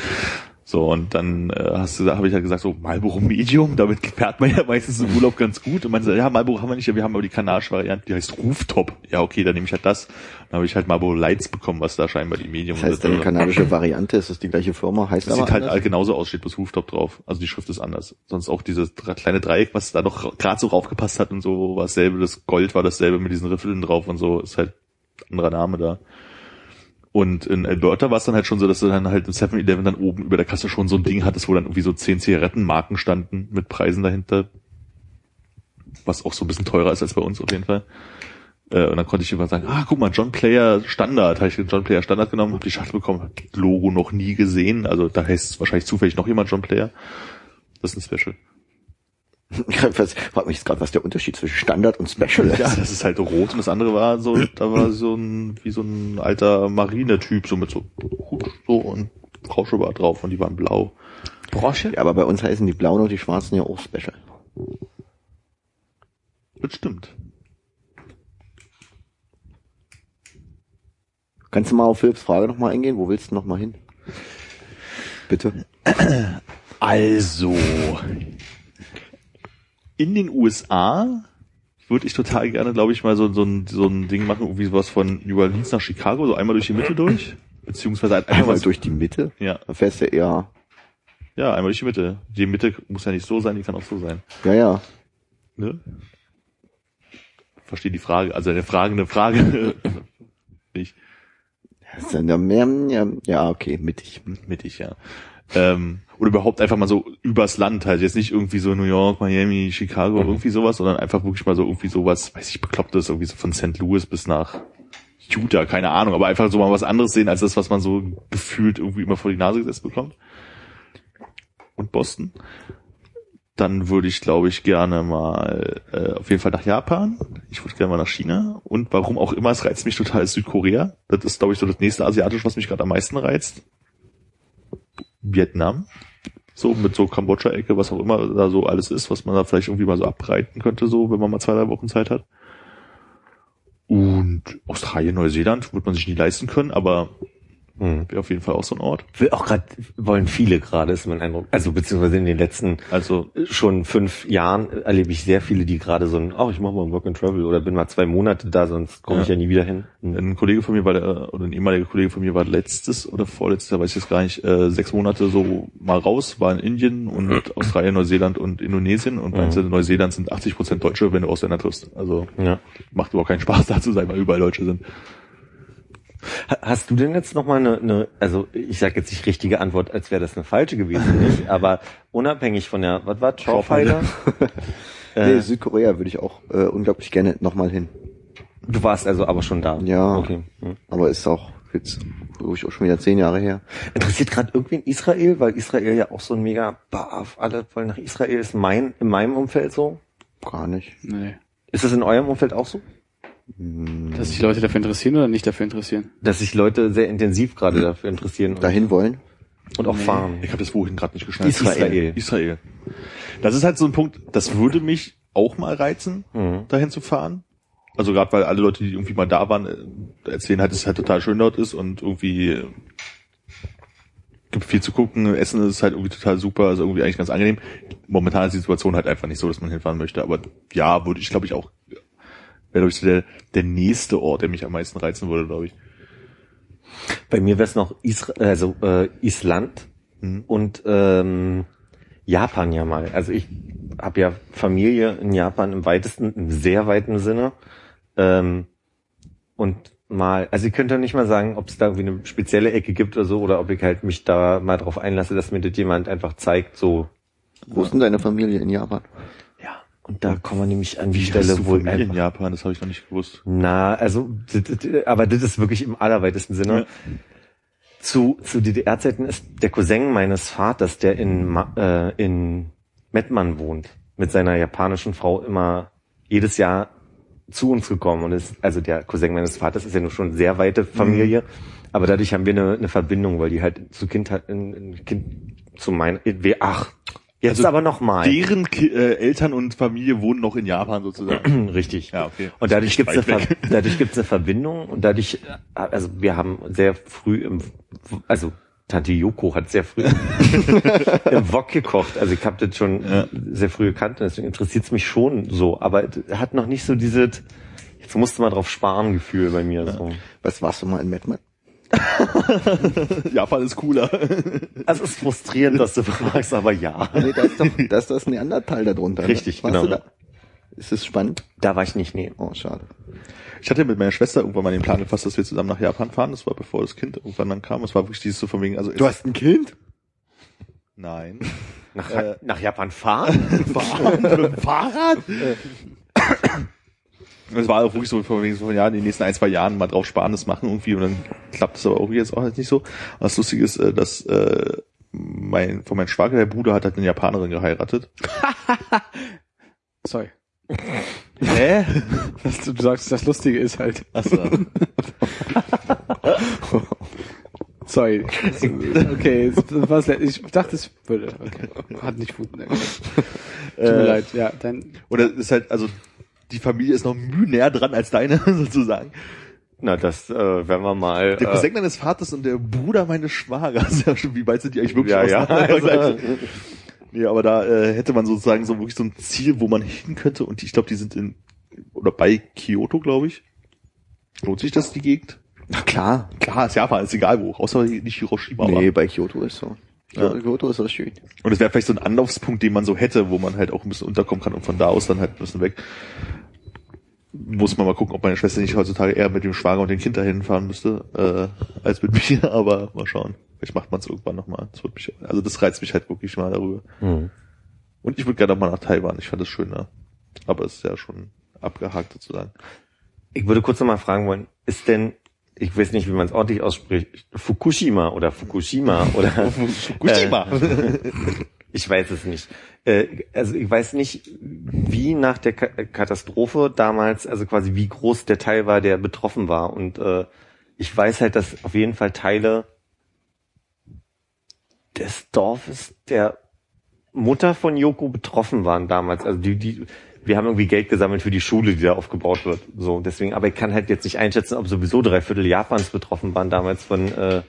Speaker 5: So, und dann äh, hast du, habe ich halt gesagt, so Marlboro Medium, damit fährt man ja meistens im Urlaub ganz gut. Und man sagt, ja, Marlboro haben wir nicht, ja, wir haben aber die kanadische Variante, die heißt Rooftop. Ja, okay, dann nehme ich halt das. Dann habe ich halt Marlboro Lights bekommen, was da scheinbar die Medium
Speaker 4: Das heißt, deine kanadische Variante, ist das die gleiche Firma? Heißt
Speaker 5: Das
Speaker 4: aber
Speaker 5: sieht halt
Speaker 4: anders?
Speaker 5: genauso aus, steht bloß Rooftop drauf. Also die Schrift ist anders. Sonst auch dieses kleine Dreieck, was da noch gerade so raufgepasst hat und so, war dasselbe, das Gold war dasselbe mit diesen Riffeln drauf und so, ist halt ein anderer Name da. Und in Alberta war es dann halt schon so, dass du dann halt im 7-Eleven dann oben über der Kasse schon so ein Ding hattest, wo dann irgendwie so zehn Zigarettenmarken standen mit Preisen dahinter. Was auch so ein bisschen teurer ist als bei uns auf jeden Fall. Äh, und dann konnte ich immer sagen, ah, guck mal, John Player Standard. Habe ich den John Player Standard genommen, habe die Schachtel bekommen, Logo noch nie gesehen. Also da heißt es wahrscheinlich zufällig noch jemand John Player. Das ist ein Special.
Speaker 4: Ich frage mich jetzt gerade, was der Unterschied zwischen Standard und Special ist.
Speaker 5: Ja, das ist halt rot und das andere war so, da war so ein, wie so ein alter Marinetyp, so mit so Hut so und Rauschebart drauf und die waren blau.
Speaker 2: Brosche?
Speaker 4: Ja, aber bei uns heißen die blauen und die schwarzen ja auch Special.
Speaker 5: Das stimmt.
Speaker 4: Kannst du mal auf Philipps Frage nochmal eingehen? Wo willst du nochmal hin? Bitte.
Speaker 5: Also, in den USA würde ich total gerne, glaube ich, mal so, so, ein, so ein Ding machen, irgendwie sowas von New Orleans nach Chicago, so einmal durch die Mitte durch. Beziehungsweise halt einfach
Speaker 4: Einmal
Speaker 5: mal
Speaker 4: durch die Mitte?
Speaker 5: Ja,
Speaker 4: Da fährst du eher,
Speaker 5: ja, einmal durch die Mitte. Die Mitte muss ja nicht so sein, die kann auch so sein.
Speaker 4: ja, ja.
Speaker 5: Ne? Verstehe die Frage, also eine Frage, eine Frage. nicht
Speaker 4: ja, okay, mittig.
Speaker 5: mittig, ja. Ähm, oder überhaupt einfach mal so übers Land halt. Jetzt nicht irgendwie so New York, Miami, Chicago, irgendwie sowas, sondern einfach wirklich mal so irgendwie sowas, weiß ich, beklopptes, irgendwie so von St. Louis bis nach Utah, keine Ahnung, aber einfach so mal was anderes sehen, als das, was man so gefühlt irgendwie immer vor die Nase gesetzt bekommt. Und Boston. Dann würde ich, glaube ich, gerne mal äh, auf jeden Fall nach Japan. Ich würde gerne mal nach China. Und warum auch immer, es reizt mich total, ist Südkorea. Das ist, glaube ich, so das nächste Asiatische, was mich gerade am meisten reizt. Vietnam. so mit so Kambodscha-Ecke, was auch immer da so alles ist, was man da vielleicht irgendwie mal so abreiten könnte, so, wenn man mal zwei, drei Wochen Zeit hat. Und Australien, Neuseeland wird man sich nie leisten können, aber
Speaker 3: Mhm.
Speaker 5: wäre auf jeden Fall auch so ein Ort.
Speaker 3: Will auch gerade wollen viele gerade, ist mein Eindruck. Also beziehungsweise in den letzten
Speaker 5: Also
Speaker 3: schon fünf Jahren erlebe ich sehr viele, die gerade so ein, oh, ich mache mal ein Work and Travel oder bin mal zwei Monate da, sonst komme
Speaker 5: Ja.
Speaker 3: ich ja nie wieder hin. Mhm.
Speaker 5: ein Kollege von mir war der, oder ein ehemaliger Kollege von mir war letztes oder vorletztes Jahr, weiß ich jetzt gar nicht, äh, sechs Monate so mal raus, war in Indien und Australien, Neuseeland und Indonesien und meinte, Neuseeland sind 80 Prozent Deutsche, wenn du Ausländer triffst. Also
Speaker 3: Ja.
Speaker 5: macht überhaupt keinen Spaß da zu sein, weil überall Deutsche sind.
Speaker 3: Ha- Hast du denn jetzt noch mal eine, eine also ich sage jetzt nicht richtige Antwort, als wäre das eine falsche gewesen, nicht? Aber unabhängig von der, was war?
Speaker 4: Nee,
Speaker 3: äh,
Speaker 4: Südkorea würde ich auch äh, unglaublich gerne nochmal hin.
Speaker 3: du warst also aber schon da.
Speaker 4: Ja.
Speaker 3: Okay. Hm.
Speaker 4: Aber ist auch jetzt, glaube ich, auch schon wieder zehn Jahre her.
Speaker 3: Interessiert gerade irgendwen Israel, weil Israel ja auch so ein mega, bah, alle wollen nach Israel, ist mein, in meinem Umfeld so.
Speaker 4: Gar nicht.
Speaker 2: Nee.
Speaker 3: Ist das in eurem Umfeld auch so?
Speaker 2: Dass sich Leute dafür interessieren oder nicht dafür interessieren?
Speaker 3: Dass sich Leute sehr intensiv gerade dafür interessieren und,
Speaker 4: Dahin wollen?
Speaker 3: und auch
Speaker 2: Nee.
Speaker 3: fahren.
Speaker 5: Ich habe das wohin gerade nicht geschnallt.
Speaker 3: Israel.
Speaker 5: Israel. Das ist halt so ein Punkt, das würde mich auch mal reizen,
Speaker 3: Mhm.
Speaker 5: dahin zu fahren. Also gerade weil alle Leute, die irgendwie mal da waren, äh, erzählen halt, dass es halt total schön dort ist und irgendwie äh, gibt viel zu gucken, Essen ist halt irgendwie total super, also irgendwie eigentlich ganz angenehm. Momentan ist die Situation halt einfach nicht so, dass man hinfahren möchte, aber ja, würde ich glaube ich auch, wäre glaube ich so der, der nächste Ort, der mich am meisten reizen würde, glaube ich.
Speaker 3: Bei mir wäre es noch Isra also äh, Island
Speaker 5: Mhm.
Speaker 3: und ähm, Japan ja mal. Also ich habe ja Familie in Japan im weitesten, im sehr weiten Sinne. Ähm, und mal, also ich könnte nicht mal sagen, ob es da irgendwie eine spezielle Ecke gibt oder so, oder ob ich halt mich da mal drauf einlasse, dass mir das jemand einfach zeigt, so,
Speaker 4: Wo ist denn deine Familie in Japan?
Speaker 3: Und da kommen wir nämlich an die
Speaker 5: Wie
Speaker 3: Stelle,
Speaker 5: hast du
Speaker 3: wo
Speaker 5: Familie in Japan, das habe ich noch nicht gewusst.
Speaker 3: na, also, aber das ist wirklich im allerweitesten Sinne.
Speaker 5: Ja.
Speaker 3: Zu, zu DDR-Zeiten ist der Cousin meines Vaters, der in, äh, in Mettmann wohnt, mit seiner japanischen Frau immer jedes Jahr zu uns gekommen. Und ist, also der Cousin meines Vaters ist ja nur schon sehr weite Familie. Aber dadurch haben wir eine, eine Verbindung, weil die halt zu Kind, halt- ein, ein Kind zu meinen, ach, jetzt
Speaker 5: Also
Speaker 3: aber nochmal.
Speaker 5: Deren äh, Eltern und Familie wohnen noch in Japan sozusagen.
Speaker 3: Richtig.
Speaker 5: Ja, okay.
Speaker 3: Und dadurch gibt es eine, dadurch gibt's eine Verbindung und dadurch, äh, also wir haben sehr früh im, also Tante Yoko hat sehr früh im Wok gekocht. Also ich habe das schon
Speaker 5: Ja.
Speaker 3: sehr früh gekannt, deswegen interessiert es mich schon so. Aber es hat noch nicht so dieses, jetzt musste mal drauf sparen Gefühl bei mir. So.
Speaker 4: Was warst du mal in Mettmann?
Speaker 5: Japan ist cooler.
Speaker 3: Also es ist frustrierend, dass du fragst, aber ja.
Speaker 4: Nee, da ist doch, da ist das Neandertal da drunter. ne?
Speaker 3: Richtig,
Speaker 4: Warst
Speaker 3: genau.
Speaker 4: Da? Ist es spannend?
Speaker 3: Da war ich nicht, nee.
Speaker 4: Oh, schade.
Speaker 5: Ich hatte mit meiner Schwester irgendwann mal den Plan gefasst, dass wir zusammen nach Japan fahren. Das war bevor das Kind irgendwann dann kam. Es war wirklich dieses so von wegen, also
Speaker 4: Du hast ein Kind?
Speaker 5: nein.
Speaker 3: Nach,
Speaker 5: Äh.
Speaker 3: nach Japan fahren?
Speaker 5: Fahren mit dem Fahrrad? Es war auch wirklich so von wegen so von ja, in den nächsten ein, zwei Jahren mal drauf sparen, das machen irgendwie und dann klappt es aber irgendwie jetzt auch nicht so. Und das Lustige ist, äh, dass äh, mein, von meinem Schwager, der Bruder hat halt eine Japanerin geheiratet.
Speaker 2: Sorry.
Speaker 5: Hä?
Speaker 2: Was du sagst, das Lustige ist halt.
Speaker 5: Achso.
Speaker 2: Sorry. Okay, das war's. ich dachte, es würde. Okay. Hat nicht funktioniert. Tut mir
Speaker 5: Äh,
Speaker 2: leid. Ja, dann.
Speaker 5: Oder ist halt, also die Familie ist noch müh näher dran als deine, sozusagen.
Speaker 3: Na, das äh, werden wir mal.
Speaker 5: Der
Speaker 3: äh,
Speaker 5: Cousin meines Vaters und der Bruder meines Schwagers. Ja, schon, wie weit sind die eigentlich wirklich
Speaker 3: Ja, ja. Also,
Speaker 5: Nee, aber da äh, hätte man sozusagen so wirklich so ein Ziel, wo man hin könnte. Und ich glaube, die sind in oder bei Kyoto, glaube ich. Lohnt sich das die Gegend?
Speaker 4: Na klar.
Speaker 5: Klar, ist Japan, ist egal wo, außer nicht Hiroshima.
Speaker 4: Nee,
Speaker 5: Aber.
Speaker 4: bei Kyoto ist so.
Speaker 5: Ja.
Speaker 4: Kyoto ist das schön.
Speaker 5: Und es wäre vielleicht so ein Anlaufspunkt, den man so hätte, wo man halt auch ein bisschen unterkommen kann und von da aus dann halt ein bisschen weg. Muss man mal gucken, ob meine Schwester nicht heutzutage eher mit dem Schwager und dem Kind dahin fahren müsste, äh, als mit mir, aber mal schauen. Vielleicht macht man es irgendwann nochmal. Das wird mich, also das reizt mich halt wirklich mal darüber.
Speaker 3: hm.
Speaker 5: Und ich würde gerne mal nach Taiwan. Ich fand das schöner. Aber es ist ja schon abgehakt sozusagen.
Speaker 3: Ich würde kurz nochmal fragen wollen, ist denn, ich weiß nicht, wie man es ordentlich ausspricht, Fukushima oder Fukushima oder
Speaker 5: Fukushima.
Speaker 3: Äh, ich weiß es nicht. Äh, also ich weiß nicht, wie nach der Ka Katastrophe damals, also quasi wie groß der Teil war, der betroffen war. Und äh, ich weiß halt, dass auf jeden Fall Teile des Dorfes der Mutter von Yoko betroffen waren damals. Also die, die, wir haben irgendwie Geld gesammelt für die Schule, die da aufgebaut wird. So, deswegen, aber ich kann halt jetzt nicht einschätzen, ob sowieso drei Viertel Japans betroffen waren damals von, äh,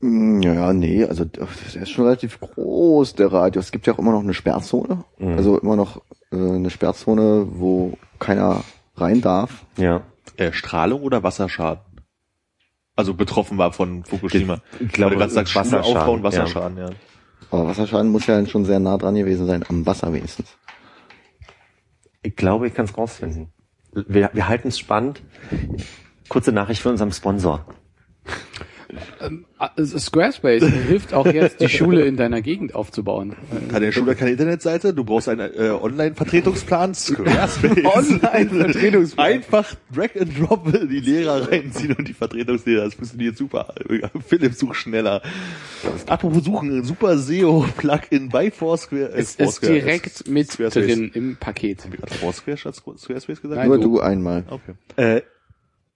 Speaker 4: Mm, Ja, nee, also der ist schon relativ groß, der Radius. Es gibt ja auch immer noch eine Sperrzone.
Speaker 3: Mhm.
Speaker 4: Also immer noch äh, eine Sperrzone, wo keiner rein darf.
Speaker 3: ja.
Speaker 5: Äh, Strahlung oder Wasserschaden? Also betroffen war von Fukushima.
Speaker 3: Ich glaube,
Speaker 5: du Schule
Speaker 3: Wasserschaden,
Speaker 5: Aufbau und Wasserschaden, ja.
Speaker 4: Aber Wasserschaden muss ja schon sehr nah dran gewesen sein, am Wasser wenigstens.
Speaker 3: Ich glaube, ich kann es rausfinden. Wir, wir halten es spannend. Kurze Nachricht von unserem Sponsor.
Speaker 2: Ah, Squarespace hilft auch jetzt, die Schule in deiner Gegend aufzubauen.
Speaker 5: Hat der Schule keine Internetseite? Du brauchst einen äh, Online-Vertretungsplan? Squarespace.
Speaker 2: Online-Vertretungsplan.
Speaker 5: Einfach Drag and Drop die Lehrer reinziehen und die Vertretungslehrer. Das funktioniert super. Philipp, such schneller. Apropos suchen, super SEO-Plugin bei Foursquare. Äh,
Speaker 2: Es ist
Speaker 5: Foursquare.
Speaker 2: direkt mit
Speaker 5: Squarespace.
Speaker 2: drin im Paket.
Speaker 5: Hab ich gerade Foursquare statt Squarespace gesagt?
Speaker 2: Nein,
Speaker 4: Nur
Speaker 2: du.
Speaker 4: du einmal.
Speaker 5: Okay.
Speaker 3: Äh,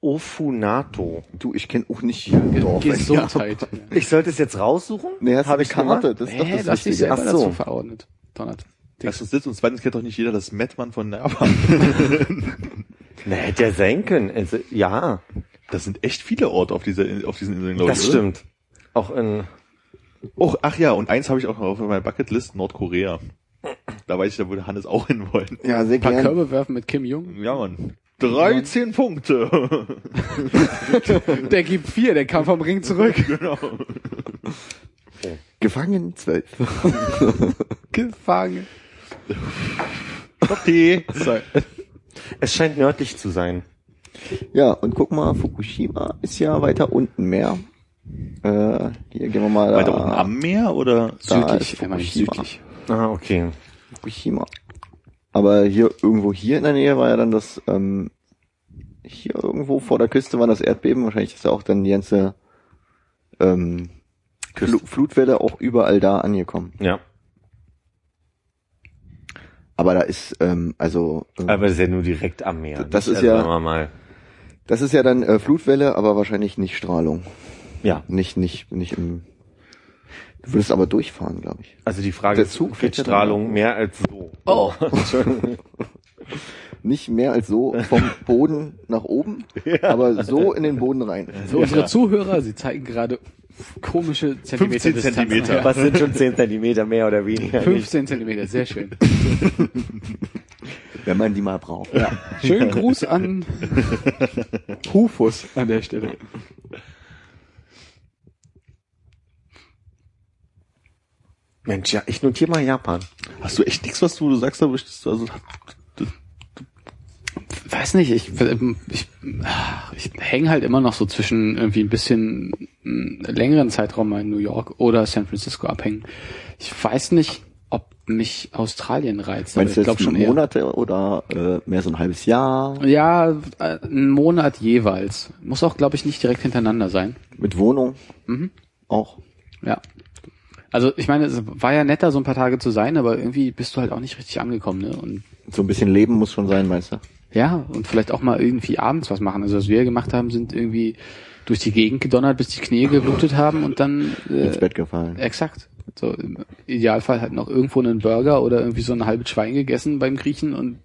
Speaker 3: Ofunato.
Speaker 4: Du, ich kenne auch nicht hier Dorf.
Speaker 2: Gesundheit.
Speaker 3: Ich sollte es jetzt raussuchen?
Speaker 4: Nee, hast du
Speaker 3: Hab gemacht?
Speaker 4: Karte? Das ist doch das
Speaker 2: lass dich
Speaker 4: Wichtige.
Speaker 3: Ach so.
Speaker 2: dazu verordnet. Donnert.
Speaker 5: Erstens sitzt und zweitens kennt doch nicht jeder das Mettmann von Nerva.
Speaker 3: Na, hätte ja sein können. Also, ja,
Speaker 5: Das sind echt viele Orte auf, dieser, auf diesen Inseln, glaube ich.
Speaker 3: das
Speaker 5: oder?
Speaker 3: stimmt. Auch in,
Speaker 5: Oh, ach ja, und eins habe ich auch noch auf meiner Bucketlist, Nordkorea. Da weiß ich, da würde Hannes auch hin wollen.
Speaker 4: Ja, sehr
Speaker 2: Ein paar
Speaker 4: gern.
Speaker 2: Körbe werfen mit Kim Jong.
Speaker 5: Ja, Mann. 13 Punkte.
Speaker 2: Der gibt vier, der kam vom Ring zurück.
Speaker 5: genau.
Speaker 4: Gefangen zwölf.
Speaker 2: Gefangen.
Speaker 5: Okay.
Speaker 2: So.
Speaker 3: es scheint nördlich zu sein.
Speaker 4: Ja, und guck mal, Fukushima ist ja weiter unten mehr. Äh, hier gehen wir mal da.
Speaker 5: Weiter unten am Meer oder?
Speaker 4: Da
Speaker 2: Südlich,
Speaker 4: ist
Speaker 2: wenn man nicht südlich.
Speaker 3: Ah, okay.
Speaker 4: Fukushima. Aber hier irgendwo hier in der Nähe war ja dann das, ähm, hier irgendwo vor der Küste war das Erdbeben. Wahrscheinlich ist ja auch dann die ganze ähm, Flu Flutwelle auch überall da angekommen.
Speaker 3: Ja.
Speaker 4: Aber da ist, ähm, also, ähm,
Speaker 3: Aber es ist ja nur direkt am Meer.
Speaker 4: Das ist ja-
Speaker 3: Sagen wir mal.
Speaker 4: das ist ja dann äh, Flutwelle, aber wahrscheinlich nicht Strahlung.
Speaker 3: Ja.
Speaker 4: Nicht, nicht, nicht im. Du würdest aber durchfahren, glaube ich.
Speaker 3: Also die Frage
Speaker 4: Der
Speaker 3: ist,
Speaker 4: Zug ja
Speaker 3: Strahlung mehr als so?
Speaker 2: Oh.
Speaker 4: Nicht mehr als so vom Boden nach oben, aber so in den Boden rein.
Speaker 2: Für unsere Zuhörer, sie zeigen gerade komische Zentimeter
Speaker 5: 15
Speaker 2: Distanz.
Speaker 5: Zentimeter.
Speaker 2: Ja.
Speaker 3: Was sind schon 10 Zentimeter mehr oder weniger?
Speaker 2: 15 Zentimeter, sehr schön.
Speaker 4: Wenn man die mal braucht.
Speaker 2: Ja. Schönen Gruß an Hufus an der Stelle.
Speaker 3: Mensch, ja, ich notiere mal Japan.
Speaker 5: Hast du echt nichts, was du, du sagst, da möchtest du, also,
Speaker 2: Weiß nicht, ich, ich, ich hänge halt immer noch so zwischen irgendwie ein bisschen längeren Zeitraum mal in New York oder San Francisco abhängen. Ich weiß nicht, ob mich Australien reizt.
Speaker 4: Meinst du
Speaker 2: ich
Speaker 4: jetzt
Speaker 2: glaube schon eher.
Speaker 4: Monate oder äh, mehr so ein halbes Jahr
Speaker 2: Ja, äh, einen Monat jeweils. Muss auch, glaube ich, nicht direkt hintereinander sein.
Speaker 4: mit Wohnung?
Speaker 2: Mhm.
Speaker 4: Auch.
Speaker 2: Ja. Also ich meine, es war ja netter, so ein paar Tage zu sein, aber irgendwie bist du halt auch nicht richtig angekommen, ne? Und
Speaker 4: So ein bisschen Leben muss schon sein, meinst du?
Speaker 2: ja, und vielleicht auch mal irgendwie abends was machen. Also was wir gemacht haben, sind irgendwie durch die Gegend gedonnert, bis die Knie geblutet haben und dann äh,
Speaker 4: Ins Bett gefallen.
Speaker 2: exakt. So im Idealfall halt noch irgendwo einen Burger oder irgendwie so ein halbes Schwein gegessen beim Griechen und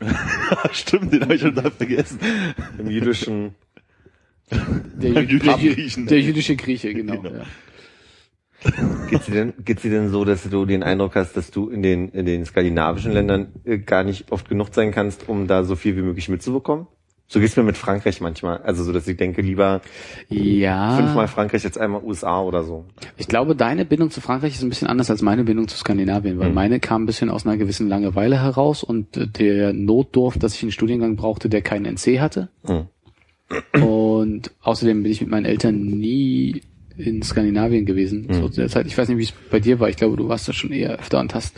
Speaker 5: stimmt, den habe ich schon da vergessen.
Speaker 3: Im jüdischen
Speaker 2: der, Jü
Speaker 5: Jüdische
Speaker 2: der, Jü der jüdische Grieche, genau.
Speaker 5: Genau.
Speaker 2: Ja.
Speaker 3: Geht's dir denn, geht's dir denn so, dass du den Eindruck hast, dass du in den, in den skandinavischen Ländern äh, gar nicht oft genug sein kannst, um da so viel wie möglich mitzubekommen? So geht's mir mit Frankreich manchmal. Also so, dass ich denke, lieber
Speaker 2: ja.
Speaker 3: fünfmal Frankreich als einmal USA oder so.
Speaker 2: Ich glaube, deine Bindung zu Frankreich ist ein bisschen anders als meine Bindung zu Skandinavien, weil
Speaker 3: Mhm.
Speaker 2: meine kam ein bisschen aus einer gewissen Langeweile heraus und äh, der Notdurft, dass ich einen Studiengang brauchte, der keinen NC hatte.
Speaker 3: Mhm.
Speaker 2: Und außerdem bin ich mit meinen Eltern nie in Skandinavien gewesen.
Speaker 3: Mhm.
Speaker 2: So zu der Zeit. Ich weiß nicht, wie es bei dir war. Ich glaube, du warst da schon eher öfter und hast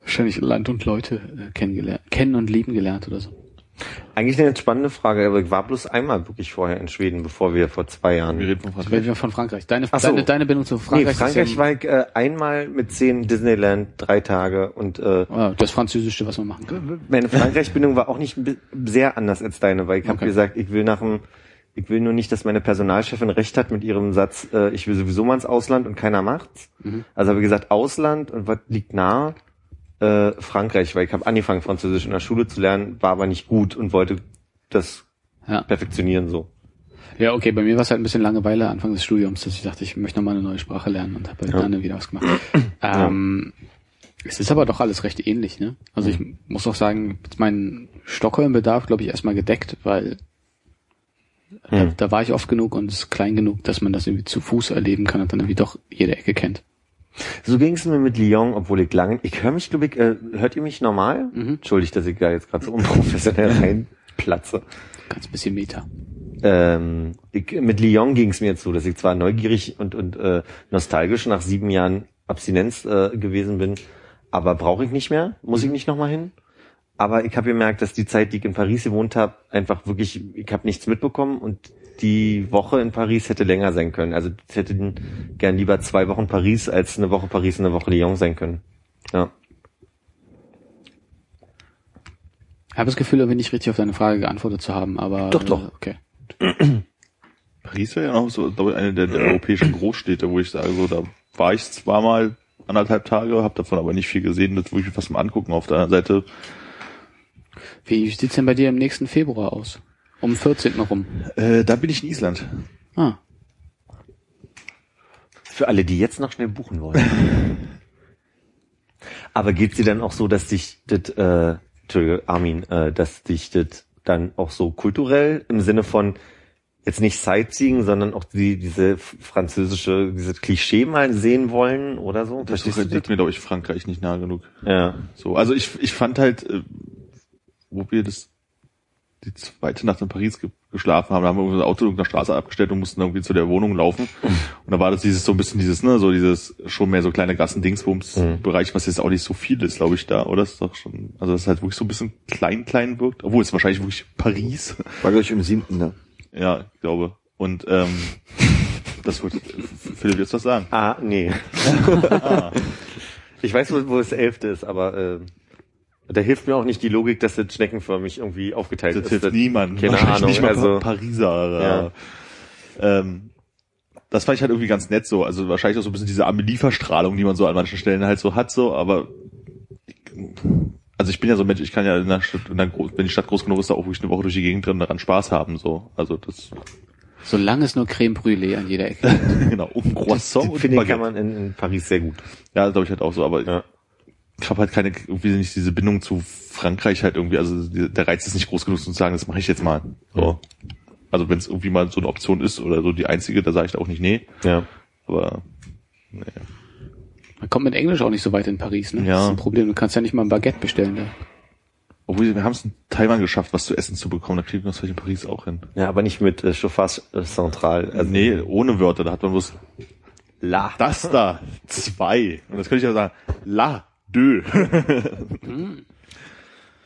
Speaker 2: wahrscheinlich Land und Leute äh, kennengelernt, kennen und lieben gelernt oder so.
Speaker 3: Eigentlich eine spannende Frage, aber ich war bloß einmal wirklich vorher in Schweden, bevor wir vor zwei Jahren.
Speaker 5: Wir reden von
Speaker 2: Ich
Speaker 5: Frankreich.
Speaker 2: rede von Frankreich. Deine,
Speaker 3: so.
Speaker 2: deine, deine Bindung zu
Speaker 3: Nee,
Speaker 2: Frankreich,
Speaker 3: Frankreich
Speaker 2: ist ja,
Speaker 3: war ich äh, einmal mit zehn Disneyland, drei Tage und äh,
Speaker 2: Ah, das Französische, was man machen kann.
Speaker 3: meine Frankreich-Bindung war auch nicht sehr anders als deine, weil ich habe
Speaker 2: Okay.
Speaker 3: gesagt, ich will nach dem Ich will nur nicht, dass meine Personalchefin recht hat mit ihrem Satz, äh, ich will sowieso mal ins Ausland und keiner macht's.
Speaker 2: Mhm.
Speaker 3: Also habe ich gesagt, Ausland und was liegt nahe? Äh, Frankreich, weil ich habe angefangen, Französisch in der Schule zu lernen, war aber nicht gut und wollte das
Speaker 2: Ja.
Speaker 3: perfektionieren so.
Speaker 2: Ja, okay, bei mir war es halt ein bisschen Langeweile Anfang des Studiums, dass ich dachte, ich möchte noch mal eine neue Sprache lernen und habe halt
Speaker 3: Ja.
Speaker 2: dann wieder was gemacht. ähm, es ist aber doch alles recht ähnlich, ne? Also ich muss auch sagen, meinen Stockholm-Bedarf, glaube ich, erstmal gedeckt, weil
Speaker 3: Hm.
Speaker 2: da war ich oft genug und es ist klein genug, dass man das irgendwie zu Fuß erleben kann und dann irgendwie doch jede Ecke kennt.
Speaker 3: So ging es mir mit Lyon, obwohl ich lange, ich höre mich, glaube ich, äh, hört ihr mich normal?
Speaker 2: Mhm.
Speaker 3: Entschuldigt, dass ich da jetzt gerade so unprofessionell reinplatze.
Speaker 2: Ganz bisschen Meta.
Speaker 3: Ähm, ich, mit Lyon ging es mir so, dass ich zwar neugierig und, und äh, nostalgisch nach sieben Jahren Abstinenz äh, gewesen bin, aber brauche ich nicht mehr, muss ich nicht nochmal hin. Aber ich habe gemerkt, dass die Zeit, die ich in Paris gewohnt habe, einfach wirklich, ich habe nichts mitbekommen und die Woche in Paris hätte länger sein können. Also es hätten gern lieber zwei Wochen Paris als eine Woche Paris und eine Woche Lyon sein können. Ja.
Speaker 2: Ich habe das Gefühl, irgendwie nicht richtig auf deine Frage geantwortet zu haben, aber
Speaker 3: Doch, doch.
Speaker 2: Äh, okay.
Speaker 5: Paris wäre ja noch so, glaube ich, eine der, der europäischen Großstädte, wo ich sage, so, da war ich zwar mal anderthalb Tage, habe davon aber nicht viel gesehen, das würde ich mir fast mal angucken. Auf der anderen Seite,
Speaker 2: Wie sieht's denn bei dir im nächsten Februar aus? Um 14. rum.
Speaker 5: äh, da bin ich in Island.
Speaker 2: Ah,
Speaker 3: Für alle, die jetzt noch schnell buchen wollen. Aber geht's dir dann auch so, dass dich das, äh, Entschuldige, Armin, äh, dass dich das dann auch so kulturell im Sinne von jetzt nicht Sightseeing, sondern auch die, diese französische, dieses Klischee mal sehen wollen oder so?
Speaker 5: Das
Speaker 3: Verstehst du
Speaker 5: ist mir, glaube ich, Frankreich nicht nah genug.
Speaker 3: das? Ja.
Speaker 5: So, also ich, ich fand halt, äh, wo wir das die zweite Nacht in Paris ge geschlafen haben, da haben wir unser Auto auf der Straße abgestellt und mussten irgendwie zu der Wohnung laufen. Und da war das dieses so ein bisschen dieses, ne, so dieses schon mehr so kleine Gassen-Dingsbums-Bereich, was jetzt auch nicht so viel ist, glaube ich, da, oder? Das ist doch schon, also das ist halt wirklich so ein bisschen klein, klein wirkt, obwohl es wahrscheinlich wirklich Paris.
Speaker 4: War gleich im siebten, ne?
Speaker 5: ja, ich glaube. Und ähm, das wird Philipp jetzt was sagen.
Speaker 3: Ah, nee. ich weiß, wo, wo das elfte ist, aber äh, da hilft mir auch nicht die Logik, dass das schneckenförmig irgendwie aufgeteilt
Speaker 5: Das
Speaker 3: ist.
Speaker 5: hilft niemand.
Speaker 3: Keine
Speaker 5: Wahrscheinlich
Speaker 3: Ahnung.
Speaker 5: Nicht mal
Speaker 3: also,
Speaker 5: Pariser.
Speaker 3: Ja.
Speaker 5: Ähm, das fand ich halt irgendwie ganz nett so. Also wahrscheinlich auch so ein bisschen diese Amelie-Verstrahlung, die man so an manchen Stellen halt so hat, so, aber also ich bin ja so ein Mensch, ich kann ja in der Stadt, in der, wenn die Stadt groß genug ist, da auch wirklich eine Woche durch die Gegend drin daran Spaß haben, so. Also das,
Speaker 2: solange es nur Creme Brûlée an jeder Ecke gibt.
Speaker 5: genau, und Croissant und
Speaker 3: finde kann man in, in Paris sehr gut.
Speaker 5: Ja, glaube ich halt auch so, aber
Speaker 3: Ja.
Speaker 5: Ich habe halt keine, irgendwie nicht diese Bindung zu Frankreich halt irgendwie, also der Reiz ist nicht groß genug, um zu sagen, das mache ich jetzt mal. So. Also wenn es irgendwie mal so eine Option ist oder so die einzige, da sage ich da auch nicht nee.
Speaker 3: Ja.
Speaker 5: Aber nee.
Speaker 2: Man kommt mit Englisch auch nicht so weit in Paris, ne?
Speaker 5: Ja.
Speaker 2: Das ist ein Problem. Du kannst ja nicht mal ein Baguette bestellen. Ne?
Speaker 5: Obwohl wir haben es in Taiwan geschafft, was zu essen zu bekommen, da kriegen wir das vielleicht in Paris auch hin.
Speaker 3: ja, aber nicht mit äh, Chauffage äh, Central. Also,
Speaker 5: nee, ohne Wörter, da hat man bloß
Speaker 3: La.
Speaker 5: das da, zwei. Und das könnte ich ja sagen, la,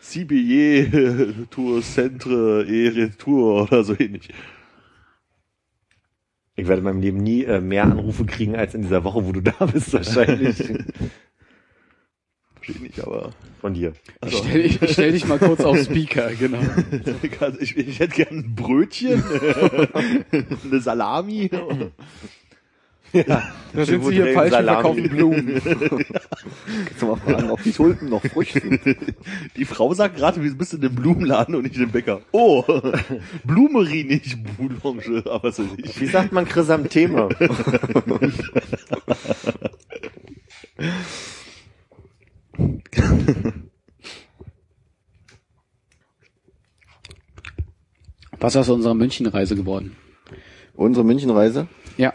Speaker 5: Si billet, tour centre, et retour oder so ähnlich.
Speaker 3: Ich werde in meinem Leben nie äh, mehr Anrufe kriegen als in dieser Woche, wo du da bist, wahrscheinlich.
Speaker 5: Verstehe nicht, aber
Speaker 3: Von dir.
Speaker 5: Also.
Speaker 2: Stell, dich, stell dich mal kurz auf Speaker, genau.
Speaker 5: ich, ich hätte gern ein Brötchen, eine Salami.
Speaker 2: Da sind sie hier falsch, wir verkaufen Blumen.
Speaker 4: Kannst du mal fragen, ob die Tulpen noch frisch sind?
Speaker 5: Die Frau sagt gerade, wir bist in dem Blumenladen und nicht im Bäcker. Oh, Blumerie, nicht Boulange, aber so nicht.
Speaker 3: Wie sagt man Chrysantheme?
Speaker 2: Was ist aus unserer Münchenreise geworden?
Speaker 4: Unsere Münchenreise,
Speaker 2: Ja.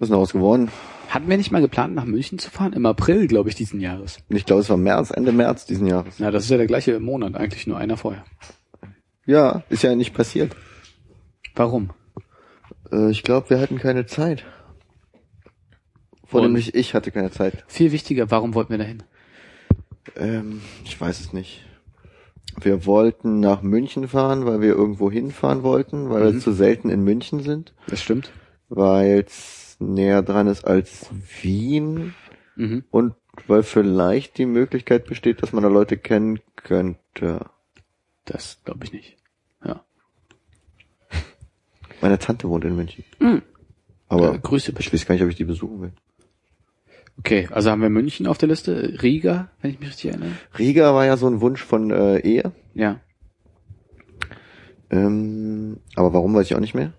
Speaker 4: Was ist denn daraus geworden?
Speaker 2: Hatten wir nicht mal geplant, nach München zu fahren? Im April, glaube ich, diesen Jahres.
Speaker 4: Ich glaube, es war März, Ende März diesen Jahres.
Speaker 2: Ja, das ist ja der gleiche Monat, eigentlich nur einer vorher.
Speaker 4: Ja, ist ja nicht passiert.
Speaker 2: Warum?
Speaker 4: Äh, ich glaube, wir hatten keine Zeit. Vor allem nicht ich hatte keine Zeit.
Speaker 2: Viel wichtiger, warum wollten wir dahin?
Speaker 4: Ähm, ich weiß es nicht. Wir wollten nach München fahren, weil wir irgendwo hinfahren wollten, weil
Speaker 2: Mhm.
Speaker 4: wir zu selten in München sind,
Speaker 2: Das stimmt.
Speaker 4: weil es näher dran ist als Wien
Speaker 2: Mhm.
Speaker 4: und weil vielleicht die Möglichkeit besteht, dass man da Leute kennen könnte.
Speaker 2: Das glaube ich nicht. Ja.
Speaker 4: Meine Tante wohnt in München.
Speaker 2: Mhm.
Speaker 4: Aber
Speaker 2: Äh, Grüße
Speaker 4: ich
Speaker 2: bitte.
Speaker 4: weiß gar nicht, ob ich die besuchen will.
Speaker 2: Okay, also haben wir München auf der Liste, Riga, wenn ich mich richtig erinnere.
Speaker 4: Riga war ja so ein Wunsch von äh, Ehe.
Speaker 2: Ja.
Speaker 4: Ähm, aber warum weiß ich auch nicht mehr.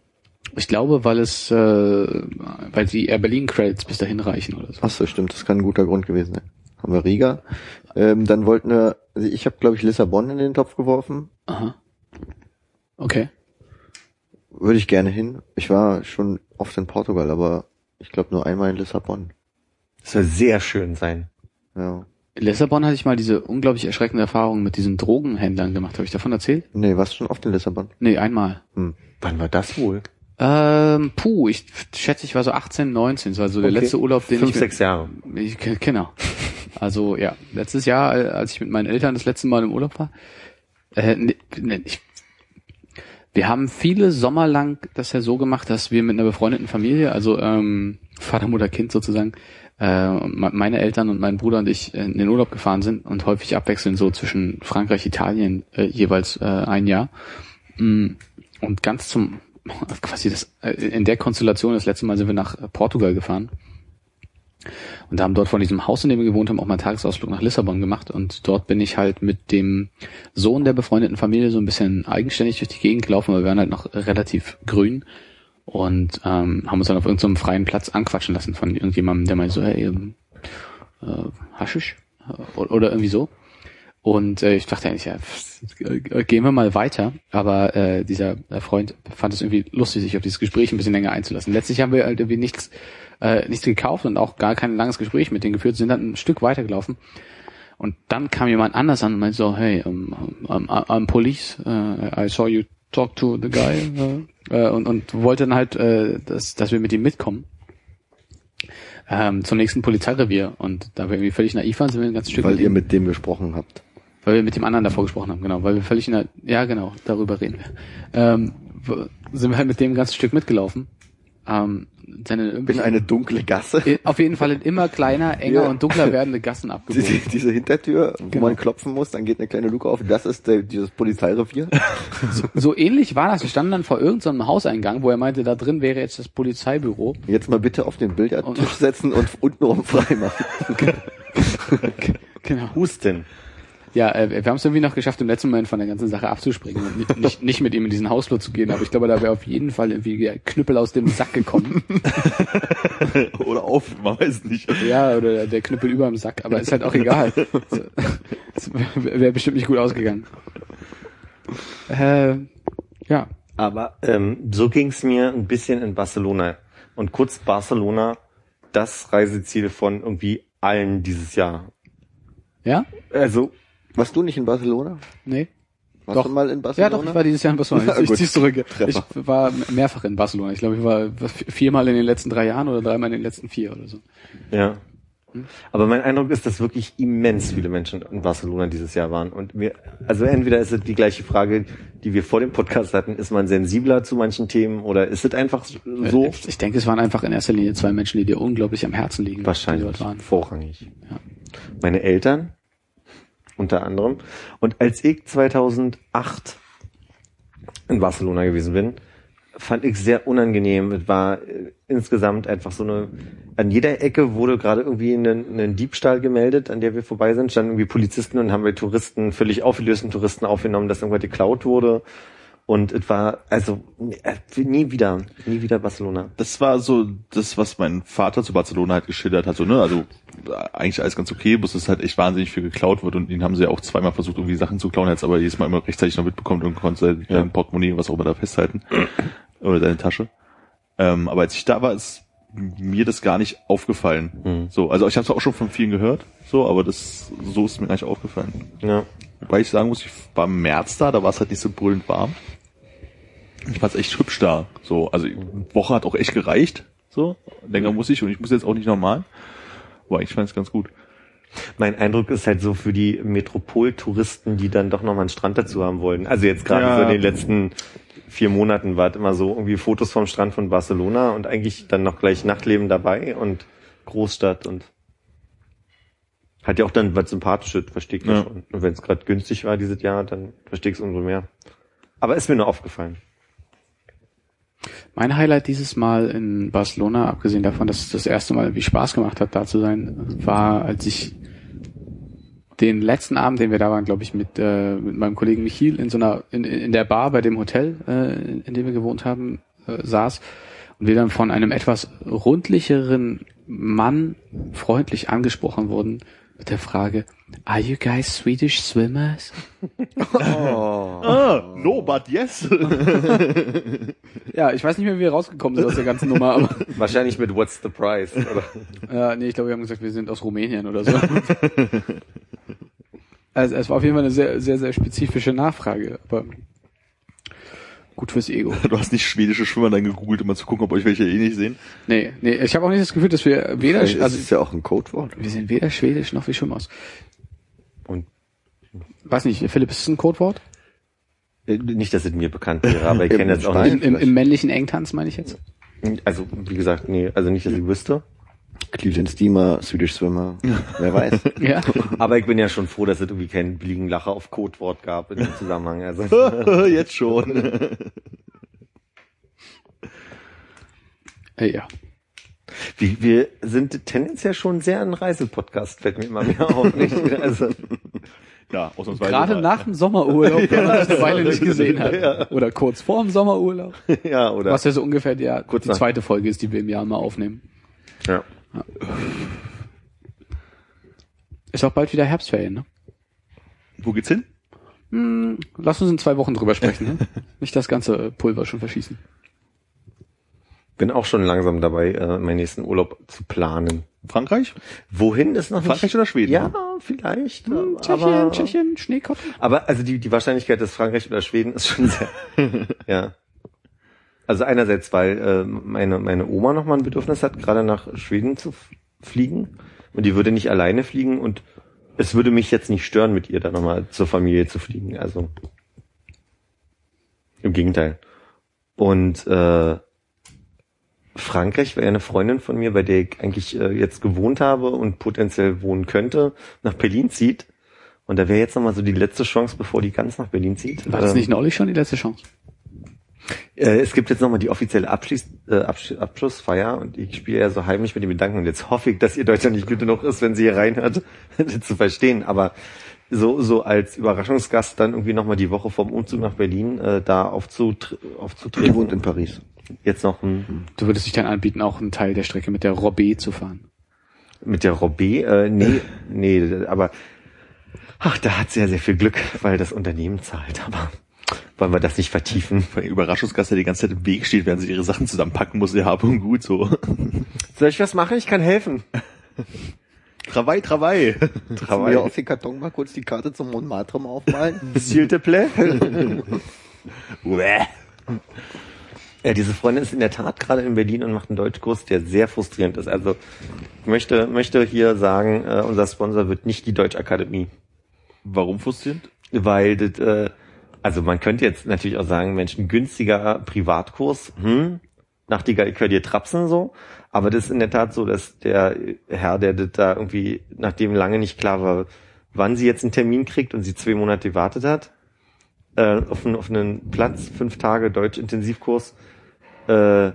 Speaker 2: Ich glaube, weil es, äh, weil die Air Berlin Credits bis dahin reichen oder so.
Speaker 4: Ach so, stimmt, das kann ein guter Grund gewesen sein. Haben wir Riga. Ähm, dann wollten wir, also ich habe glaube ich Lissabon in den Topf geworfen.
Speaker 2: Aha. Okay.
Speaker 4: Würde ich gerne hin. Ich war schon oft in Portugal, aber ich glaube nur einmal in Lissabon.
Speaker 3: Das soll sehr schön sein.
Speaker 4: Ja.
Speaker 2: In Lissabon hatte ich mal diese unglaublich erschreckende Erfahrung mit diesen Drogenhändlern gemacht. Habe ich davon erzählt?
Speaker 4: Nee, warst du schon oft in Lissabon?
Speaker 2: Nee, einmal.
Speaker 4: Hm.
Speaker 3: Wann war das wohl?
Speaker 2: Ähm, puh, ich schätze, ich war so 18, 19. Das war so der
Speaker 3: Okay.
Speaker 2: letzte Urlaub, den
Speaker 3: Fünf,
Speaker 2: ich...
Speaker 3: sechs Jahre.
Speaker 2: Ich, genau. Also ja, letztes Jahr, äh, als ich mit meinen Eltern das letzte Mal im Urlaub war, äh, ne, ne, ich, wir haben viele Sommer lang das ja so gemacht, dass wir mit einer befreundeten Familie, also ähm, Vater, Mutter, Kind sozusagen, äh, me- meine Eltern und mein Bruder und ich in den Urlaub gefahren sind und häufig abwechselnd so zwischen Frankreich, Italien äh, jeweils äh, ein Jahr. Mm, Und ganz zum quasi das äh, in der Konstellation das letzte Mal sind wir nach äh, Portugal gefahren und haben dort von diesem Haus, in dem wir gewohnt haben, auch mal einen Tagesausflug nach Lissabon gemacht. Und dort bin ich halt mit dem Sohn der befreundeten Familie so ein bisschen eigenständig durch die Gegend gelaufen, weil wir waren halt noch relativ grün und ähm, haben uns dann auf irgendeinem freien Platz anquatschen lassen von irgendjemandem, der meinte so, hey, ähm, äh, Haschisch? Äh, Oder irgendwie so. Und äh, ich dachte eigentlich, ja, pff, äh, gehen wir mal weiter. Aber äh, dieser äh, Freund fand es irgendwie lustig, sich auf dieses Gespräch ein bisschen länger einzulassen. Letztlich haben wir halt irgendwie nichts, äh, nichts gekauft und auch gar kein langes Gespräch mit denen geführt, sind dann ein Stück weitergelaufen. Und dann kam jemand anders an und meinte so, hey, um, um, I'm police, uh, I saw you talk to the guy äh, und, und wollte dann halt, äh, dass, dass wir mit ihm mitkommen ähm, zum nächsten Polizeirevier. Und da wir irgendwie völlig naiv waren, sind wir ein ganzes Stück
Speaker 4: Weil ihr mit dem gesprochen habt.
Speaker 2: Weil wir mit dem anderen davor gesprochen haben, genau, weil wir völlig in der, ja genau, darüber reden wir. Ähm, sind wir halt mit dem ein ganzes Stück mitgelaufen. Ähm, dann in
Speaker 4: eine dunkle Gasse.
Speaker 2: auf jeden Fall in immer kleiner, enger
Speaker 4: Ja.
Speaker 2: und dunkler werdende Gassen
Speaker 4: Diese,
Speaker 2: abgebogen.
Speaker 4: diese Hintertür, wo
Speaker 2: Genau.
Speaker 4: man klopfen muss, dann geht eine kleine Luke auf. Das ist der, dieses Polizeirevier.
Speaker 2: So ähnlich war das. Wir standen dann vor irgendeinem Hauseingang, wo er meinte, da drin wäre jetzt das Polizeibüro.
Speaker 4: Jetzt mal bitte auf den Billardtisch
Speaker 2: Und-
Speaker 4: setzen und untenrum frei machen.
Speaker 2: Genau.
Speaker 3: Husten.
Speaker 2: Ja, äh, wir haben es irgendwie noch geschafft, im letzten Moment von der ganzen Sache abzuspringen und nicht, nicht, nicht mit ihm in diesen Hausflur zu gehen. Aber ich glaube, da wäre auf jeden Fall irgendwie der Knüppel aus dem Sack gekommen.
Speaker 5: Oder auf, man weiß nicht.
Speaker 2: Ja, oder der Knüppel über dem Sack, aber ist halt auch egal. Wäre bestimmt nicht gut ausgegangen. Äh, ja.
Speaker 3: Aber ähm, so ging's mir ein bisschen in Barcelona. Und kurz Barcelona, das Reiseziel von irgendwie allen dieses Jahr.
Speaker 2: Ja?
Speaker 3: Also,
Speaker 4: Warst du nicht in Barcelona?
Speaker 2: Nee?
Speaker 4: Warst
Speaker 2: Doch.
Speaker 4: du mal in
Speaker 2: Ja,
Speaker 4: Barcelona?
Speaker 2: doch, ich war dieses Jahr in Barcelona.
Speaker 4: Na
Speaker 2: Ich, ich zieh's zurück. Ich war mehrfach in Barcelona. Ich glaube, ich war viermal in den letzten drei Jahren oder dreimal in den letzten vier oder so.
Speaker 3: ja. Aber mein Eindruck ist, dass wirklich immens viele Menschen in Barcelona dieses Jahr waren. Und wir, also entweder ist es die gleiche Frage, die wir vor dem Podcast hatten, ist man sensibler zu manchen Themen oder ist es einfach so?
Speaker 2: Äh, Ich denke, es waren einfach in erster Linie zwei Menschen, die dir unglaublich am Herzen liegen.
Speaker 3: Wahrscheinlich. Vorrangig.
Speaker 2: Ja.
Speaker 3: Meine Eltern, unter anderem. Und als ich 2008 in Barcelona gewesen bin, fand ich sehr unangenehm. Es war äh, insgesamt einfach so eine, an jeder Ecke wurde gerade irgendwie ein, ein Diebstahl gemeldet, an der wir vorbei sind, standen irgendwie Polizisten und haben bei Touristen, völlig aufgelösten Touristen aufgenommen, dass irgendwas geklaut wurde. Und es war, also, äh, nie wieder, nie wieder Barcelona.
Speaker 5: Das war so das, was mein Vater zu Barcelona halt geschildert hat. So, ne? Also eigentlich alles ganz okay, bloß es halt echt wahnsinnig viel geklaut wird und ihn haben sie ja auch zweimal versucht, irgendwie Sachen zu klauen, jetzt aber jedes Mal immer rechtzeitig noch mitbekommen und konnte sein
Speaker 3: Ja.
Speaker 5: Portemonnaie, was auch immer da festhalten. Oder seine Tasche. Ähm, aber als ich da war, ist mir das gar nicht aufgefallen.
Speaker 3: Mhm.
Speaker 5: So, also ich habe es auch schon von vielen gehört, so, aber das so ist mir gar nicht aufgefallen.
Speaker 3: Ja.
Speaker 5: Wobei ich sagen muss, ich war im März da, da war es halt nicht so brüllend warm. Ich fand es echt hübsch da. So, also eine Woche hat auch echt gereicht. So, länger muss ich und ich muss jetzt auch nicht normal. Aber ich fand es ganz gut.
Speaker 3: Mein Eindruck ist halt so für die Metropoltouristen, die dann doch nochmal einen Strand dazu haben wollen. Also jetzt gerade
Speaker 5: Ja.
Speaker 3: so in den letzten vier Monaten war es immer so irgendwie Fotos vom Strand von Barcelona und eigentlich dann noch gleich Nachtleben dabei und Großstadt und hat ja auch dann was Sympathisches, verstehe ich. Ja. schon. Und wenn es gerade günstig war dieses Jahr, dann verstehe ich es umso mehr. Aber ist mir nur aufgefallen.
Speaker 2: Mein Highlight dieses Mal in Barcelona, abgesehen davon, dass es das erste Mal wie Spaß gemacht hat, da zu sein, war, als ich den letzten Abend, den wir da waren, glaube ich, mit, äh, mit meinem Kollegen Michiel in so einer, in, in der Bar bei dem Hotel, äh, in dem wir gewohnt haben, äh, saß und wir dann von einem etwas rundlicheren Mann freundlich angesprochen wurden mit der Frage, Are you guys Swedish swimmers?
Speaker 5: Ah, no, but yes.
Speaker 2: Ja, ich weiß nicht mehr, wie wir rausgekommen sind aus der ganzen Nummer, aber
Speaker 3: Wahrscheinlich mit What's the Price? Oder?
Speaker 2: Ja, nee, ich glaube, wir haben gesagt, wir sind aus Rumänien oder so. also es war auf jeden Fall eine sehr, sehr, sehr spezifische Nachfrage, aber gut fürs Ego.
Speaker 5: Du hast nicht schwedische Schwimmer dann gegoogelt, um mal zu gucken, ob euch welche eh nicht sehen.
Speaker 2: Nee, nee, ich habe auch nicht das Gefühl, dass wir weder,
Speaker 4: Also das
Speaker 2: also
Speaker 4: ist ja auch ein Codewort.
Speaker 2: wir sind weder schwedisch noch wie Schwimmers. Weiß nicht, Philipp, ist es ein Codewort?
Speaker 3: äh, nicht, dass es mir bekannt wäre, aber ich kenne das auch nicht.
Speaker 2: Im, Im männlichen Engtanz meine ich jetzt.
Speaker 3: Also, wie gesagt, nee, also nicht, dass ich wüsste.
Speaker 4: Cleveland Steamer, Swedish Swimmer, wer weiß.
Speaker 2: Ja.
Speaker 3: Aber ich bin ja schon froh, dass es irgendwie keinen billigen Lacher auf Codewort gab in dem Zusammenhang. Also,
Speaker 5: Jetzt schon.
Speaker 2: Äh, ja.
Speaker 3: wie, wir sind tendenziell schon sehr ein Reisepodcast, fällt mir immer mehr auf, nicht? Also,
Speaker 5: Ja, ausnahmsweise.
Speaker 2: Gerade
Speaker 5: mal.
Speaker 2: nach dem Sommerurlaub, wenn man sich eine Weile nicht gesehen hat. Oder kurz vor dem Sommerurlaub.
Speaker 3: ja, oder?
Speaker 2: Was ja so ungefähr der,
Speaker 3: Kurz
Speaker 2: die
Speaker 3: nach-
Speaker 2: zweite Folge ist, die wir im Jahr mal aufnehmen.
Speaker 3: Ja.
Speaker 2: Ist auch bald wieder Herbstferien, ne?
Speaker 5: Wo geht's hin?
Speaker 2: Hm, lass uns in zwei Wochen drüber sprechen, ne? Nicht das ganze Pulver schon verschießen.
Speaker 3: Bin auch schon langsam dabei, äh, meinen nächsten Urlaub zu planen.
Speaker 5: Frankreich?
Speaker 3: Wohin ist noch
Speaker 5: Frankreich
Speaker 3: nicht?
Speaker 5: oder Schweden?
Speaker 3: Ja, vielleicht.
Speaker 2: Hm,
Speaker 3: aber,
Speaker 2: Tschechien, Tschechien, Schneekotten.
Speaker 3: aber also die, die Wahrscheinlichkeit, dass Frankreich oder Schweden ist schon sehr, ja. Also einerseits, weil äh, meine, meine Oma noch mal ein Bedürfnis hat, gerade nach Schweden zu fliegen. Und die würde nicht alleine fliegen und es würde mich jetzt nicht stören, mit ihr da nochmal zur Familie zu fliegen. Also im Gegenteil. Und äh, Frankreich wäre eine Freundin von mir, bei der ich eigentlich äh, jetzt gewohnt habe und potenziell wohnen könnte, nach Berlin zieht. Und da wäre jetzt nochmal so die letzte Chance, bevor die ganz nach Berlin zieht.
Speaker 2: War das
Speaker 3: Ähm,
Speaker 2: nicht neulich schon die letzte Chance?
Speaker 3: äh, es gibt jetzt nochmal die offizielle Abschließ, äh, Absch Abschlussfeier und ich spiele ja so heimlich mit dem Gedanken und jetzt hoffe ich, dass ihr Deutschland nicht gut genug ist, wenn sie hier reinhört, zu verstehen. Aber so, so als Überraschungsgast dann irgendwie nochmal die Woche vom Umzug nach Berlin äh, da aufzutr
Speaker 4: Die
Speaker 3: aufzutreten.
Speaker 4: wohnt in Paris.
Speaker 3: Jetzt noch ein,
Speaker 2: Du würdest dich dann anbieten, auch einen Teil der Strecke mit der Robé zu fahren.
Speaker 3: mit der Robé, äh, nee, nee, aber ach, da hat sehr, sehr viel Glück, weil das Unternehmen zahlt, aber wollen wir das nicht vertiefen.
Speaker 5: Weil der Überraschungsgast, der die ganze Zeit im Weg steht, während sie ihre Sachen zusammenpacken muss, ja, hab und gut, so.
Speaker 3: Soll ich was machen? Ich kann helfen.
Speaker 5: Travail.
Speaker 4: Können wir auf den Karton mal kurz die Karte zum Montmartre mal aufmalen?
Speaker 3: S'il te plaît. Ja, diese Freundin ist in der Tat gerade in Berlin und macht einen Deutschkurs, der sehr frustrierend ist. Also ich möchte, möchte hier sagen, äh, unser Sponsor wird nicht die Deutschakademie,
Speaker 5: Warum frustrierend?
Speaker 3: weil das, äh, also man könnte jetzt natürlich auch sagen, Mensch, ein günstiger Privatkurs, hm, Nachtigall, ich höre dir trapsen so, aber das ist in der Tat so, dass der Herr, der das da irgendwie, nachdem lange nicht klar war, wann sie jetzt einen Termin kriegt und sie zwei Monate gewartet hat, äh, auf, einen, auf einen Platz, fünf Tage Deutsch-Intensivkurs, äh,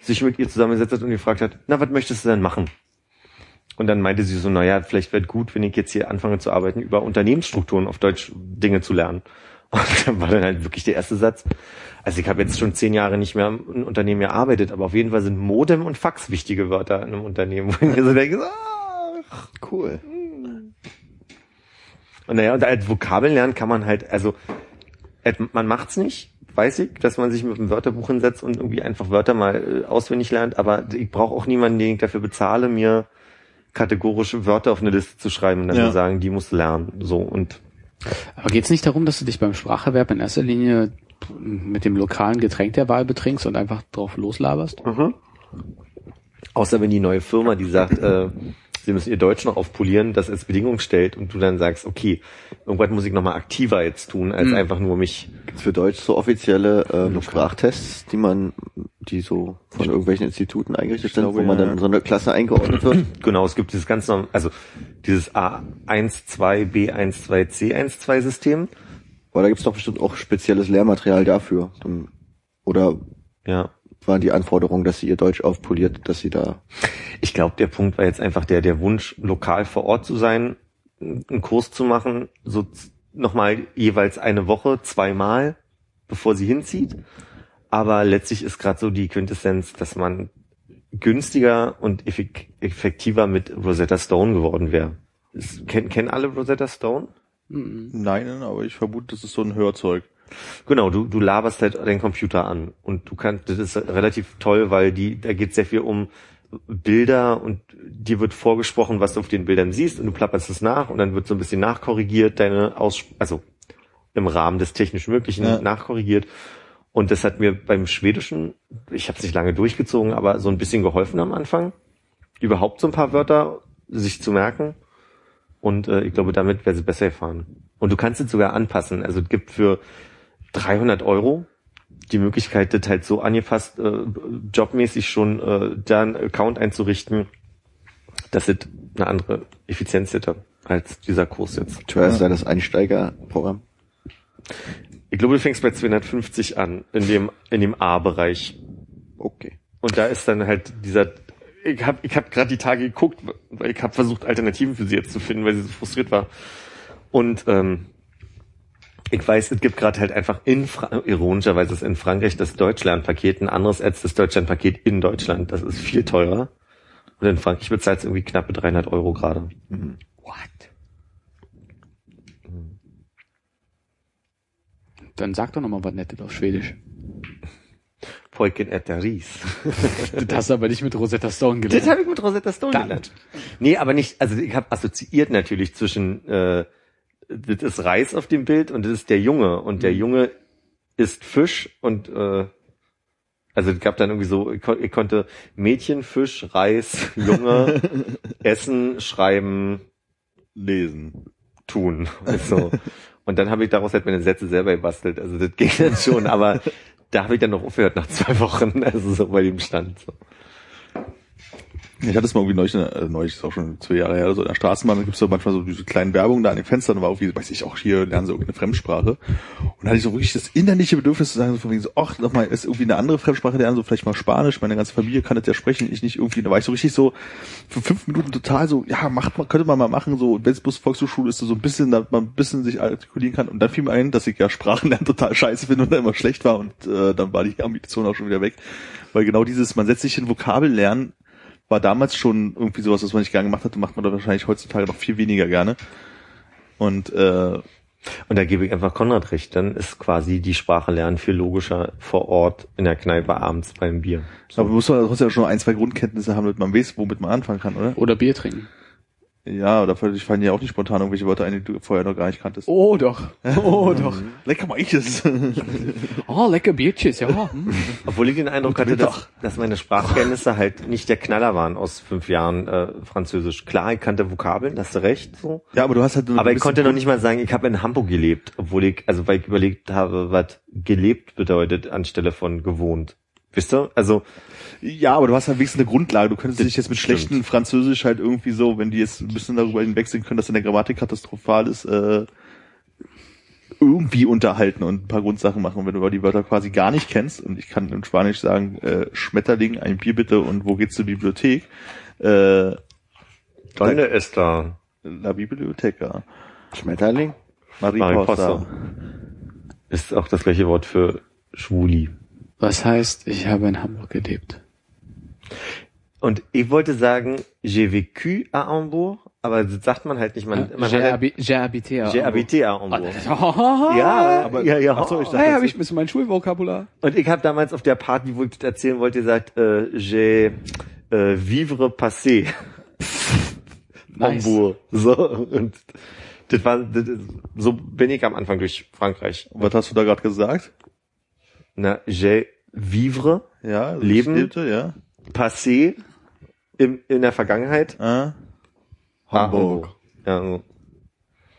Speaker 3: sich mit ihr zusammengesetzt hat und gefragt hat, na, was möchtest du denn machen? Und dann meinte sie so, naja, vielleicht wird gut, wenn ich jetzt hier anfange zu arbeiten, über Unternehmensstrukturen auf Deutsch Dinge zu lernen. Und dann war dann halt wirklich der erste Satz. Also ich habe jetzt schon zehn Jahre nicht mehr im Unternehmen gearbeitet, aber auf jeden Fall sind Modem und Fax wichtige Wörter in einem Unternehmen, wo ich mir so denke, ach,
Speaker 4: Cool.
Speaker 3: und naja, und als Vokabeln lernen kann man halt, also man macht's nicht, weiß ich, dass man sich mit einem Wörterbuch hinsetzt und irgendwie einfach Wörter mal äh, auswendig lernt, aber ich brauche auch niemanden, den ich dafür bezahle, mir kategorische Wörter auf eine Liste zu schreiben und dann
Speaker 5: Ja.
Speaker 3: zu sagen, die musst du lernen. So und
Speaker 2: Aber geht's nicht darum, dass du dich beim Spracherwerb in erster Linie mit dem lokalen Getränk der Wahl betrinkst und einfach drauf loslaberst?
Speaker 3: außer wenn die neue Firma, die sagt, äh, sie müssen ihr Deutsch noch aufpolieren, das als Bedingung stellt und du dann sagst, okay, irgendwas muss ich nochmal aktiver jetzt tun, als
Speaker 2: Mhm.
Speaker 3: einfach nur mich.
Speaker 4: Gibt's für Deutsch so offizielle ähm, Sprachtests, die man, die so von irgendwelchen Instituten eingerichtet sind,
Speaker 5: glaube,
Speaker 4: wo man
Speaker 5: ja,
Speaker 4: dann in so eine Klasse eingeordnet wird?
Speaker 3: Genau, es gibt dieses ganz norm- also dieses A1, 2, B1, 2, C1, 2 System.
Speaker 4: Aber da gibt's doch bestimmt auch spezielles Lehrmaterial dafür. Oder
Speaker 3: Ja.
Speaker 4: War die Anforderung, dass sie ihr Deutsch aufpoliert, dass sie da
Speaker 3: Ich glaube, der Punkt war jetzt einfach der, der Wunsch, lokal vor Ort zu sein, einen Kurs zu machen, so nochmal jeweils eine Woche, zweimal, bevor sie hinzieht. Aber letztlich ist gerade so die Quintessenz, dass man günstiger und effek effektiver mit Rosetta Stone geworden wäre. Kennen, kennen alle Rosetta Stone?
Speaker 2: Mhm.
Speaker 5: Nein, aber ich vermute, das ist so ein Hörzeug.
Speaker 3: Genau, du, du laberst halt den Computer an und du kannst, das ist relativ toll, weil die, da geht sehr viel um Bilder und dir wird vorgesprochen, was du auf den Bildern siehst und du plapperst es nach und dann wird so ein bisschen nachkorrigiert, deine Aus, also im Rahmen des technisch Möglichen
Speaker 5: Ja.
Speaker 3: nachkorrigiert. Und das hat mir beim Schwedischen, ich habe es nicht lange durchgezogen, aber so ein bisschen geholfen am Anfang, überhaupt so ein paar Wörter sich zu merken. Und äh, ich glaube, damit wäre sie besser erfahren. Und du kannst es sogar anpassen. Also es gibt für 300 Euro die Möglichkeit, das halt so angepasst, äh, jobmäßig schon äh, da einen Account einzurichten, dass es eine andere Effizienz hätte als dieser Kurs jetzt.
Speaker 4: teuer ist da das Einsteigerprogramm.
Speaker 3: Ich glaube, du fängst bei 250 an, in dem, in dem A-Bereich.
Speaker 4: Okay.
Speaker 3: Und da ist dann halt dieser, ich habe ich hab gerade die Tage geguckt, weil ich habe versucht, Alternativen für sie jetzt zu finden, weil sie so frustriert war. Und ähm, ich weiß, es gibt gerade halt einfach in Fra ironischerweise ist in Frankreich das Deutschlandpaket ein anderes als das Deutschlandpaket in Deutschland. Das ist viel teurer. Und in Frankreich bezahlt es irgendwie knappe 300 Euro gerade.
Speaker 2: What? Dann sag doch nochmal was Nettes auf Schwedisch.
Speaker 3: Poiken et Ries.
Speaker 2: Das hast du aber nicht mit Rosetta Stone
Speaker 3: Das
Speaker 2: gelernt.
Speaker 3: habe ich mit Rosetta Stone
Speaker 2: Verdammt.
Speaker 3: gelernt. Nee, aber nicht, also ich habe assoziiert natürlich zwischen, äh, das ist Reis auf dem Bild und das ist der Junge. Und der Junge isst Fisch und äh, also es gab dann irgendwie so, ich, kon ich konnte Mädchen, Fisch, Reis, Junge, Essen, Schreiben,
Speaker 5: Lesen.
Speaker 3: tun. Also, und dann habe ich daraus halt meine Sätze selber gebastelt. Also das ging dann schon, aber da habe ich dann noch aufgehört nach zwei Wochen, also so bei dem Stand. So.
Speaker 5: Ich hatte es mal irgendwie neulich, äh, neulich ist auch schon zwei Jahre her, so in der Straßenbahn, da gibt's so manchmal so diese kleinen Werbungen da an den Fenstern, war irgendwie, weiß ich auch, hier lernen sie irgendeine Fremdsprache. Und da hatte ich so wirklich das innerliche Bedürfnis zu sagen, so von wegen so, ach, nochmal, ist irgendwie eine andere Fremdsprache lernen, so vielleicht mal Spanisch, meine ganze Familie kann das ja sprechen, ich nicht irgendwie, da war ich so richtig so, für fünf Minuten total so, ja, macht man, könnte man mal machen, so, wenn es bloß Volkshochschule ist, so ein bisschen, damit man ein bisschen sich artikulieren kann. Und dann fiel mir ein, dass ich ja Sprachenlernen total scheiße finde und dann immer schlecht war und äh, dann war die Ambition auch schon wieder weg. Weil genau dieses, man setzt sich hin Vokabel lernen, war damals schon irgendwie sowas, was man nicht gerne gemacht hatte, macht man doch wahrscheinlich heutzutage noch viel weniger gerne. Und äh,
Speaker 3: Und da gebe ich einfach Konrad recht, dann ist quasi die Sprache lernen viel logischer vor Ort in der Kneipe abends beim Bier.
Speaker 5: aber muss man trotzdem ja schon ein, zwei Grundkenntnisse haben, damit man weiß, womit man anfangen kann, oder?
Speaker 2: Oder Bier trinken.
Speaker 5: Ja, oder vielleicht fallen dir auch nicht spontan irgendwelche Wörter ein, die du vorher noch gar nicht kanntest.
Speaker 2: Oh doch. Oh doch.
Speaker 5: Lecker mal ich es.
Speaker 2: Oh, lecker Biertjes, ja. Hm.
Speaker 3: Obwohl ich den Eindruck hatte, dass, dass meine Sprachkenntnisse halt nicht der Knaller waren aus fünf Jahren äh, Französisch. Klar, ich kannte Vokabeln, hast du recht. So.
Speaker 5: ja, aber du hast halt so
Speaker 3: Aber ich konnte noch nicht mal sagen, ich habe in Hamburg gelebt, obwohl ich, also weil ich überlegt habe, was gelebt bedeutet anstelle von gewohnt. Wisst ihr? Also
Speaker 5: Ja, aber du hast halt wenigstens eine Grundlage. Du könntest
Speaker 3: Das
Speaker 5: dich jetzt mit
Speaker 3: stimmt.
Speaker 5: schlechtem Französisch halt irgendwie so, wenn die jetzt ein bisschen darüber hinwegsehen können, dass deine Grammatik katastrophal ist, äh, irgendwie unterhalten und ein paar Grundsachen machen, wenn du aber die Wörter quasi gar nicht kennst. Und ich kann in Spanisch sagen, äh, Schmetterling, ein Bier bitte und wo geht's zur Bibliothek? Äh,
Speaker 3: Donde ist da?
Speaker 5: La Biblioteca.
Speaker 4: Schmetterling?
Speaker 5: Mariposa.
Speaker 3: Mariposa. Ist auch das gleiche Wort für Schwuli.
Speaker 2: Was heißt, ich habe in Hamburg gelebt?
Speaker 3: Und ich wollte sagen, j'ai vécu à Hambourg, aber das sagt man halt nicht. Man, man
Speaker 2: J'ai habi- j'ai habité à
Speaker 3: j'ai
Speaker 2: Hamburg.
Speaker 3: habité à Hambourg.
Speaker 2: Oh,
Speaker 3: Ja,
Speaker 5: aber-
Speaker 3: ja, ja.
Speaker 5: Ach so, ich dachte,
Speaker 2: Hey, habe ich ein bisschen mein Schulvokabular.
Speaker 3: Und ich habe damals auf der Party, wo ich das erzählen wollte, gesagt, äh, j'ai äh, vivre passé.
Speaker 2: Nice.
Speaker 3: Hambourg. So, und das war, das, so bin ich am Anfang durch Frankreich.
Speaker 5: Was hast du da gerade gesagt?
Speaker 3: Na, j'ai vivre
Speaker 5: Ja, also lebte, ja.
Speaker 3: Passé im, in der Vergangenheit.
Speaker 5: Ah,
Speaker 3: à
Speaker 5: Hamburg.
Speaker 3: Ja.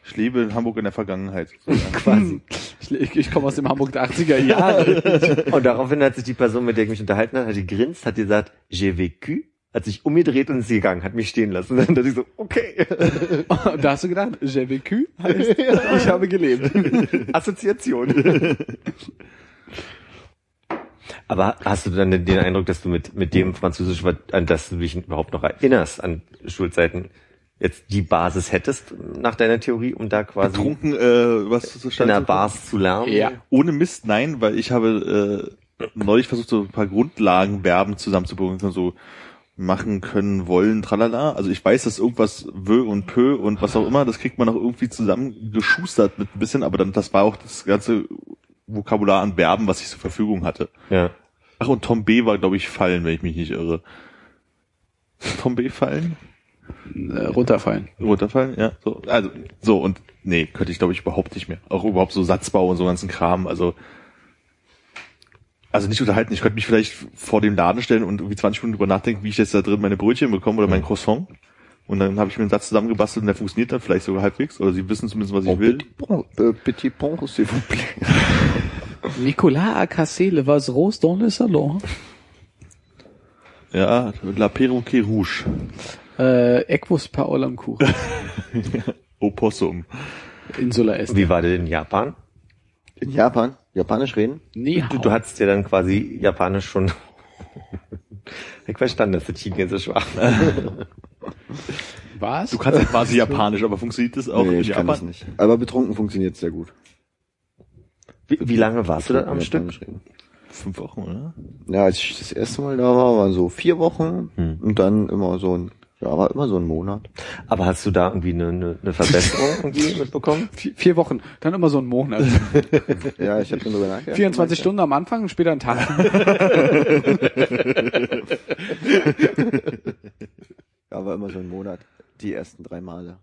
Speaker 5: Ich lebe in Hamburg in der Vergangenheit.
Speaker 3: quasi.
Speaker 2: Ich, ich, ich komme aus dem Hamburg der 80er Jahre.
Speaker 3: Und daraufhin hat sich die Person, mit der ich mich unterhalten habe, hat gegrinst, hat gesagt, j'ai vécu, hat sich umgedreht und ist gegangen, hat mich stehen lassen. Und dann dachte ich so, okay.
Speaker 2: Und da hast du gedacht, j'ai vécu heißt, ich habe gelebt.
Speaker 3: Assoziation. Aber hast du dann den Eindruck, dass du mit, mit dem Französisch, an das du dich überhaupt noch erinnerst, an Schulzeiten, jetzt die Basis hättest nach deiner Theorie, um da quasi
Speaker 5: Betrunken, äh, was
Speaker 3: in der? Bars zu lernen?
Speaker 2: Ja.
Speaker 5: Ohne Mist, nein, weil ich habe äh, neulich versucht, so ein paar Grundlagenverben zusammenzubringen, so machen können, wollen, tralala. Also ich weiß, dass irgendwas wö und pö und was auch immer, das kriegt man noch irgendwie zusammengeschustert mit ein bisschen, aber dann das war auch das ganze Vokabular an Verben, was ich zur Verfügung hatte.
Speaker 3: Ja.
Speaker 5: Ach, und Tom B war, glaube ich, fallen, wenn ich mich nicht irre. Tom B fallen?
Speaker 2: Äh, runterfallen.
Speaker 5: Runterfallen, ja. So, also, so, und nee, könnte ich, glaube ich, überhaupt nicht mehr. Auch überhaupt so Satzbau und so ganzen Kram, also also nicht unterhalten, ich könnte mich vielleicht vor dem Laden stellen und irgendwie 20 Minuten drüber nachdenken, wie ich jetzt da drin meine Brötchen bekomme oder mein Croissant. Und dann habe ich mir einen Satz zusammengebastelt und der funktioniert dann vielleicht sogar halbwegs. Oder sie wissen zumindest, was ich will.
Speaker 4: Petit pont, äh, petit pont, s'il vous plaît.
Speaker 2: Nicolas cassé le vase rose dans le salon.
Speaker 5: Ja, La Perroquet Rouge.
Speaker 2: Äh, Equus Paola am Kuchen.
Speaker 5: Opossum.
Speaker 2: Insula Est.
Speaker 3: Wie war der in Japan?
Speaker 4: In Japan, Japanisch reden?
Speaker 2: Ni
Speaker 3: Du, du hattest ja dann quasi Japanisch schon ich verstanden, dass das Chinesisch war.
Speaker 2: Was?
Speaker 5: Du kannst ja quasi Japanisch, aber funktioniert das auch
Speaker 4: nee,
Speaker 5: in
Speaker 4: ich kann das
Speaker 5: Japan?
Speaker 4: nicht. Aber betrunken funktioniert sehr gut.
Speaker 3: Wie, wie lange warst du dann am Stück?
Speaker 5: Fünf Wochen, oder?
Speaker 4: Ja, als ich das erste Mal da war, waren so vier Wochen
Speaker 3: Hm.
Speaker 4: und dann immer so ein, ja, war immer so ein Monat.
Speaker 3: Aber hast du da irgendwie eine, eine, eine Verbesserung irgendwie mitbekommen?
Speaker 2: Vier, vier Wochen, dann immer so ein Monat.
Speaker 4: Ja, ich habe dann drüber nachgedacht.
Speaker 2: 24 Stunden am Anfang und später ein Tag.
Speaker 4: Ja, war immer so ein Monat. Die ersten drei Male.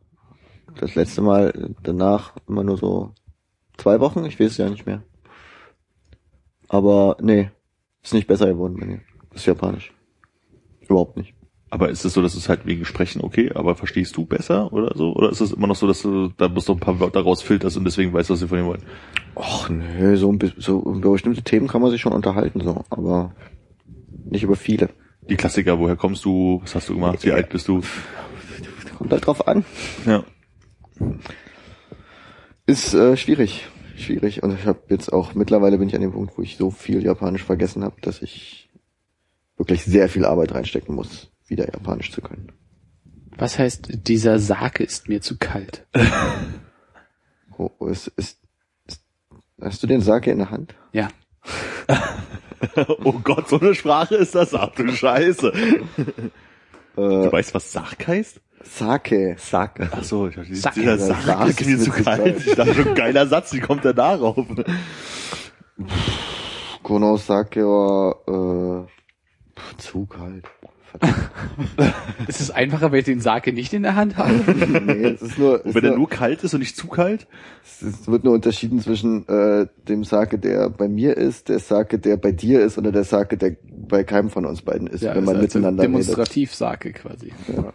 Speaker 4: Das letzte Mal danach immer nur so zwei Wochen, ich weiß es ja nicht mehr. Aber nee, ist nicht besser geworden bei mir. Ist Japanisch. Überhaupt nicht.
Speaker 5: Aber ist es so, dass es halt wegen Sprechen okay, aber verstehst du besser oder so? Oder ist es immer noch so, dass du da bloß noch ein paar Wörter rausfilterst und deswegen weißt, was sie von dir wollen?
Speaker 4: Och nö, so, ein bi- so über bestimmte Themen kann man sich schon unterhalten, so, aber nicht über viele.
Speaker 5: Die Klassiker, woher kommst du, was hast du gemacht, wie alt bist du?
Speaker 4: Kommt halt drauf an.
Speaker 5: Ja.
Speaker 4: Ist äh, schwierig. Schwierig. Und ich habe jetzt auch, mittlerweile bin ich an dem Punkt, wo ich so viel Japanisch vergessen habe, dass ich wirklich sehr viel Arbeit reinstecken muss, wieder Japanisch zu können.
Speaker 2: Was heißt, dieser Sake ist mir zu kalt?
Speaker 4: Oh, oh, ist, ist, ist, hast du den Sake in der Hand?
Speaker 2: Ja.
Speaker 5: Oh Gott, so eine Sprache ist das, ach du Scheiße. Du
Speaker 4: Äh,
Speaker 5: weißt, was Sach heißt?
Speaker 4: Sake.
Speaker 3: Sag.
Speaker 5: Ach so, ich dachte,
Speaker 2: Sake.
Speaker 5: dieser
Speaker 4: Ja,
Speaker 5: Sach
Speaker 4: Sake
Speaker 5: ist mir
Speaker 4: ist
Speaker 5: zu kalt. Ich dachte schon, geiler Satz, wie kommt der darauf?
Speaker 4: Kono Sake war äh, zu kalt. Verdammt.
Speaker 2: Es ist einfacher, wenn ich den Sake nicht in der Hand habe.
Speaker 4: nee, es ist nur,
Speaker 5: Und
Speaker 4: es,
Speaker 5: wenn er
Speaker 4: nur,
Speaker 5: kalt ist und nicht zu kalt?
Speaker 4: es wird nur unterschieden zwischen äh, dem Sake, der bei mir ist, der Sake, der bei dir ist, oder der Sake, der bei keinem von uns beiden ist, wenn man
Speaker 2: ist also
Speaker 4: miteinander redet.
Speaker 2: Demonstrativ Sake quasi.
Speaker 4: Ja.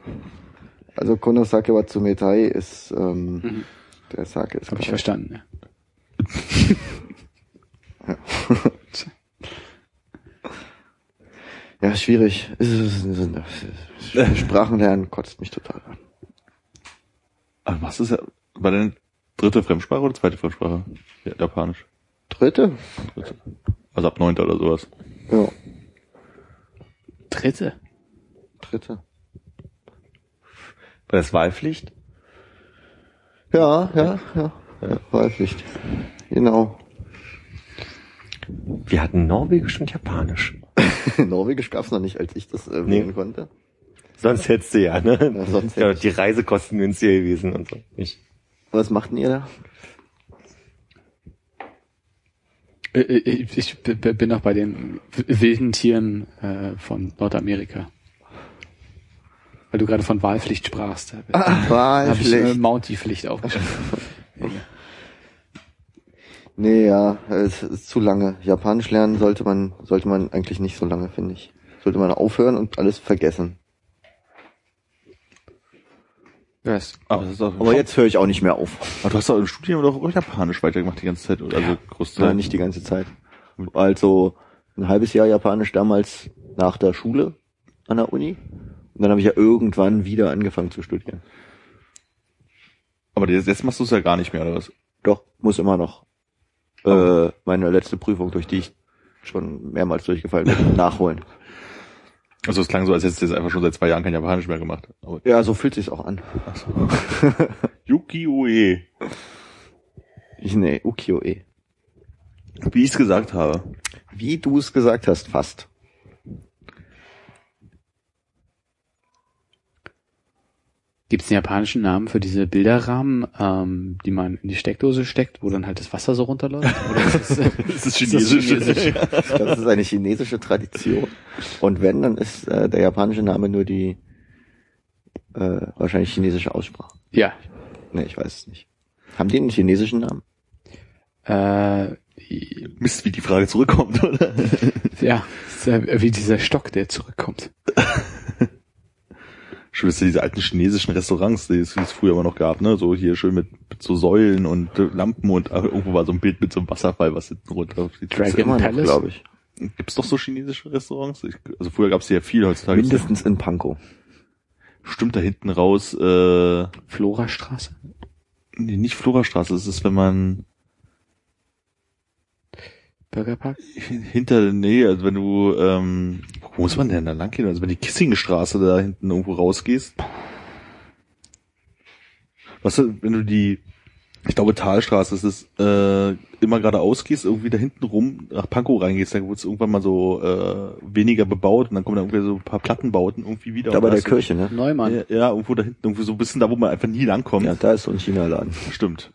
Speaker 4: Also Konosake wa Tsumetai ist ähm, der Sake ist
Speaker 2: Habe Mhm. ich verstanden. Ja.
Speaker 4: Ja, schwierig. Es es es ist- Sprachen lernen kotzt mich total an.
Speaker 5: Aber was ist ja, war deine dritte Fremdsprache oder zweite Fremdsprache? Ja, Japanisch.
Speaker 4: Dritte?
Speaker 5: Dritte. Also ab neunter oder sowas.
Speaker 4: Ja,
Speaker 2: Dritte.
Speaker 4: dritte.
Speaker 3: War das Wahlpflicht?
Speaker 4: Ja, ja, ja. ja Wahlpflicht. Genau.
Speaker 3: Wir hatten Norwegisch und Japanisch.
Speaker 4: Norwegisch gab's noch nicht, als ich das äh,
Speaker 3: Nee.
Speaker 4: konnte.
Speaker 3: Sonst hättest du ja, ne?
Speaker 4: Ja, sonst
Speaker 3: ja, die Reisekosten günstiger gewesen und so. Ich,
Speaker 4: Was macht denn ihr da?
Speaker 2: Äh, äh, Ich bin noch bei den wilden Tieren äh, von Nordamerika. Weil du gerade von Wahlpflicht sprachst. Da habe ich äh,
Speaker 4: Wahlpflicht.
Speaker 2: Mountie-Pflicht aufgeschrieben.
Speaker 4: Nee, ja, es ist zu lange. Japanisch lernen sollte man, sollte man eigentlich nicht so lange, finde ich. Sollte man aufhören und alles vergessen.
Speaker 2: Was?
Speaker 5: Aber, das ist auch,
Speaker 4: Aber jetzt höre ich auch nicht mehr auf.
Speaker 5: aber du hast doch im Studium doch auch Japanisch weitergemacht die ganze Zeit. oder? Also Großteil.
Speaker 4: Nein, nicht die ganze Zeit. Also ein halbes Jahr Japanisch damals nach der Schule an der Uni. Und dann habe ich ja irgendwann wieder angefangen zu studieren.
Speaker 5: Aber jetzt, jetzt machst du es ja gar nicht mehr, oder was?
Speaker 4: Doch, muss immer noch. Äh, meine letzte Prüfung, durch die ich schon mehrmals durchgefallen bin. Nachholen.
Speaker 5: Also es klang so, als hättest du jetzt einfach schon seit zwei Jahren kein Japanisch mehr gemacht. Aber
Speaker 4: Ja, so fühlt sich's auch an.
Speaker 5: Yuki-Ue.
Speaker 4: Ich, nee, Ukiyo-e.
Speaker 5: Wie ich es gesagt habe.
Speaker 4: Wie du es gesagt hast, fast.
Speaker 2: Gibt es einen japanischen Namen für diese Bilderrahmen, ähm, die man in die Steckdose steckt, wo dann halt das Wasser so runterläuft? Oder ist das,
Speaker 5: Das ist
Speaker 2: das
Speaker 5: chinesisch.
Speaker 2: chinesisch?
Speaker 4: Ich glaube, das ist eine chinesische Tradition. Und wenn, dann ist äh, der japanische Name nur die äh, wahrscheinlich chinesische Aussprache.
Speaker 2: ja.
Speaker 4: Nee, ich weiß es nicht. Haben die einen chinesischen Namen?
Speaker 2: Äh,
Speaker 5: Mist, wie die Frage zurückkommt, oder?
Speaker 2: ist ja wie dieser Stock, der zurückkommt.
Speaker 5: Schön, dass diese alten chinesischen Restaurants, die es, die es früher immer noch gab, ne? So hier schön mit, mit so Säulen und äh, Lampen und äh, irgendwo war so ein Bild mit so einem Wasserfall, was hinten runter fließt.
Speaker 2: Dragon Palace?
Speaker 4: glaube ich.
Speaker 5: Gibt's doch so chinesische Restaurants? Ich, also früher gab's die ja viel, heutzutage
Speaker 4: Mindestens in Pankow.
Speaker 5: stimmt da hinten raus, äh,
Speaker 2: Florastraße?
Speaker 5: nee, nicht Florastraße, das ist, wenn man
Speaker 2: Burgerpark?
Speaker 5: hinter, nee, also wenn du, ähm, wo muss man denn da lang gehen? Also wenn die Kissingstraße da hinten irgendwo rausgehst. Was, wenn du die, ich glaube Talstraße ist es, äh, immer geradeaus gehst, irgendwie da hinten rum nach Pankow reingehst, dann wird's irgendwann mal so äh, weniger bebaut und dann kommen da irgendwie so ein paar Plattenbauten irgendwie wieder.
Speaker 4: Da bei der Kirche, ne?
Speaker 2: Neumann.
Speaker 5: Ja, ja, irgendwo da hinten, irgendwie so ein bisschen da, wo man einfach nie langkommt.
Speaker 4: Ja, da ist so ein China-Laden.
Speaker 5: Stimmt.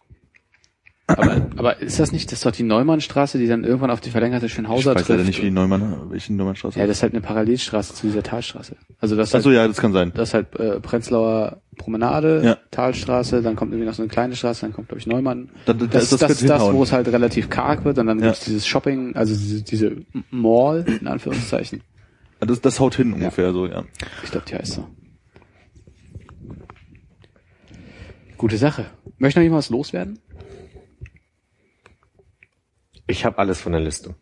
Speaker 2: Aber, aber ist das nicht, das ist doch die Neumannstraße, die dann irgendwann auf die verlängerte
Speaker 5: Ich
Speaker 2: Schönhauser
Speaker 5: weiß
Speaker 2: trifft?
Speaker 5: leider nicht, wie die Neumann, welche Neumannstraße
Speaker 2: ja, das ist halt eine Parallelstraße zu dieser Talstraße. Also das ist halt,
Speaker 5: Achso, ja, das kann sein.
Speaker 2: das ist halt äh, Prenzlauer Promenade,
Speaker 5: Ja.
Speaker 2: Talstraße, dann kommt irgendwie noch so eine kleine Straße, dann kommt, glaube ich, Neumann.
Speaker 5: Da- da-
Speaker 2: Das,
Speaker 5: das
Speaker 2: das, das ist das,
Speaker 5: hinhauen.
Speaker 2: wo es halt relativ karg wird und dann
Speaker 5: Ja.
Speaker 2: gibt's dieses Shopping, also diese, diese Mall, in Anführungszeichen.
Speaker 5: Das, das haut hin ungefähr so, ja.
Speaker 2: Ich glaube, die heißt so. Gute Sache. Möchte noch jemand was loswerden?
Speaker 3: Ich habe alles von der Liste.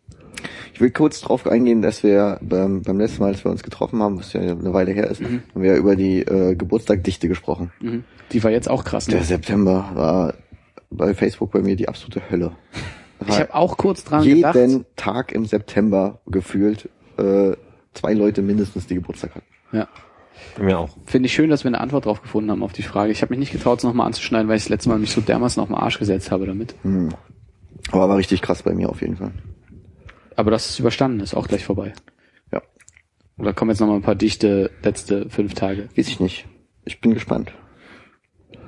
Speaker 4: Ich will kurz drauf eingehen, dass wir beim, beim letzten Mal, als wir uns getroffen haben, was ja eine Weile her ist, haben wir über die äh, Geburtstagdichte gesprochen.
Speaker 2: Mhm. Die war jetzt auch krass. Ne?
Speaker 4: Der September war bei Facebook bei mir die absolute Hölle.
Speaker 2: Ich habe auch kurz dran
Speaker 4: jeden
Speaker 2: gedacht.
Speaker 4: Tag im September gefühlt äh, zwei Leute mindestens, die Geburtstag hatten.
Speaker 2: Ja.
Speaker 3: Bei mir auch.
Speaker 2: Finde ich schön, dass wir eine Antwort drauf gefunden haben auf die Frage. Ich habe mich nicht getraut, es nochmal anzuschneiden, weil ich das letzte Mal mich so dermaßen auf den Arsch gesetzt habe damit.
Speaker 4: Hm. Aber war richtig krass bei mir auf jeden Fall.
Speaker 2: Aber das ist überstanden, ist auch gleich vorbei.
Speaker 4: Ja.
Speaker 2: Oder kommen jetzt nochmal ein paar dichte letzte fünf Tage?
Speaker 4: Weiß ich nicht. Ich bin gespannt.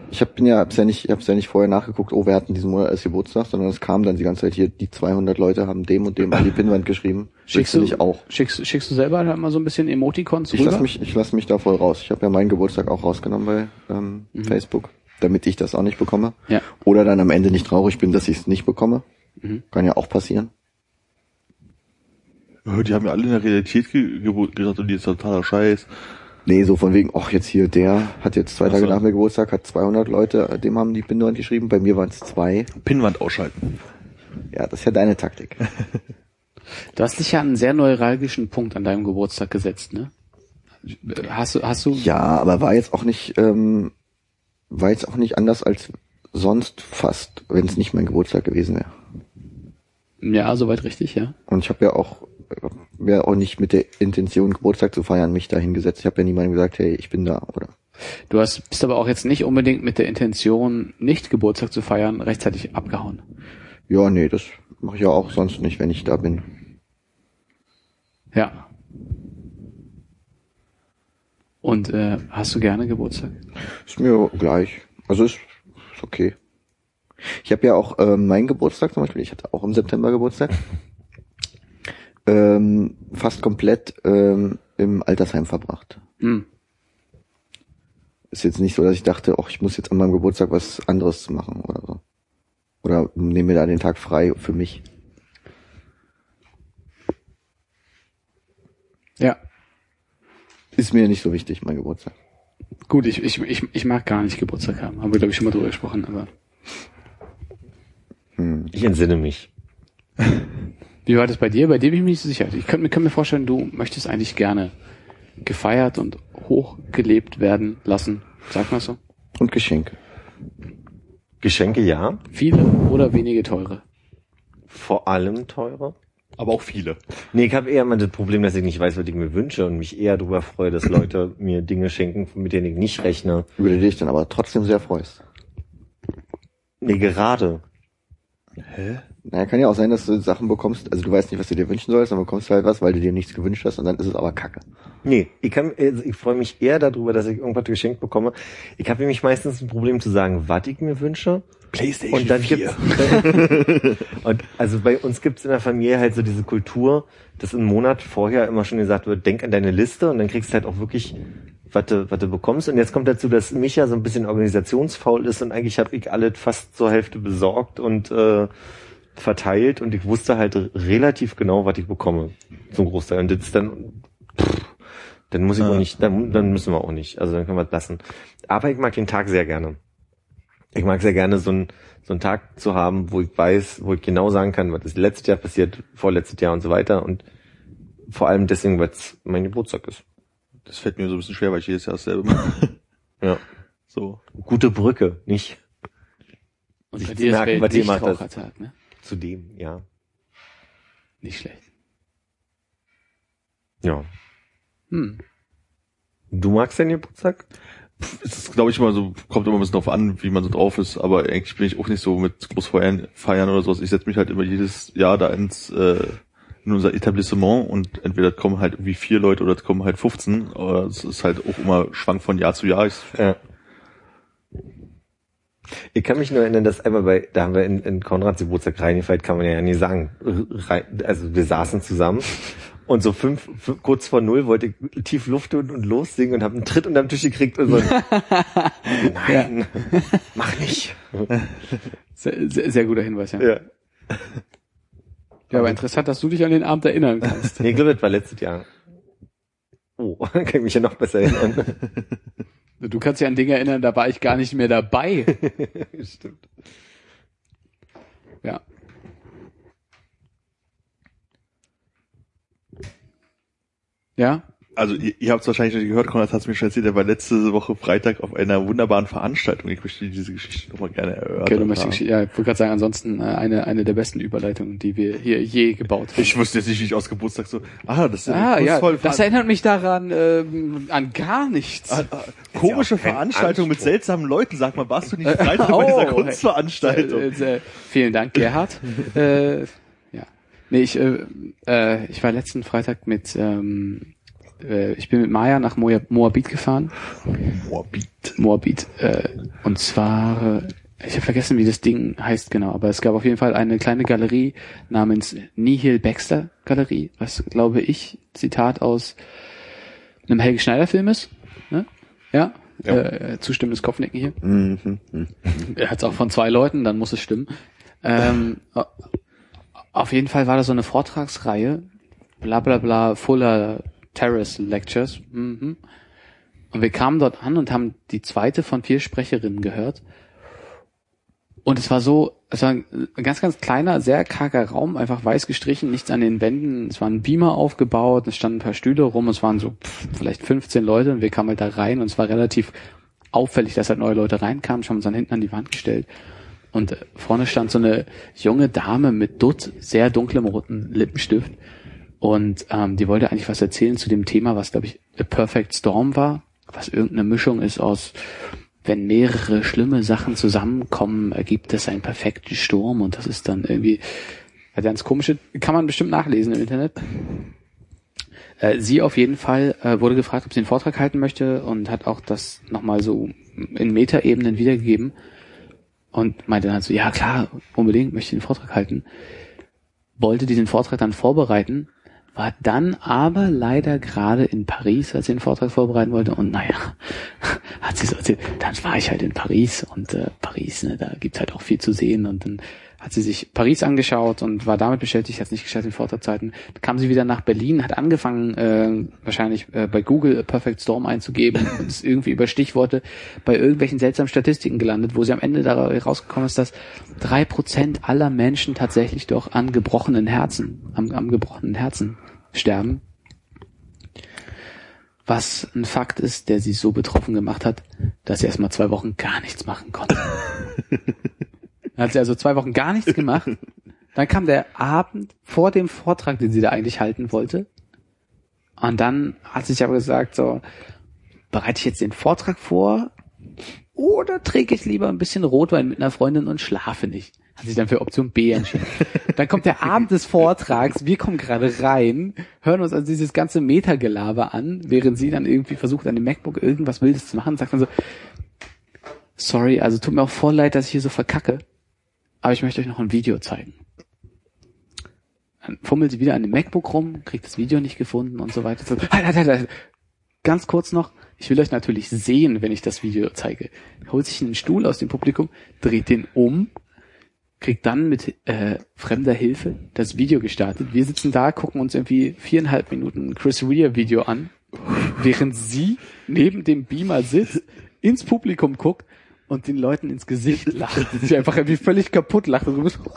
Speaker 4: Ich hab, bin ja, hab's ja nicht, ich hab's ja nicht vorher nachgeguckt, oh, wer hat denn diesen Monat als Geburtstag, sondern es kam dann die ganze Zeit hier, die 200 Leute haben dem und dem an die Pinnwand geschrieben.
Speaker 2: Schickst du
Speaker 4: nicht auch?
Speaker 2: Schickst, schickst du selber halt mal so ein bisschen Emoticons
Speaker 4: Ich
Speaker 2: rüber?
Speaker 4: lass mich, ich lass mich da voll raus. Ich habe ja meinen Geburtstag auch rausgenommen bei ähm, Facebook, damit ich das auch nicht bekomme.
Speaker 2: Ja.
Speaker 4: Oder dann am Ende nicht traurig bin, dass ich es nicht bekomme.
Speaker 2: Mhm.
Speaker 4: Kann ja auch passieren.
Speaker 5: Ja, Die haben ja alle in der Realität ge ge gratuliert, das ist totaler Scheiß.
Speaker 4: Nee, so von wegen, ach jetzt hier, der hat jetzt zwei Tage
Speaker 5: so.
Speaker 4: nach mir Geburtstag, hat 200 Leute, dem haben die Pinnwand geschrieben, bei mir waren es zwei.
Speaker 5: Pinnwand ausschalten.
Speaker 4: Ja, das ist ja deine Taktik.
Speaker 2: Du hast dich ja an einen sehr neuralgischen Punkt an deinem Geburtstag gesetzt, ne? Hast du, hast du,
Speaker 4: Ja, aber war jetzt auch nicht, ähm, war jetzt auch nicht anders als sonst fast, wenn es nicht mein Geburtstag gewesen wäre.
Speaker 2: ja, soweit richtig, ja.
Speaker 4: Und ich habe ja auch, wäre auch nicht mit der Intention, Geburtstag zu feiern, mich da hingesetzt. Ich habe ja niemandem gesagt, hey, ich bin da, oder?
Speaker 2: Du hast, bist aber auch jetzt nicht unbedingt mit der Intention, nicht Geburtstag zu feiern, rechtzeitig abgehauen.
Speaker 4: Ja, nee, das mache ich ja auch sonst nicht, wenn ich da bin.
Speaker 2: Ja. Und äh, hast du gerne Geburtstag?
Speaker 4: Ist mir gleich. Also ist, ist okay. Ich habe ja auch ähm, meinen Geburtstag zum Beispiel, ich hatte auch im September Geburtstag, ähm, fast komplett ähm, im Altersheim verbracht.
Speaker 2: Hm.
Speaker 4: Ist jetzt nicht so, dass ich dachte, ach, ich muss jetzt an meinem Geburtstag was anderes machen oder so. Oder nehme mir da den Tag frei für mich.
Speaker 2: Ja.
Speaker 4: Ist mir nicht so wichtig, mein Geburtstag.
Speaker 2: Gut, ich, ich, ich, ich mag gar nicht Geburtstag haben. Haben wir, glaube ich, schon mal drüber gesprochen, aber.
Speaker 4: Hm.
Speaker 3: Ich entsinne mich.
Speaker 2: Wie war das bei dir? Bei dir bin ich mir nicht so sicher. Ich könnte mir, könnte mir vorstellen, du möchtest eigentlich gerne gefeiert und hochgelebt werden lassen. Sag mal so.
Speaker 4: Und Geschenke.
Speaker 3: Geschenke ja,
Speaker 2: Viele oder wenige teure?
Speaker 3: vor allem teure.
Speaker 5: Aber auch viele.
Speaker 3: Nee, ich habe eher mal das Problem, dass ich nicht weiß, was ich mir wünsche und mich eher darüber freue, dass Leute mir Dinge schenken, mit denen ich nicht rechne.
Speaker 4: Über die dich dann aber trotzdem sehr freust.
Speaker 3: Nee, gerade.
Speaker 5: Hä?
Speaker 4: Naja, kann ja auch sein, dass du Sachen bekommst, also du weißt nicht, was du dir wünschen sollst, dann bekommst du halt was, weil du dir nichts gewünscht hast und dann ist es aber kacke.
Speaker 3: Nee, ich kann, also ich freue mich eher darüber, dass ich irgendwas geschenkt bekomme. Ich habe nämlich meistens ein Problem zu sagen, was ich mir wünsche.
Speaker 5: PlayStation
Speaker 3: Und dann
Speaker 5: 4.
Speaker 3: gibt's, und also bei uns gibt's in der Familie halt so diese Kultur, dass einen Monat vorher immer schon gesagt wird, denk an deine Liste und dann kriegst du halt auch wirklich, was du, was du bekommst. Und jetzt kommt dazu, dass Micha so ein bisschen organisationsfaul ist und eigentlich habe ich alles fast zur Hälfte besorgt und äh, verteilt und ich wusste halt relativ genau, was ich bekomme. Zum Großteil. Und ist dann, pff, dann muss ich auch
Speaker 5: Ja.
Speaker 3: nicht, dann, dann müssen wir auch nicht. Also dann können wir es lassen. Aber ich mag den Tag sehr gerne. Ich mag sehr gerne so einen, so einen Tag zu haben, wo ich weiß, wo ich genau sagen kann, was ist letztes Jahr passiert, vorletztes Jahr und so weiter. Und vor allem deswegen, weil es mein Geburtstag ist.
Speaker 5: Das fällt mir so ein bisschen schwer, weil ich jedes Jahr dasselbe mache.
Speaker 3: Ja.
Speaker 5: So.
Speaker 3: Gute Brücke, nicht
Speaker 2: Und
Speaker 3: Sich
Speaker 2: bei dir
Speaker 3: merken, was das-
Speaker 2: Weltnichtrauchertag, ne?
Speaker 3: zu dem, ja.
Speaker 2: Nicht schlecht.
Speaker 3: Ja.
Speaker 2: Hm.
Speaker 3: Du magst deinen Geburtstag?
Speaker 5: Es ist, glaube ich, immer so, kommt immer ein bisschen drauf an, wie man so drauf ist, aber eigentlich bin ich auch nicht so mit Großfeiern feiern oder sowas. Ich setze mich halt immer jedes Jahr da ins äh, in unser Etablissement und entweder kommen halt irgendwie vier Leute oder es kommen halt 15, aber es ist halt auch immer schwank von Jahr zu Jahr. Ich,
Speaker 3: Ja. Ich kann mich nur erinnern, dass einmal bei, da haben wir in, in Konrads Geburtstag reingefeiert, kann man ja nicht sagen. Also wir saßen zusammen und so fünf, fünf kurz vor null wollte ich tief Luft holen und lossingen und habe einen Tritt unterm Tisch gekriegt und so. ein, Nein, mach nicht.
Speaker 2: Sehr, sehr, sehr guter Hinweis, ja.
Speaker 3: Ja.
Speaker 2: Ja, aber interessant, dass du dich an den Abend erinnern kannst.
Speaker 3: Nee, ich glaube, das war letztes Jahr. Oh, kann ich mich ja noch besser erinnern.
Speaker 2: Du kannst dich an Dinge erinnern, da war ich gar nicht mehr dabei.
Speaker 3: Stimmt.
Speaker 2: Ja. Ja?
Speaker 5: Also ihr, ihr habt es wahrscheinlich nicht gehört, Konrad hat es mir schon erzählt, er war letzte Woche Freitag auf einer wunderbaren Veranstaltung. Ich möchte diese Geschichte nochmal gerne erörtern.
Speaker 2: Okay, du möchtest, ja, ich wollte gerade sagen, ansonsten äh, eine, eine der besten Überleitungen, die wir hier je gebaut haben.
Speaker 5: Ich wusste jetzt nicht, wie ich aus Geburtstag so, ah, das ist
Speaker 2: Ah, ja,
Speaker 5: kunstvolle
Speaker 2: das erinnert mich daran, ähm, an gar nichts.
Speaker 5: Ah, ah, komische Veranstaltung mit seltsamen Leuten. Sag mal, warst du nicht Freitag
Speaker 2: Oh,
Speaker 5: bei dieser. Kunstveranstaltung?
Speaker 2: Äh, äh, vielen Dank, Gerhard. äh, ja. Nee, ich, äh, äh, ich war letzten Freitag mit, ähm, äh, ich bin mit Maya nach Moabit gefahren.
Speaker 5: Morbid.
Speaker 2: Moabit. Äh, und zwar, äh, ich habe vergessen, wie das Ding heißt genau, aber es gab auf jeden Fall eine kleine Galerie namens Nihil Baxter Galerie, was glaube ich, Zitat aus einem Helge Schneider Film ist. Ne? Ja.
Speaker 5: Ja.
Speaker 2: Äh, zustimmendes Kopfnicken hier.
Speaker 4: Mhm. mhm.
Speaker 2: Er hat es auch von zwei Leuten, dann muss es stimmen. Ähm, auf jeden Fall war das so eine Vortragsreihe, bla bla bla, Fuller Terrace Lectures. Mhm. Und wir kamen dort an und haben die zweite von vier Sprecherinnen gehört. Und es war so, es war ein ganz, ganz kleiner, sehr karger Raum, einfach weiß gestrichen, nichts an den Wänden. Es war ein Beamer aufgebaut, es standen ein paar Stühle rum, es waren so pff, vielleicht 15 Leute und wir kamen halt da rein und es war relativ auffällig, dass halt neue Leute reinkamen, haben uns dann hinten an die Wand gestellt. Und äh, vorne stand so eine junge Dame mit Dutt, sehr dunklem roten Lippenstift. Und ähm, die wollte eigentlich was erzählen zu dem Thema, was, glaube ich, A Perfect Storm war, was irgendeine Mischung ist aus, wenn mehrere schlimme Sachen zusammenkommen, ergibt es einen perfekten Sturm und das ist dann irgendwie ganz komische, kann man bestimmt nachlesen im Internet. Äh, sie auf jeden Fall äh, wurde gefragt, ob sie einen Vortrag halten möchte und hat auch das nochmal so in Metaebenen wiedergegeben und meinte dann so, ja klar, unbedingt möchte ich den Vortrag halten. Wollte diesen Vortrag dann vorbereiten, war dann aber leider gerade in Paris, als sie den Vortrag vorbereiten wollte und naja, hat sie so erzählt, dann war ich halt in Paris und äh, Paris, ne, da gibt's halt auch viel zu sehen und dann hat sie sich Paris angeschaut und war damit beschäftigt, hat es nicht geschafft, den Vortrag zu halten. Dann kam sie wieder nach Berlin, hat angefangen, äh, wahrscheinlich äh, bei Google Perfect Storm einzugeben und ist irgendwie über Stichworte bei irgendwelchen seltsamen Statistiken gelandet, wo sie am Ende da rausgekommen ist, dass drei Prozent aller Menschen tatsächlich doch an gebrochenen Herzen, am, am gebrochenen Herzen sterben. Was ein Fakt ist, der sie so betroffen gemacht hat, dass sie erstmal zwei Wochen gar nichts machen konnte. Dann hat sie also zwei Wochen gar nichts gemacht. Dann kam der Abend vor dem Vortrag, den sie da eigentlich halten wollte. Und dann hat sich aber gesagt, so, bereite ich jetzt den Vortrag vor oder trinke ich lieber ein bisschen Rotwein mit einer Freundin und schlafe nicht? Hat sich dann für Option B entschieden. Dann kommt der Abend des Vortrags, wir kommen gerade rein, hören uns also dieses ganze Metagelaber an, während sie dann irgendwie versucht, an dem MacBook irgendwas Wildes zu machen, sagt dann so, sorry, also tut mir auch voll leid, dass ich hier so verkacke, aber ich möchte euch noch ein Video zeigen. Dann fummelt sie wieder an dem MacBook rum, kriegt das Video nicht gefunden und so weiter. So, halt, halt, halt, halt. Ganz kurz noch, ich will euch natürlich sehen, wenn ich das Video zeige. Holt sich einen Stuhl aus dem Publikum, dreht den um, kriegt dann mit äh, fremder Hilfe das Video gestartet. Wir sitzen da, gucken uns irgendwie viereinhalb Minuten Chris Rea Video an, während sie neben dem Beamer sitzt, ins Publikum guckt und den Leuten ins Gesicht lacht. Sie einfach irgendwie völlig kaputt lacht. Und so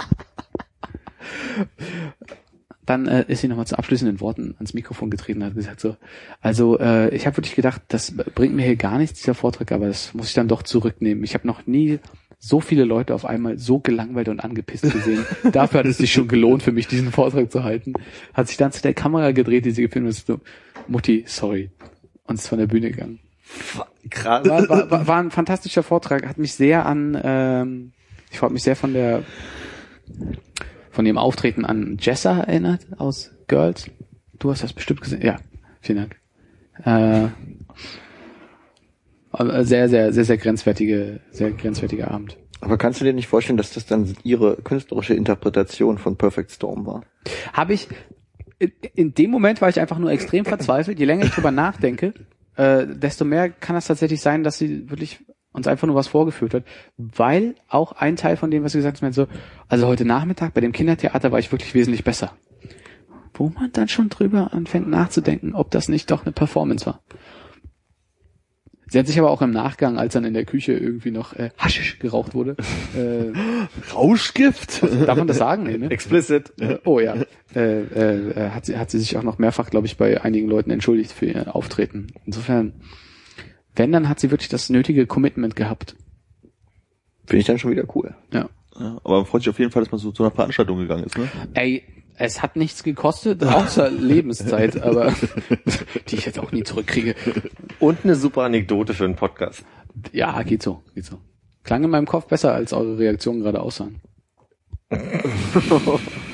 Speaker 2: dann äh, ist sie nochmal zu abschließenden Worten ans Mikrofon getreten und hat gesagt so, also äh, ich habe wirklich gedacht, das bringt mir hier gar nichts, dieser Vortrag, aber das muss ich dann doch zurücknehmen. Ich habe noch nie so viele Leute auf einmal so gelangweilt und angepisst gesehen. Dafür hat es sich schon gelohnt für mich, diesen Vortrag zu halten. Hat sich dann zu der Kamera gedreht, die sie gefilmt hat, so, Mutti, sorry. Und ist von der Bühne gegangen.
Speaker 3: Krass.
Speaker 2: War, war, war, war ein fantastischer Vortrag, hat mich sehr an, ähm, ich habe mich sehr von der von dem Auftreten an Jessa erinnert aus Girls. Du hast das bestimmt gesehen. Ja, vielen Dank. Äh, sehr, sehr, sehr, sehr grenzwertige, sehr grenzwertiger Abend.
Speaker 4: Aber kannst du dir nicht vorstellen, dass das dann ihre künstlerische Interpretation von Perfect Storm war?
Speaker 2: Habe ich in, dem Moment war ich einfach nur extrem verzweifelt. Je länger ich drüber nachdenke, äh, desto mehr kann es tatsächlich sein, dass sie wirklich uns einfach nur was vorgeführt hat, weil auch ein Teil von dem, was sie gesagt hat, so, also heute Nachmittag bei dem Kindertheater war ich wirklich wesentlich besser. Wo man dann schon drüber anfängt nachzudenken, ob das nicht doch eine Performance war. Sie hat sich aber auch im Nachgang, als dann in der Küche irgendwie noch äh, Haschisch geraucht wurde, äh,
Speaker 5: Rauschgift?
Speaker 2: darf man das sagen? Nee, ne?
Speaker 3: Explicit.
Speaker 2: Äh, oh ja, äh, äh, hat sie hat sie sich auch noch mehrfach, glaube ich, bei einigen Leuten entschuldigt für ihr Auftreten. Insofern, wenn, dann hat sie wirklich das nötige Commitment gehabt.
Speaker 4: Finde ich dann schon wieder cool.
Speaker 2: Ja.
Speaker 5: Ja, aber man freut sich auf jeden Fall, dass man so zu einer Veranstaltung gegangen ist, ne?
Speaker 2: Ey, es hat nichts gekostet, außer Lebenszeit, aber die ich jetzt auch nie zurückkriege.
Speaker 3: Und eine super Anekdote für einen Podcast.
Speaker 2: Ja, geht so, geht so. Klang in meinem Kopf besser, als eure Reaktionen gerade aussahen.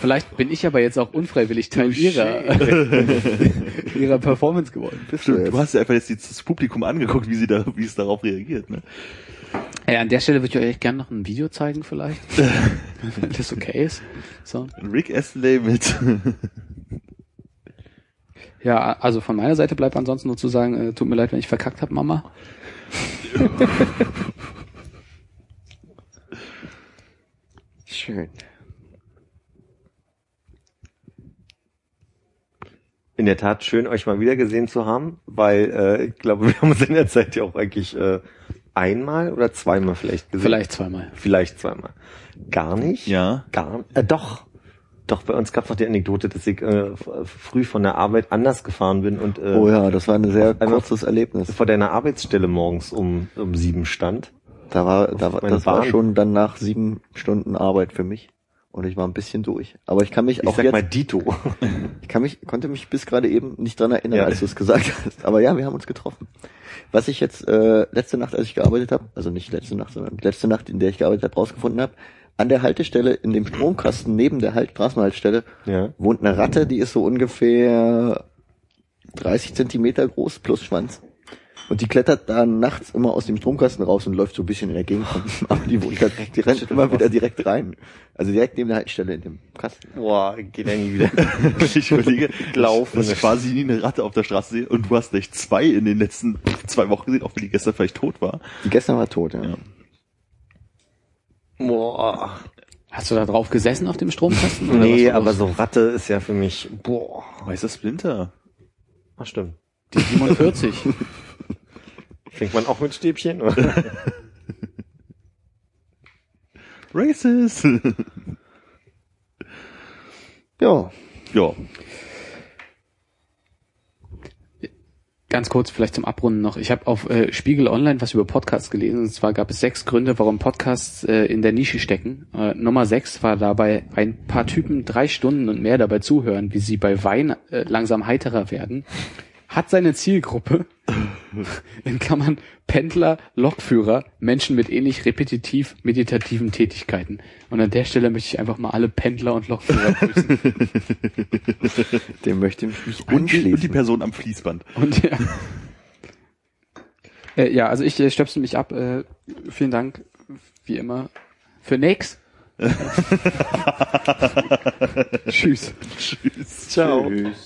Speaker 2: Vielleicht bin ich aber jetzt auch unfreiwillig Teil ihrer, ihrer Performance geworden.
Speaker 5: Stimmt, du hast ja einfach jetzt das Publikum angeguckt, wie sie da, wie es darauf reagiert, ne?
Speaker 2: Ja, an der Stelle würde ich euch gerne noch ein Video zeigen, vielleicht. Wenn das okay ist. So.
Speaker 5: Rick Astley mit.
Speaker 2: Ja, also von meiner Seite bleibt ansonsten nur zu sagen, äh, tut mir leid, wenn ich verkackt habe, Mama.
Speaker 4: Schön.
Speaker 3: In der Tat schön, euch mal wieder gesehen zu haben, weil äh, ich glaube, wir haben uns in der Zeit ja auch eigentlich äh, einmal oder zweimal vielleicht gesehen.
Speaker 2: Vielleicht zweimal.
Speaker 3: Vielleicht zweimal. Gar nicht?
Speaker 5: Ja.
Speaker 3: Gar äh, doch. Doch, bei uns gab es noch die Anekdote, dass ich äh, früh von der Arbeit anders gefahren bin und äh,
Speaker 4: Oh ja, das war ein sehr kurzes Erlebnis.
Speaker 3: vor deiner Arbeitsstelle morgens um, um sieben stand.
Speaker 4: Da war, da war, das war
Speaker 3: Bahn.
Speaker 4: schon dann nach sieben Stunden Arbeit für mich. Und ich war ein bisschen durch. Aber ich kann mich
Speaker 3: Ich
Speaker 4: auch
Speaker 3: sag
Speaker 4: jetzt,
Speaker 3: mal Dito.
Speaker 4: ich kann mich, konnte mich bis gerade eben nicht dran erinnern,
Speaker 3: Ja.
Speaker 4: als du es gesagt hast. Aber ja, wir haben uns getroffen. Was ich jetzt äh, letzte Nacht, als ich gearbeitet habe, also nicht letzte Nacht, sondern letzte Nacht, in der ich gearbeitet habe, rausgefunden habe, an der Haltestelle in dem Stromkasten neben der halt Straßenhaltestelle
Speaker 3: Ja.
Speaker 4: wohnt eine Ratte, die ist so ungefähr 30 Zentimeter groß plus Schwanz. Und die klettert da nachts immer aus dem Stromkasten raus und läuft so ein bisschen in der Gegend rum. Aber die wohnt da, die rennt immer wieder direkt rein. Also direkt neben der Haltestelle in dem Kasten.
Speaker 3: Boah, geht ja nie wieder.
Speaker 5: ich überlege,
Speaker 3: Laufen.
Speaker 5: dass ich quasi nie eine Ratte auf der Straße sehe und du hast echt zwei in den letzten zwei Wochen gesehen, auch wenn die gestern vielleicht tot war.
Speaker 4: Die gestern war tot, ja.
Speaker 5: Ja.
Speaker 3: Boah.
Speaker 2: Hast du da drauf gesessen auf dem Stromkasten?
Speaker 3: Nee, aber so Ratte ist ja für mich, boah.
Speaker 5: Weißer Splinter.
Speaker 3: Ach, stimmt.
Speaker 2: Die 47.
Speaker 3: Fängt man auch mit Stäbchen?
Speaker 5: Racist.
Speaker 4: Ja.
Speaker 5: ja.
Speaker 2: Ganz kurz vielleicht zum Abrunden noch. Ich habe auf äh, Spiegel Online was über Podcasts gelesen. Und zwar gab es sechs Gründe, warum Podcasts äh, in der Nische stecken. Äh, Nummer sechs war dabei, ein paar Typen drei Stunden und mehr dabei zuhören, wie sie bei Wein äh, langsam heiterer werden. Hat seine Zielgruppe, in Klammern Pendler, Lokführer, Menschen mit ähnlich repetitiv meditativen Tätigkeiten. Und an der Stelle möchte ich einfach mal alle Pendler und Lokführer grüßen.
Speaker 4: Dem möchte ich mich
Speaker 5: Und die,
Speaker 4: anschließen.
Speaker 5: und die Person am Fließband.
Speaker 2: Und ja. Äh, ja, also ich äh, stöpsel mich ab. Äh, vielen Dank, wie immer, für nix. Tschüss.
Speaker 5: Tschüss.
Speaker 2: Ciao.
Speaker 4: Tschüss.